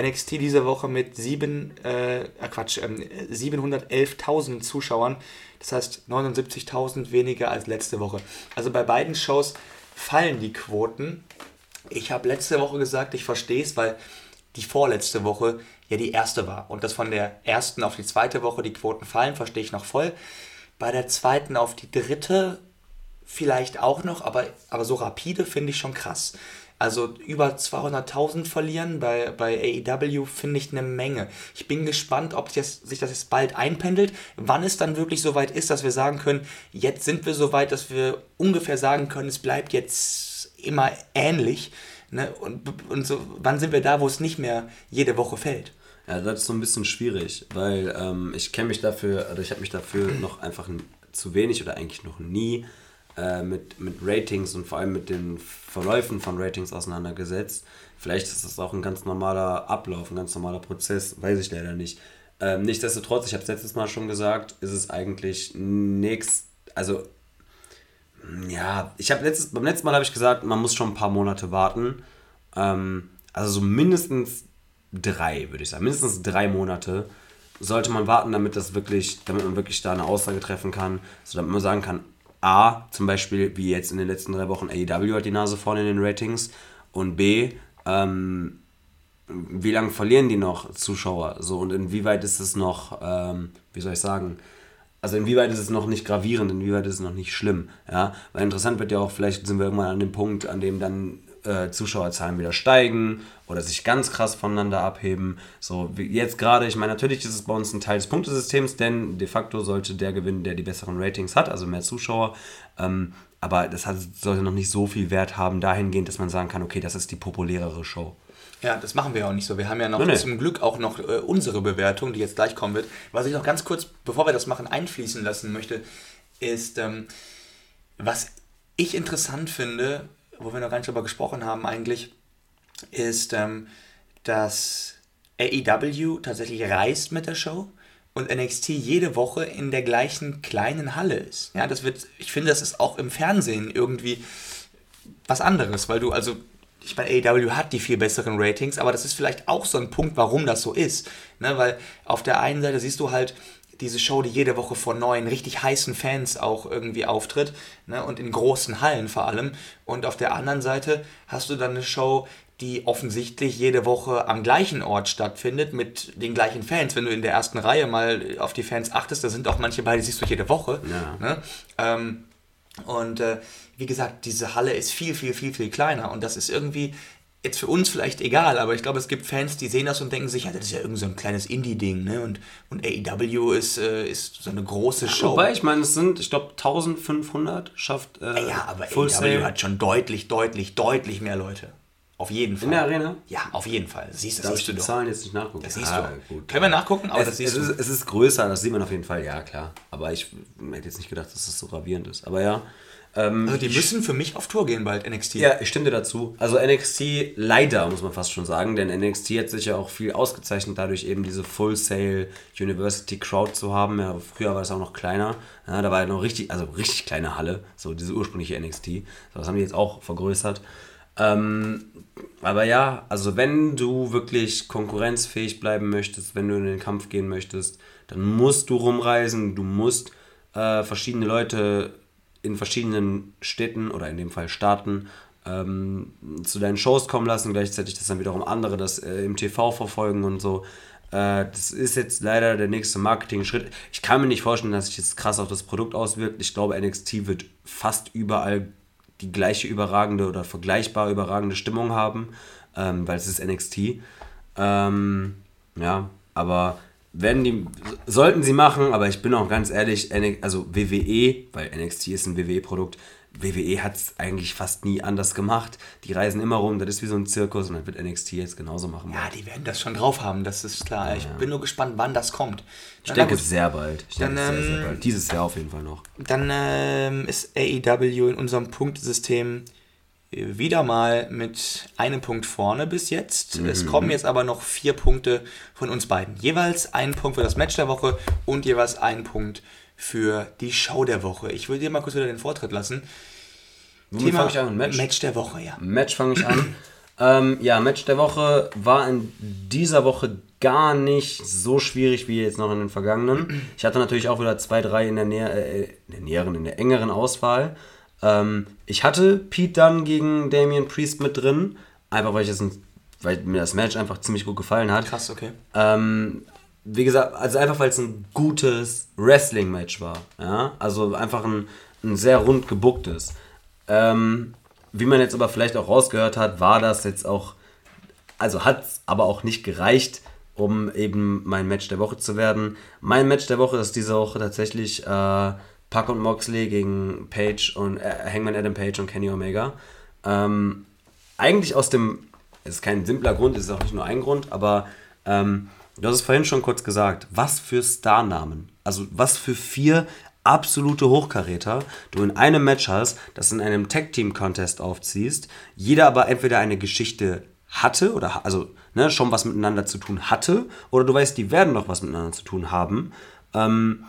NXT diese Woche mit äh, Quatsch, äh, 711.000 Zuschauern. Das heißt 79.000 weniger als letzte Woche. Also bei beiden Shows fallen die Quoten. Ich habe letzte Woche gesagt, ich verstehe es, weil die vorletzte Woche ja die erste war. Und das von der ersten auf die zweite Woche die Quoten fallen, verstehe ich noch voll. Bei der zweiten auf die dritte vielleicht auch noch, aber, aber so rapide finde ich schon krass. Also über 200.000 verlieren bei, bei AEW finde ich eine Menge. Ich bin gespannt, ob das, sich das jetzt bald einpendelt, wann es dann wirklich so weit ist, dass wir sagen können, jetzt sind wir so weit, dass wir ungefähr sagen können, es bleibt jetzt immer ähnlich. Ne? Und, und so, wann sind wir da, wo es nicht mehr jede Woche fällt? Ja, das ist so ein bisschen schwierig, weil ähm, ich kenne mich dafür, oder ich habe mich dafür noch einfach zu wenig oder eigentlich noch nie äh, mit, mit Ratings und vor allem mit den Verläufen von Ratings auseinandergesetzt. Vielleicht ist das auch ein ganz normaler Ablauf, ein ganz normaler Prozess, weiß ich leider nicht. Ähm, nichtsdestotrotz, ich habe es letztes Mal schon gesagt, ist es eigentlich nichts, also ja, ich habe letztes, beim letzten Mal habe ich gesagt, man muss schon ein paar Monate warten. Ähm, also so mindestens drei, würde ich sagen. Mindestens drei Monate sollte man warten, damit das wirklich, damit man wirklich da eine Aussage treffen kann, so damit man sagen kann, A, zum Beispiel, wie jetzt in den letzten drei Wochen, AEW hat die Nase vorne in den Ratings und B, ähm, wie lange verlieren die noch Zuschauer? So und inwieweit ist es noch, ähm, wie soll ich sagen, also inwieweit ist es noch nicht gravierend, inwieweit ist es noch nicht schlimm, ja, weil interessant wird ja auch, vielleicht sind wir irgendwann an dem Punkt, an dem dann äh, Zuschauerzahlen wieder steigen oder sich ganz krass voneinander abheben. So jetzt gerade, ich meine, natürlich ist es bei uns ein Teil des Punktesystems, denn de facto sollte der gewinnen, der die besseren Ratings hat, also mehr Zuschauer. Ähm, aber das hat, sollte noch nicht so viel Wert haben, dahingehend, dass man sagen kann, okay, das ist die populärere Show. Ja, das machen wir auch nicht so. Wir haben ja noch nee, nee. zum Glück auch noch äh, unsere Bewertung, die jetzt gleich kommen wird. Was ich noch ganz kurz, bevor wir das machen, einfließen lassen möchte, ist, ähm, was ich interessant finde, wo wir noch gar nicht drüber gesprochen haben eigentlich, ist, ähm, dass AEW tatsächlich reist mit der Show und NXT jede Woche in der gleichen kleinen Halle ist. Ja, das wird, ich finde, das ist auch im Fernsehen irgendwie was anderes, weil du also ich meine, AEW hat die viel besseren Ratings, aber das ist vielleicht auch so ein Punkt, warum das so ist. Ne? Weil auf der einen Seite siehst du halt diese Show, die jede Woche vor neuen, richtig heißen Fans auch irgendwie auftritt ne? und in großen Hallen vor allem. Und auf der anderen Seite hast du dann eine Show, die offensichtlich jede Woche am gleichen Ort stattfindet mit den gleichen Fans. Wenn du in der ersten Reihe mal auf die Fans achtest, da sind auch manche bei, die siehst du jede Woche. Ja. Ne? Ähm, und äh, wie gesagt, diese Halle ist viel, viel, viel, viel kleiner und das ist irgendwie jetzt für uns vielleicht egal, aber ich glaube, es gibt Fans, die sehen das und denken sich, ja, das ist ja irgend so ein kleines Indie-Ding, ne? Und, und AEW ist, äh, ist so eine große Show. Wobei, ich meine, es sind, ich glaube, 1500 schafft. Äh, ja, aber Full AEW Sale. hat schon deutlich, deutlich, deutlich mehr Leute. Auf jeden Fall. In der Arena? Ja, auf jeden Fall. Siehst, das siehst ich du die Zahlen jetzt nicht nachgucken? Das siehst ah, du. Gut. Können wir nachgucken? Aber es, das siehst es du. Ist, es ist größer, das sieht man auf jeden Fall, ja, klar. Aber ich hätte jetzt nicht gedacht, dass das so gravierend ist. Aber ja. Ähm, also die müssen für mich auf Tour gehen bald, NXT. Ja, ich stimme dir dazu. Also NXT leider, muss man fast schon sagen, denn NXT hat sich ja auch viel ausgezeichnet, dadurch eben diese Full Sale University Crowd zu haben. Ja, früher war es auch noch kleiner. Ja, da war ja noch richtig, also richtig kleine Halle, so diese ursprüngliche NXT. So, das haben die jetzt auch vergrößert. Ähm, aber ja, also wenn du wirklich konkurrenzfähig bleiben möchtest, wenn du in den Kampf gehen möchtest, dann musst du rumreisen, du musst äh, verschiedene Leute in verschiedenen Städten oder in dem Fall Staaten ähm, zu deinen Shows kommen lassen, gleichzeitig, dass dann wiederum andere das äh, im TV verfolgen und so. Äh, das ist jetzt leider der nächste Marketing-Schritt. Ich kann mir nicht vorstellen, dass sich das krass auf das Produkt auswirkt. Ich glaube, NXT wird fast überall die gleiche überragende oder vergleichbar überragende Stimmung haben, ähm, weil es ist NXT. Ähm, ja, aber werden die, sollten sie machen, aber ich bin auch ganz ehrlich, also WWE, weil NXT ist ein WWE-Produkt, WWE hat es eigentlich fast nie anders gemacht. Die reisen immer rum, das ist wie so ein Zirkus und dann wird NXT jetzt genauso machen. Ja, die werden das schon drauf haben, das ist klar. Ja, ich bin nur gespannt, wann das kommt. Ich denke sehr bald. Ich denke ähm, sehr, sehr bald. Dieses Jahr auf jeden Fall noch. Dann ähm, ist AEW in unserem Punktesystem wieder mal mit einem Punkt vorne bis jetzt. Mhm. Es kommen jetzt aber noch vier Punkte von uns beiden. Jeweils ein Punkt für das Match der Woche und jeweils ein Punkt für die Show der Woche. Ich würde dir mal kurz wieder den Vortritt lassen. Womit fange ich an? Match? Match der Woche, ja. Match fange ich an. ähm, ja, Match der Woche war in dieser Woche gar nicht so schwierig wie jetzt noch in den vergangenen. Ich hatte natürlich auch wieder zwei, drei in der, Nähe, äh, in der näheren, in der engeren Auswahl. Ähm, ich hatte Pete Dunn gegen Damian Priest mit drin, einfach weil, ich das, weil mir das Match einfach ziemlich gut gefallen hat. Krass, okay. Ähm, wie gesagt, also einfach weil es ein gutes Wrestling-Match war. Ja? Also einfach ein, ein sehr rund gebucktes. Ähm, wie man jetzt aber vielleicht auch rausgehört hat, war das jetzt auch, also hat es aber auch nicht gereicht, um eben mein Match der Woche zu werden. Mein Match der Woche ist diese Woche tatsächlich äh, Puck und Moxley gegen Page und äh, Hangman Adam Page und Kenny Omega. Ähm, eigentlich aus dem, es ist kein simpler Grund, es ist auch nicht nur ein Grund, aber ähm, du hast es vorhin schon kurz gesagt, was für Starnamen, also was für vier absolute Hochkaräter du in einem Match hast, das in einem Tag-Team-Contest aufziehst, jeder aber entweder eine Geschichte hatte oder also ne, schon was miteinander zu tun hatte oder du weißt, die werden noch was miteinander zu tun haben. Ähm,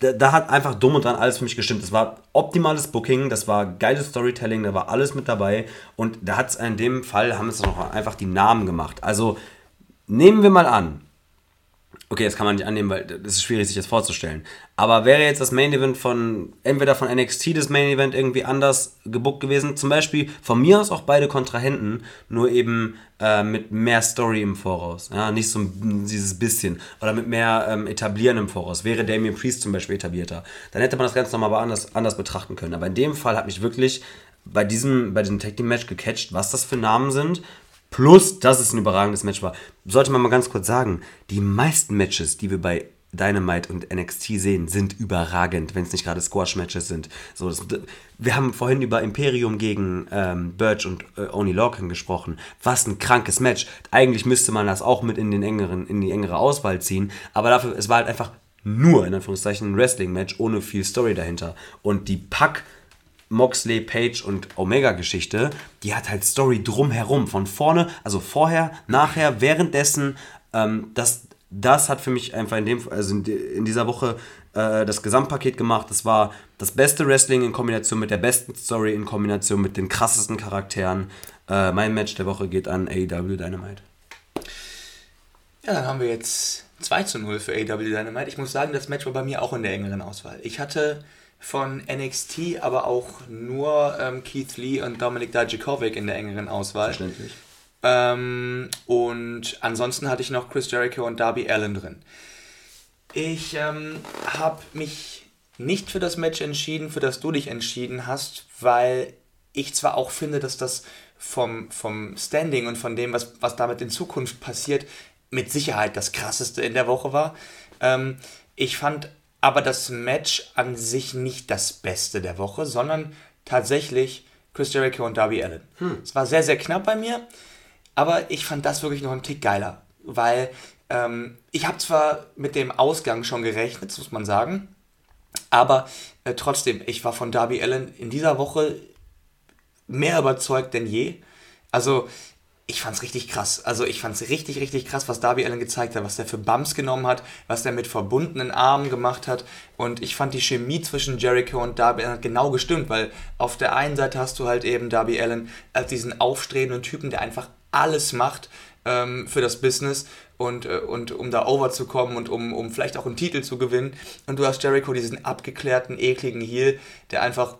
da, da, hat einfach dumm und dran alles für mich gestimmt. Das war optimales Booking, das war geiles Storytelling, da war alles mit dabei. Und da hat es in dem Fall, haben es noch einfach die Namen gemacht. Also nehmen wir mal an, Okay, das kann man nicht annehmen, weil das ist schwierig, sich das vorzustellen. Aber wäre jetzt das Main Event von, entweder von NXT das Main Event irgendwie anders gebuckt gewesen, zum Beispiel von mir aus auch beide Kontrahenten, nur eben äh, mit mehr Story im Voraus. Ja, nicht so dieses bisschen. Oder mit mehr ähm, Etablieren im Voraus. Wäre Damien Priest zum Beispiel etablierter. Dann hätte man das Ganze nochmal anders, anders betrachten können. Aber in dem Fall hat mich wirklich bei diesem, bei diesem Tag Team Match gecatcht, was das für Namen sind, Plus, dass es ein überragendes Match war. Sollte man mal ganz kurz sagen, die meisten Matches, die wir bei Dynamite und NXT sehen, sind überragend, wenn es nicht gerade Squash-Matches sind. So, das, wir haben vorhin über Imperium gegen ähm, Birch und äh, Oni Lorcan gesprochen. Was ein krankes Match. Eigentlich müsste man das auch mit in, den engeren, in die engere Auswahl ziehen, aber dafür, es war halt einfach nur, in Anführungszeichen, ein Wrestling-Match ohne viel Story dahinter. Und die Pack- Moxley, Page und Omega-Geschichte, die hat halt Story drumherum, von vorne, also vorher, nachher, währenddessen. Ähm, das, das hat für mich einfach in, dem, also in, in dieser Woche äh, das Gesamtpaket gemacht. Das war das beste Wrestling in Kombination mit der besten Story, in Kombination mit den krassesten Charakteren. Äh, mein Match der Woche geht an AEW Dynamite. Ja, dann haben wir jetzt 2 zu 0 für AEW Dynamite. Ich muss sagen, das Match war bei mir auch in der engeren Auswahl. Ich hatte von NXT, aber auch nur ähm, Keith Lee und Dominik Dijakovic in der engeren Auswahl. Verständlich. Ähm, und ansonsten hatte ich noch Chris Jericho und Darby Allen drin. Ich ähm, habe mich nicht für das Match entschieden, für das du dich entschieden hast, weil ich zwar auch finde, dass das vom, vom Standing und von dem, was, was damit in Zukunft passiert, mit Sicherheit das krasseste in der Woche war. Ähm, ich fand aber das Match an sich nicht das Beste der Woche, sondern tatsächlich Chris Jericho und Darby Allen. Hm. Es war sehr, sehr knapp bei mir, aber ich fand das wirklich noch einen Tick geiler, weil ähm, ich habe zwar mit dem Ausgang schon gerechnet, muss man sagen, aber äh, trotzdem, ich war von Darby Allen in dieser Woche mehr überzeugt denn je. Also ich fand's richtig krass. Also ich fand's richtig, richtig krass, was Darby Allen gezeigt hat, was der für Bumps genommen hat, was der mit verbundenen Armen gemacht hat. Und ich fand die Chemie zwischen Jericho und Darby Allen genau gestimmt, weil auf der einen Seite hast du halt eben Darby Allen als diesen aufstrebenden Typen, der einfach alles macht ähm, für das Business. und, äh, und um da over zu kommen und um, um vielleicht auch einen Titel zu gewinnen. Und du hast Jericho, diesen abgeklärten, ekligen Heel, der einfach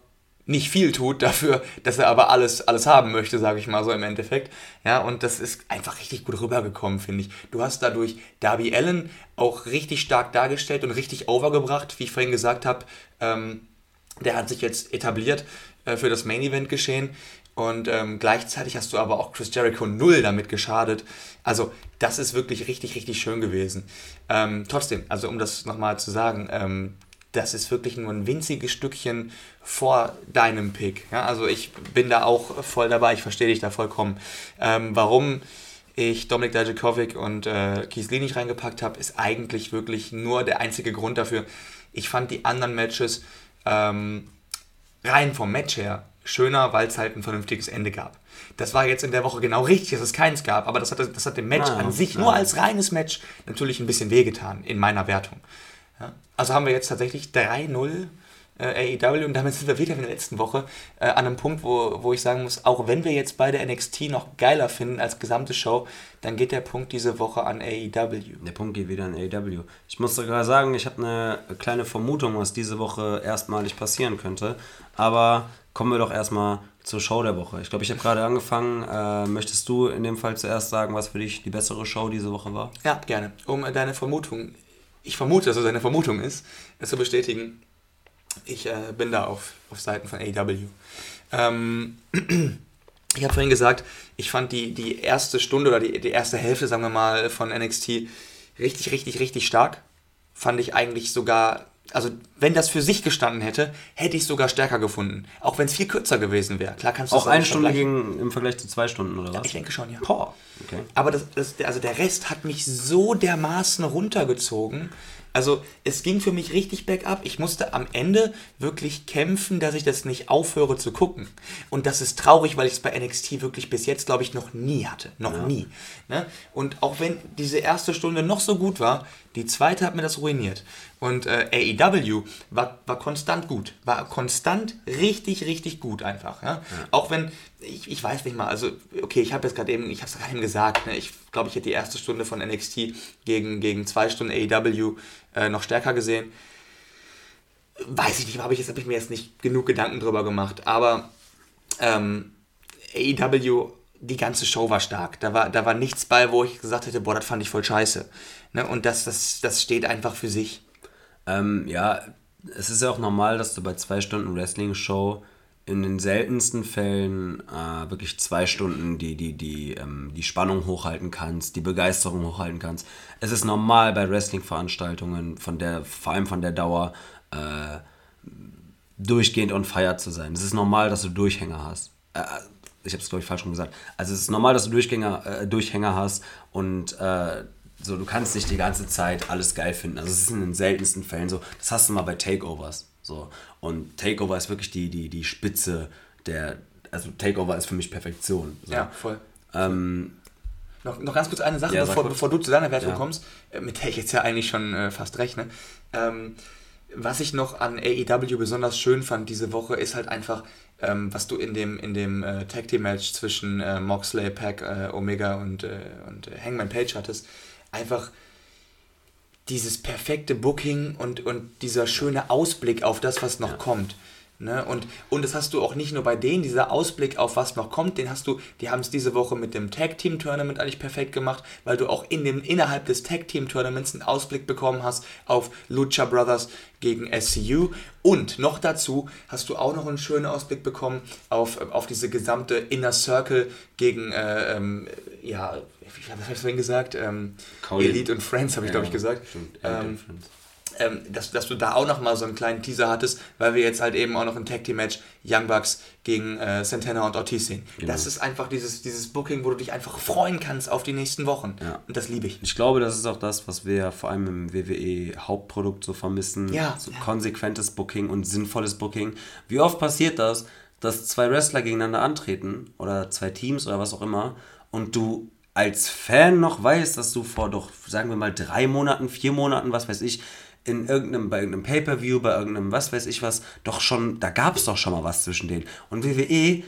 nicht viel tut dafür, dass er aber alles, alles haben möchte, sage ich mal so im Endeffekt. Ja, und das ist einfach richtig gut rübergekommen, finde ich. Du hast dadurch Darby Allen auch richtig stark dargestellt und richtig overgebracht, wie ich vorhin gesagt habe. Ähm, der hat sich jetzt etabliert äh, für das Main Event geschehen. Und ähm, gleichzeitig hast du aber auch Chris Jericho null damit geschadet. Also das ist wirklich richtig, richtig schön gewesen. Ähm, trotzdem, also um das nochmal zu sagen, ähm, das ist wirklich nur ein winziges Stückchen vor deinem Pick. Ja, also ich bin da auch voll dabei, ich verstehe dich da vollkommen. Ähm, warum ich Dominik Dajakovic und äh, Lee nicht reingepackt habe, ist eigentlich wirklich nur der einzige Grund dafür. Ich fand die anderen Matches ähm, rein vom Match her schöner, weil es halt ein vernünftiges Ende gab. Das war jetzt in der Woche genau richtig, dass es keins gab, aber das hat, das hat dem Match ah, an sich, ja. nur als reines Match, natürlich ein bisschen wehgetan in meiner Wertung. Ja? Also haben wir jetzt tatsächlich 3-0 äh, AEW und damit sind wir wieder in der letzten Woche äh, an einem Punkt, wo, wo ich sagen muss, auch wenn wir jetzt beide NXT noch geiler finden als gesamte Show, dann geht der Punkt diese Woche an AEW. Der Punkt geht wieder an AEW. Ich muss sogar sagen, ich habe eine kleine Vermutung, was diese Woche erstmalig passieren könnte, aber kommen wir doch erstmal zur Show der Woche. Ich glaube, ich habe gerade angefangen. Äh, möchtest du in dem Fall zuerst sagen, was für dich die bessere Show diese Woche war? Ja, gerne. Um deine Vermutung, ich vermute, dass es deine Vermutung ist, es zu bestätigen, ich äh, bin da auf, auf Seiten von AEW. Ähm, ich habe vorhin gesagt, ich fand die, die erste Stunde oder die, die erste Hälfte, sagen wir mal, von NXT richtig, richtig, richtig stark. Fand ich eigentlich sogar also wenn das für sich gestanden hätte, hätte ich es sogar stärker gefunden. Auch wenn es viel kürzer gewesen wäre. Klar kannst du auch eine Stunde gegen, im Vergleich zu zwei Stunden oder was? Ja, ich denke schon, ja. Boah. Okay. Aber das, das, also der Rest hat mich so dermaßen runtergezogen. Also es ging für mich richtig bergab. Ich musste am Ende wirklich kämpfen, dass ich das nicht aufhöre zu gucken. Und das ist traurig, weil ich es bei NXT wirklich bis jetzt, glaube ich, noch nie hatte. Noch ja. nie. Ne? Und auch wenn diese erste Stunde noch so gut war, die zweite hat mir das ruiniert. Und äh, AEW war, war konstant gut. War konstant richtig, richtig gut einfach. Ja? ja. Auch wenn, ich, ich weiß nicht mal, also, okay, ich habe jetzt gerade eben, ich habe es gerade eben gesagt, ne? ich glaube, ich hätte die erste Stunde von NXT gegen, gegen zwei Stunden AEW äh, noch stärker gesehen. Weiß ich nicht, habe ich, hab ich mir jetzt nicht genug Gedanken drüber gemacht. Aber ähm, AEW die ganze Show war stark. Da war, da war nichts bei, wo ich gesagt hätte, boah, das fand ich voll scheiße. Ne? Und das, das, das steht einfach für sich. Ähm, ja, es ist ja auch normal, dass du bei zwei Stunden Wrestling-Show in den seltensten Fällen äh, wirklich zwei Stunden die, die, die, ähm, die Spannung hochhalten kannst, die Begeisterung hochhalten kannst. Es ist normal bei Wrestling-Veranstaltungen, vor allem von der Dauer, äh, durchgehend on fire zu sein. Es ist normal, dass du Durchhänger hast. Äh, ich habe es, glaube ich, falsch rum gesagt. Also es ist normal, dass du Durchgänger, äh, Durchhänger hast und äh, so, du kannst nicht die ganze Zeit alles geil finden. Also es ist in den seltensten Fällen so. Das hast du mal bei Takeovers. So. Und Takeover ist wirklich die, die, die Spitze der. Also Takeover ist für mich Perfektion. So. Ja, voll. Ähm, noch, noch ganz kurz eine Sache, ja, bevor, bevor, du zu deiner Wertung ja. kommst, äh, mit der ich jetzt ja eigentlich schon äh, fast rechne. Ähm, was ich noch an AEW besonders schön fand diese Woche, ist halt einfach, ähm, was du in dem, in dem äh, Tag Team Match zwischen äh, Moxley, Pack, äh, Omega und, äh, und äh, Hangman Page hattest. Einfach dieses perfekte Booking und, und dieser schöne Ausblick auf das, was noch ja. kommt. Ne? Und, und das hast du auch nicht nur bei denen, dieser Ausblick auf was noch kommt, den hast du, die haben es diese Woche mit dem Tag Team Tournament eigentlich perfekt gemacht, weil du auch in dem, innerhalb des Tag Team Tournaments einen Ausblick bekommen hast auf Lucha Brothers gegen SCU. Und noch dazu hast du auch noch einen schönen Ausblick bekommen auf, auf diese gesamte Inner Circle gegen, äh, ähm, ja, wie habe ich vorhin gesagt? Ähm, Elite und Friends, habe ich glaube ich gesagt. Stimmt, ähm, ähm, dass, dass du da auch nochmal so einen kleinen Teaser hattest, weil wir jetzt halt eben auch noch ein Tag Team Match Young Bucks gegen äh, Santana und Ortiz sehen. Genau. Das ist einfach dieses, dieses Booking, wo du dich einfach freuen kannst auf die nächsten Wochen. Ja. Und das liebe ich. Ich glaube, das ist auch das, was wir vor allem im WWE Hauptprodukt so vermissen. Ja. So ja. konsequentes Booking und sinnvolles Booking. Wie oft passiert das, dass zwei Wrestler gegeneinander antreten oder zwei Teams oder was auch immer und du als Fan noch weißt, dass du vor doch, sagen wir mal, drei Monaten, vier Monaten, was weiß ich, in irgendeinem, bei irgendeinem Pay-Per-View, bei irgendeinem was weiß ich was, doch schon, da gab es doch schon mal was zwischen denen. Und WWE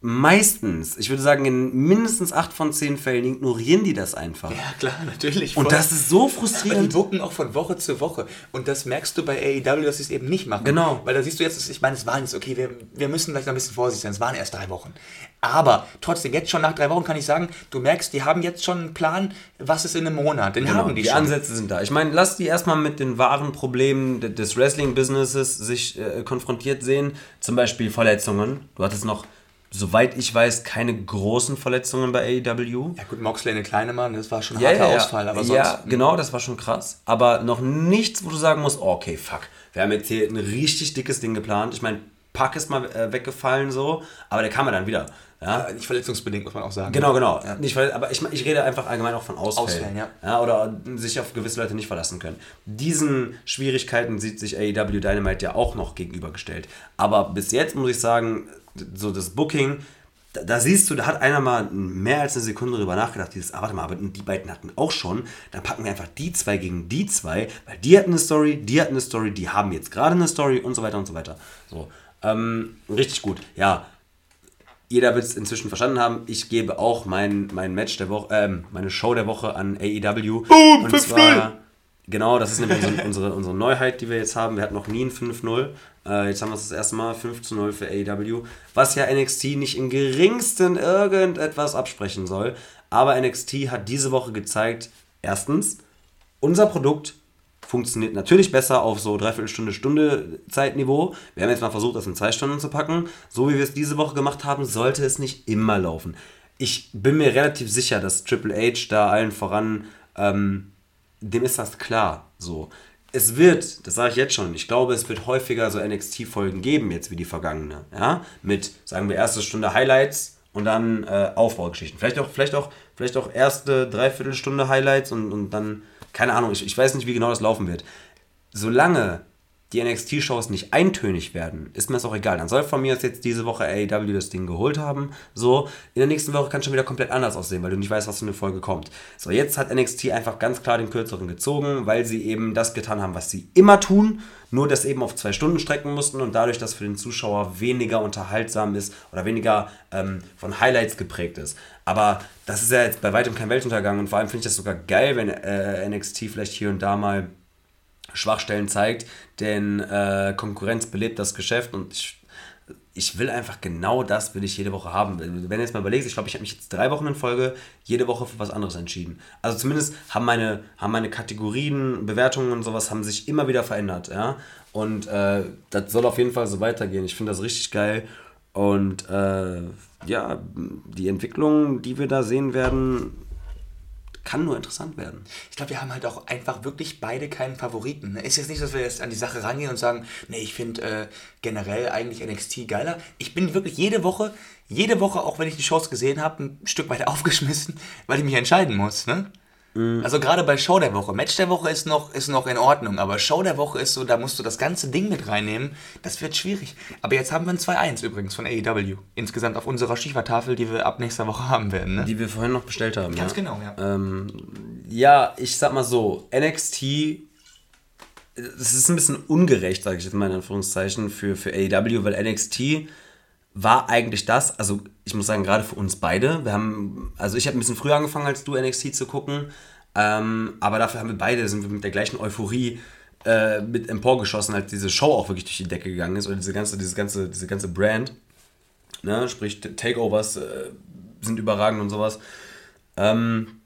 meistens, ich würde sagen, in mindestens acht von zehn Fällen ignorieren die das einfach. Ja, klar, natürlich. Und das ist so Aber die frustrierend. gucken auch von Woche zu Woche. Und das merkst du bei AEW, dass sie es eben nicht machen. Genau. Weil da siehst du jetzt, ich meine, es waren jetzt, okay, wir, wir müssen vielleicht noch ein bisschen vorsichtig sein, es waren erst drei Wochen. Aber trotzdem, jetzt schon nach drei Wochen kann ich sagen, du merkst, die haben jetzt schon einen Plan, was ist in einem Monat. Den Genau, haben die, die schon. Ansätze sind da. Ich meine, lass die erstmal mit den wahren Problemen de- des Wrestling-Businesses sich äh, konfrontiert sehen. Zum Beispiel Verletzungen. Du hattest noch, soweit ich weiß, keine großen Verletzungen bei AEW. Ja gut, Moxley eine kleine Mann, das war schon ein harter Ausfall, aber sonst... ja, genau, das war schon krass. Aber noch nichts, wo du sagen musst, okay, fuck. Wir haben jetzt hier ein richtig dickes Ding geplant. Ich meine, Pack ist mal äh, weggefallen so, aber der kam ja dann wieder. Ja, Äh, Nicht verletzungsbedingt, muss man auch sagen. Genau, genau. Nicht, weil- aber ich, ich rede einfach allgemein auch von Ausfällen. Ausfällen, ja. Oder sich auf gewisse Leute nicht verlassen können. Diesen Schwierigkeiten sieht sich AEW Dynamite ja auch noch gegenübergestellt. Aber bis jetzt muss ich sagen, so das Booking, da, da siehst du, da hat einer mal mehr als eine Sekunde drüber nachgedacht, dieses, ah, warte mal, aber die beiden hatten auch schon, dann packen wir einfach die zwei gegen die zwei, weil die hatten eine Story, die hatten eine Story, die haben jetzt gerade eine Story und so weiter und so weiter. So, ähm, richtig gut. Ja, jeder wird es inzwischen verstanden haben. Ich gebe auch mein, mein Match der Woche, ähm, meine Show der Woche an AEW. Boom, und 5-0. zwar, genau, das ist nämlich unsere, unsere, unsere Neuheit, die wir jetzt haben. Wir hatten noch nie ein 5-0. Äh, jetzt haben wir es das erste Mal 5-0 für AEW. Was ja NXT nicht im geringsten irgendetwas absprechen soll. Aber NXT hat diese Woche gezeigt, erstens, unser Produkt funktioniert natürlich besser auf so Dreiviertelstunde, Stunde Zeitniveau. Wir haben jetzt mal versucht, das in zwei Stunden zu packen. So wie wir es diese Woche gemacht haben, sollte es nicht immer laufen. Ich bin mir relativ sicher, dass Triple H da allen voran, ähm, dem ist das klar. So. Es wird, das sage ich jetzt schon, ich glaube, es wird häufiger so NXT-Folgen geben, jetzt wie die vergangene. Ja? Mit, sagen wir, erste Stunde Highlights und dann äh, Aufbaugeschichten. Vielleicht auch, vielleicht, auch, vielleicht auch erste Dreiviertelstunde Highlights und, und dann, keine Ahnung, ich, ich weiß nicht, wie genau das laufen wird. Solange die NXT-Shows nicht eintönig werden, ist mir das auch egal. Dann soll von mir jetzt diese Woche AEW das Ding geholt haben. So, in der nächsten Woche kann es schon wieder komplett anders aussehen, weil du nicht weißt, was für eine Folge kommt. So, jetzt hat NXT einfach ganz klar den kürzeren gezogen, weil sie eben das getan haben, was sie immer tun, nur das eben auf zwei Stunden strecken mussten und dadurch, dass für den Zuschauer weniger unterhaltsam ist oder weniger ähm, von Highlights geprägt ist. Aber das ist ja jetzt bei weitem kein Weltuntergang und vor allem finde ich das sogar geil, wenn äh, NXT vielleicht hier und da mal Schwachstellen zeigt, denn äh, Konkurrenz belebt das Geschäft und ich, ich will einfach genau das, will ich jede Woche haben. Wenn du jetzt mal überlegst, ich glaube, ich habe mich jetzt drei Wochen in Folge jede Woche für was anderes entschieden. Also zumindest haben meine, haben meine Kategorien, Bewertungen und sowas haben sich immer wieder verändert, ja. Und äh, das soll auf jeden Fall so weitergehen. Ich finde das richtig geil. Und äh, ja, die Entwicklung, die wir da sehen werden, kann nur interessant werden. Ich glaube, wir haben halt auch einfach wirklich beide keinen Favoriten. Ist jetzt nicht, dass wir jetzt an die Sache rangehen und sagen, nee, ich finde äh, generell eigentlich NXT geiler. Ich bin wirklich jede Woche, jede Woche, auch wenn ich die Shows gesehen habe, ein Stück weit aufgeschmissen, weil ich mich entscheiden muss. Ne? Also gerade bei Show der Woche. Match der Woche ist noch, ist noch in Ordnung, aber Show der Woche ist so, da musst du das ganze Ding mit reinnehmen. Das wird schwierig. Aber jetzt haben wir ein 2-1 übrigens von AEW. Insgesamt auf unserer Schiefertafel, die wir ab nächster Woche haben werden. Ne? Die wir vorhin noch bestellt haben. Ganz ja. genau, ja. Ähm, ja, ich sag mal so, NXT, es ist ein bisschen ungerecht, sage ich jetzt mal in Anführungszeichen, für, für AEW, weil NXT war eigentlich das, also ich muss sagen, gerade für uns beide, wir haben, also ich habe ein bisschen früher angefangen als du NXT zu gucken, ähm, aber dafür haben wir beide, sind wir mit der gleichen Euphorie äh, mit emporgeschossen, als diese Show auch wirklich durch die Decke gegangen ist, oder diese ganze, diese ganze, diese ganze Brand, ne, sprich Takeovers äh, sind überragend und sowas. Ähm,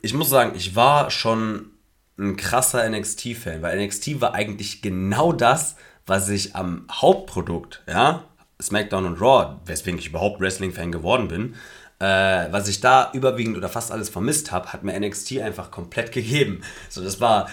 ich muss sagen, ich war schon ein krasser NXT-Fan, weil NXT war eigentlich genau das, was ich am Hauptprodukt, ja, SmackDown und Raw, weswegen ich überhaupt Wrestling-Fan geworden bin, äh, was ich da überwiegend oder fast alles vermisst habe, hat mir NXT einfach komplett gegeben. So, das war,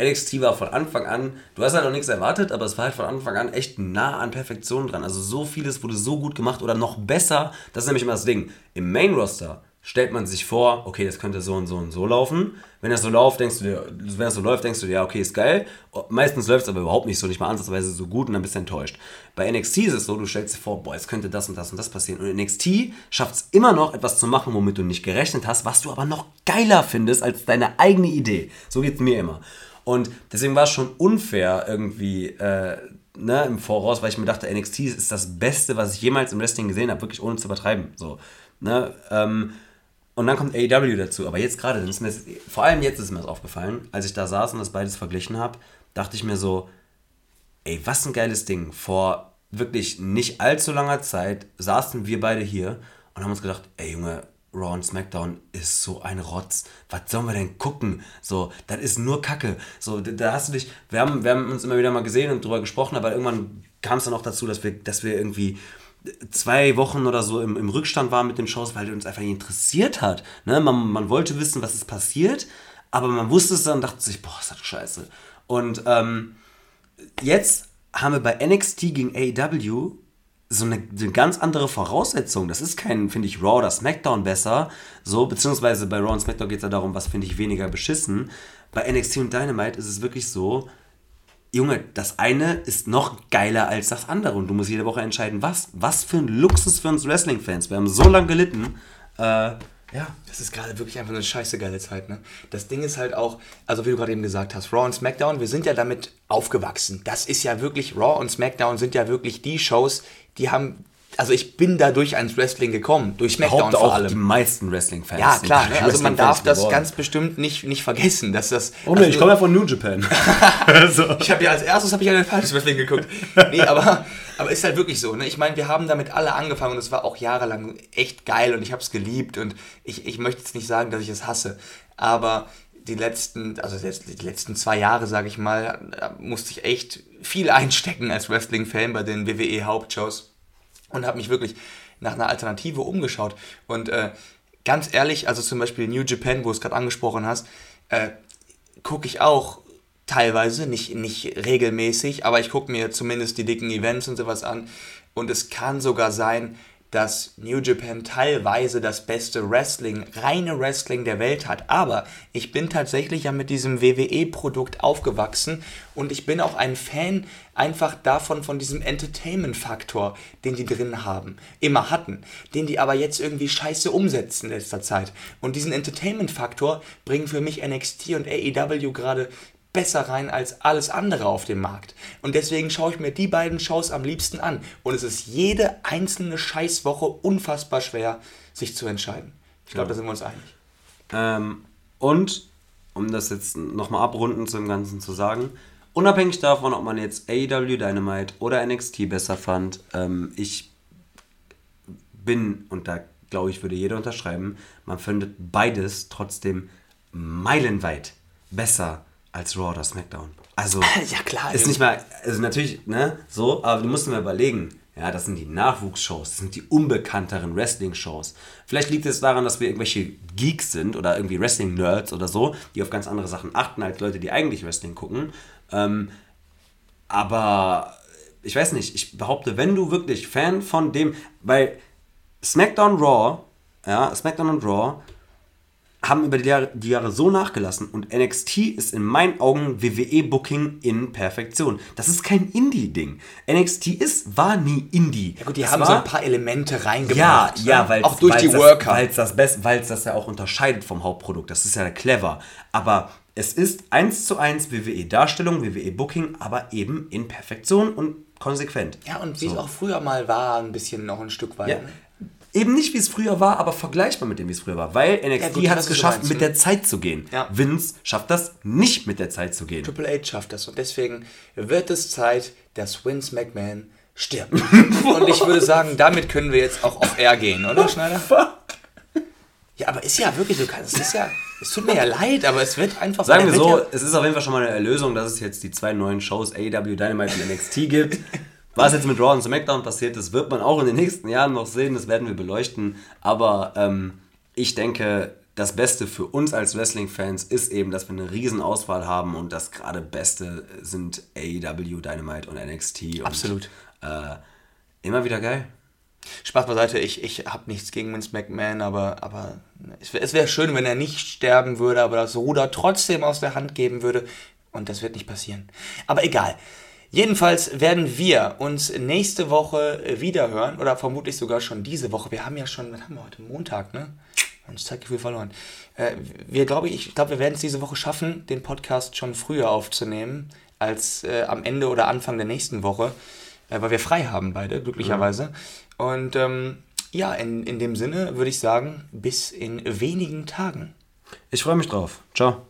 NXT war von Anfang an, du hast halt noch nichts erwartet, aber es war halt von Anfang an echt nah an Perfektion dran. Also so vieles wurde so gut gemacht oder noch besser, das ist nämlich immer das Ding. Im Main-Roster stellt man sich vor, okay, das könnte so und so und so laufen. Wenn das so läuft, denkst du dir, wenn das so läuft, denkst du dir, ja, okay, ist geil. Meistens läuft es aber überhaupt nicht so, nicht mal ansatzweise so gut und dann bist du enttäuscht. Bei NXT ist es so, du stellst dir vor, boah, jetzt könnte das und das und das passieren. Und NXT schafft es immer noch, etwas zu machen, womit du nicht gerechnet hast, was du aber noch geiler findest als deine eigene Idee. So geht es mir immer. Und deswegen war es schon unfair, irgendwie äh, ne, im Voraus, weil ich mir dachte, NXT ist das Beste, was ich jemals im Wrestling gesehen habe, wirklich ohne zu übertreiben. So, ne, ähm, und dann kommt AEW dazu. Aber jetzt gerade, vor allem jetzt ist mir das aufgefallen, als ich da saß und das beides verglichen habe, dachte ich mir so, ey, was ein geiles Ding. Vor wirklich nicht allzu langer Zeit saßen wir beide hier und haben uns gedacht, ey Junge, Raw und SmackDown ist so ein Rotz. Was sollen wir denn gucken? So, das ist nur Kacke. So, da hast du dich, wir haben, wir haben uns immer wieder mal gesehen und drüber gesprochen, aber irgendwann kam es dann auch dazu, dass wir, dass wir irgendwie zwei Wochen oder so im, im Rückstand waren mit den Shows, weil uns einfach nicht interessiert hat. Ne? Man, man wollte wissen, was ist passiert, aber man wusste es dann und dachte sich, boah, ist das scheiße. Und ähm, jetzt haben wir bei NXT gegen AEW so eine, eine, ganz andere Voraussetzung. Das ist kein, finde ich, Raw oder SmackDown besser. So, beziehungsweise bei Raw und SmackDown geht es ja darum, was finde ich weniger beschissen. Bei NXT und Dynamite ist es wirklich so, Junge, das eine ist noch geiler als das andere und du musst jede Woche entscheiden, was. Was für ein Luxus für uns Wrestling-Fans. Wir haben so lange gelitten. Äh, ja. Das ist gerade wirklich einfach eine scheiße geile Zeit, ne? Das Ding ist halt auch, also wie du gerade eben gesagt hast, Raw und SmackDown, wir sind ja damit aufgewachsen. Das ist ja wirklich, Raw und SmackDown sind ja wirklich die Shows, die haben also ich bin dadurch ans Wrestling gekommen, durch SmackDown vor allem. die meisten Wrestling-Fans. Ja, klar. Ne? Also man darf das geworden. ganz bestimmt nicht, nicht vergessen, dass das... Oh ne, also, ich komme ja von New Japan. also. Ich habe ja als erstes habe ich ein falsches Wrestling geguckt. Nee, aber, aber ist halt wirklich so. Ne? Ich meine, wir haben damit alle angefangen und es war auch jahrelang echt geil und ich habe es geliebt und ich, ich möchte jetzt nicht sagen, dass ich es hasse, aber die letzten, also die letzten zwei Jahre, sage ich mal, musste ich echt viel einstecken als Wrestling-Fan bei den WWE-Hauptshows und habe mich wirklich nach einer Alternative umgeschaut. Und äh, ganz ehrlich, also zum Beispiel New Japan, wo du es gerade angesprochen hast, äh, gucke ich auch teilweise, nicht, nicht regelmäßig, aber ich gucke mir zumindest die dicken Events und sowas an. Und es kann sogar sein, dass New Japan teilweise das beste Wrestling, reine Wrestling der Welt hat. Aber ich bin tatsächlich ja mit diesem WWE-Produkt aufgewachsen und ich bin auch ein Fan einfach davon, von diesem Entertainment-Faktor, den die drin haben, immer hatten, den die aber jetzt irgendwie scheiße umsetzen in letzter Zeit. Und diesen Entertainment-Faktor bringen für mich NXT und AEW gerade besser rein als alles andere auf dem Markt. Und deswegen schaue ich mir die beiden Shows am liebsten an. Und es ist jede einzelne Scheißwoche unfassbar schwer, sich zu entscheiden. Ich glaube, ja. da sind wir uns einig. Ähm, und, um das jetzt nochmal abrunden zu dem Ganzen zu sagen, unabhängig davon, ob man jetzt AEW Dynamite oder NXT besser fand, ähm, ich bin, und da glaube ich, würde jeder unterschreiben, man findet beides trotzdem meilenweit besser als Raw oder SmackDown. Also, ja klar. Ist nicht mal, also natürlich, ne, so, aber du musst mir überlegen, ja, das sind die Nachwuchsshows, das sind die unbekannteren Wrestling-Shows. Vielleicht liegt es daran, dass wir irgendwelche Geeks sind oder irgendwie Wrestling-Nerds oder so, die auf ganz andere Sachen achten als Leute, die eigentlich Wrestling gucken. Ähm, aber ich weiß nicht, ich behaupte, wenn du wirklich Fan von dem, weil SmackDown Raw, ja, SmackDown und Raw haben über die Jahre, die Jahre, so nachgelassen und NXT ist in meinen Augen WWE-Booking in Perfektion. Das ist kein Indie-Ding. NXT ist, war nie Indie. Ja gut, die das haben war, so ein paar Elemente reingebracht. Ja, ne? ja, weil auch durch die das, Worker. Weil es das, best, das ja auch unterscheidet vom Hauptprodukt. Das ist ja clever. Aber es ist eins zu eins WWE-Darstellung, WWE-Booking, aber eben in Perfektion und konsequent. Ja, und wie so. es auch früher mal war, ein bisschen noch ein Stück weit. Ja. Ne? Eben nicht, wie es früher war, aber vergleichbar mit dem, wie es früher war. Weil NXT ja, hat es geschafft, mit der Zeit zu gehen. Ja. Vince schafft das nicht mit der Zeit zu gehen. Triple H schafft das. Und deswegen wird es Zeit, dass Vince McMahon stirbt. und ich würde sagen, damit können wir jetzt auch auf Air gehen, oder Schneider? Ja, aber ist ja wirklich, du kannst, es ist ja, es tut mir ja leid, aber es wird einfach... Sagen wir so, ja es ist auf jeden Fall schon mal eine Erlösung, dass es jetzt die zwei neuen Shows AEW Dynamite und NXT gibt. Was jetzt mit Raw und SmackDown passiert ist, wird man auch in den nächsten Jahren noch sehen, das werden wir beleuchten. Aber ähm, ich denke, das Beste für uns als Wrestling-Fans ist eben, dass wir eine riesen Auswahl haben und das gerade Beste sind AEW, Dynamite und NXT. Und, Absolut. Äh, immer wieder geil. Spaß beiseite, ich, ich habe nichts gegen Vince McMahon, aber, aber es wäre schön, wenn er nicht sterben würde, aber das Ruder trotzdem aus der Hand geben würde. Und das wird nicht passieren. Aber egal. Jedenfalls werden wir uns nächste Woche wieder hören oder vermutlich sogar schon diese Woche. Wir haben ja schon, was haben wir heute? Montag, ne? Mensch, Zeitgefühl verloren. Äh, wir glaube ich, ich glaube, wir werden es diese Woche schaffen, den Podcast schon früher aufzunehmen als äh, am Ende oder Anfang der nächsten Woche, äh, weil wir frei haben beide, glücklicherweise. Und ähm, ja, in, in dem Sinne würde ich sagen, bis in wenigen Tagen. Ich freue mich drauf. Ciao.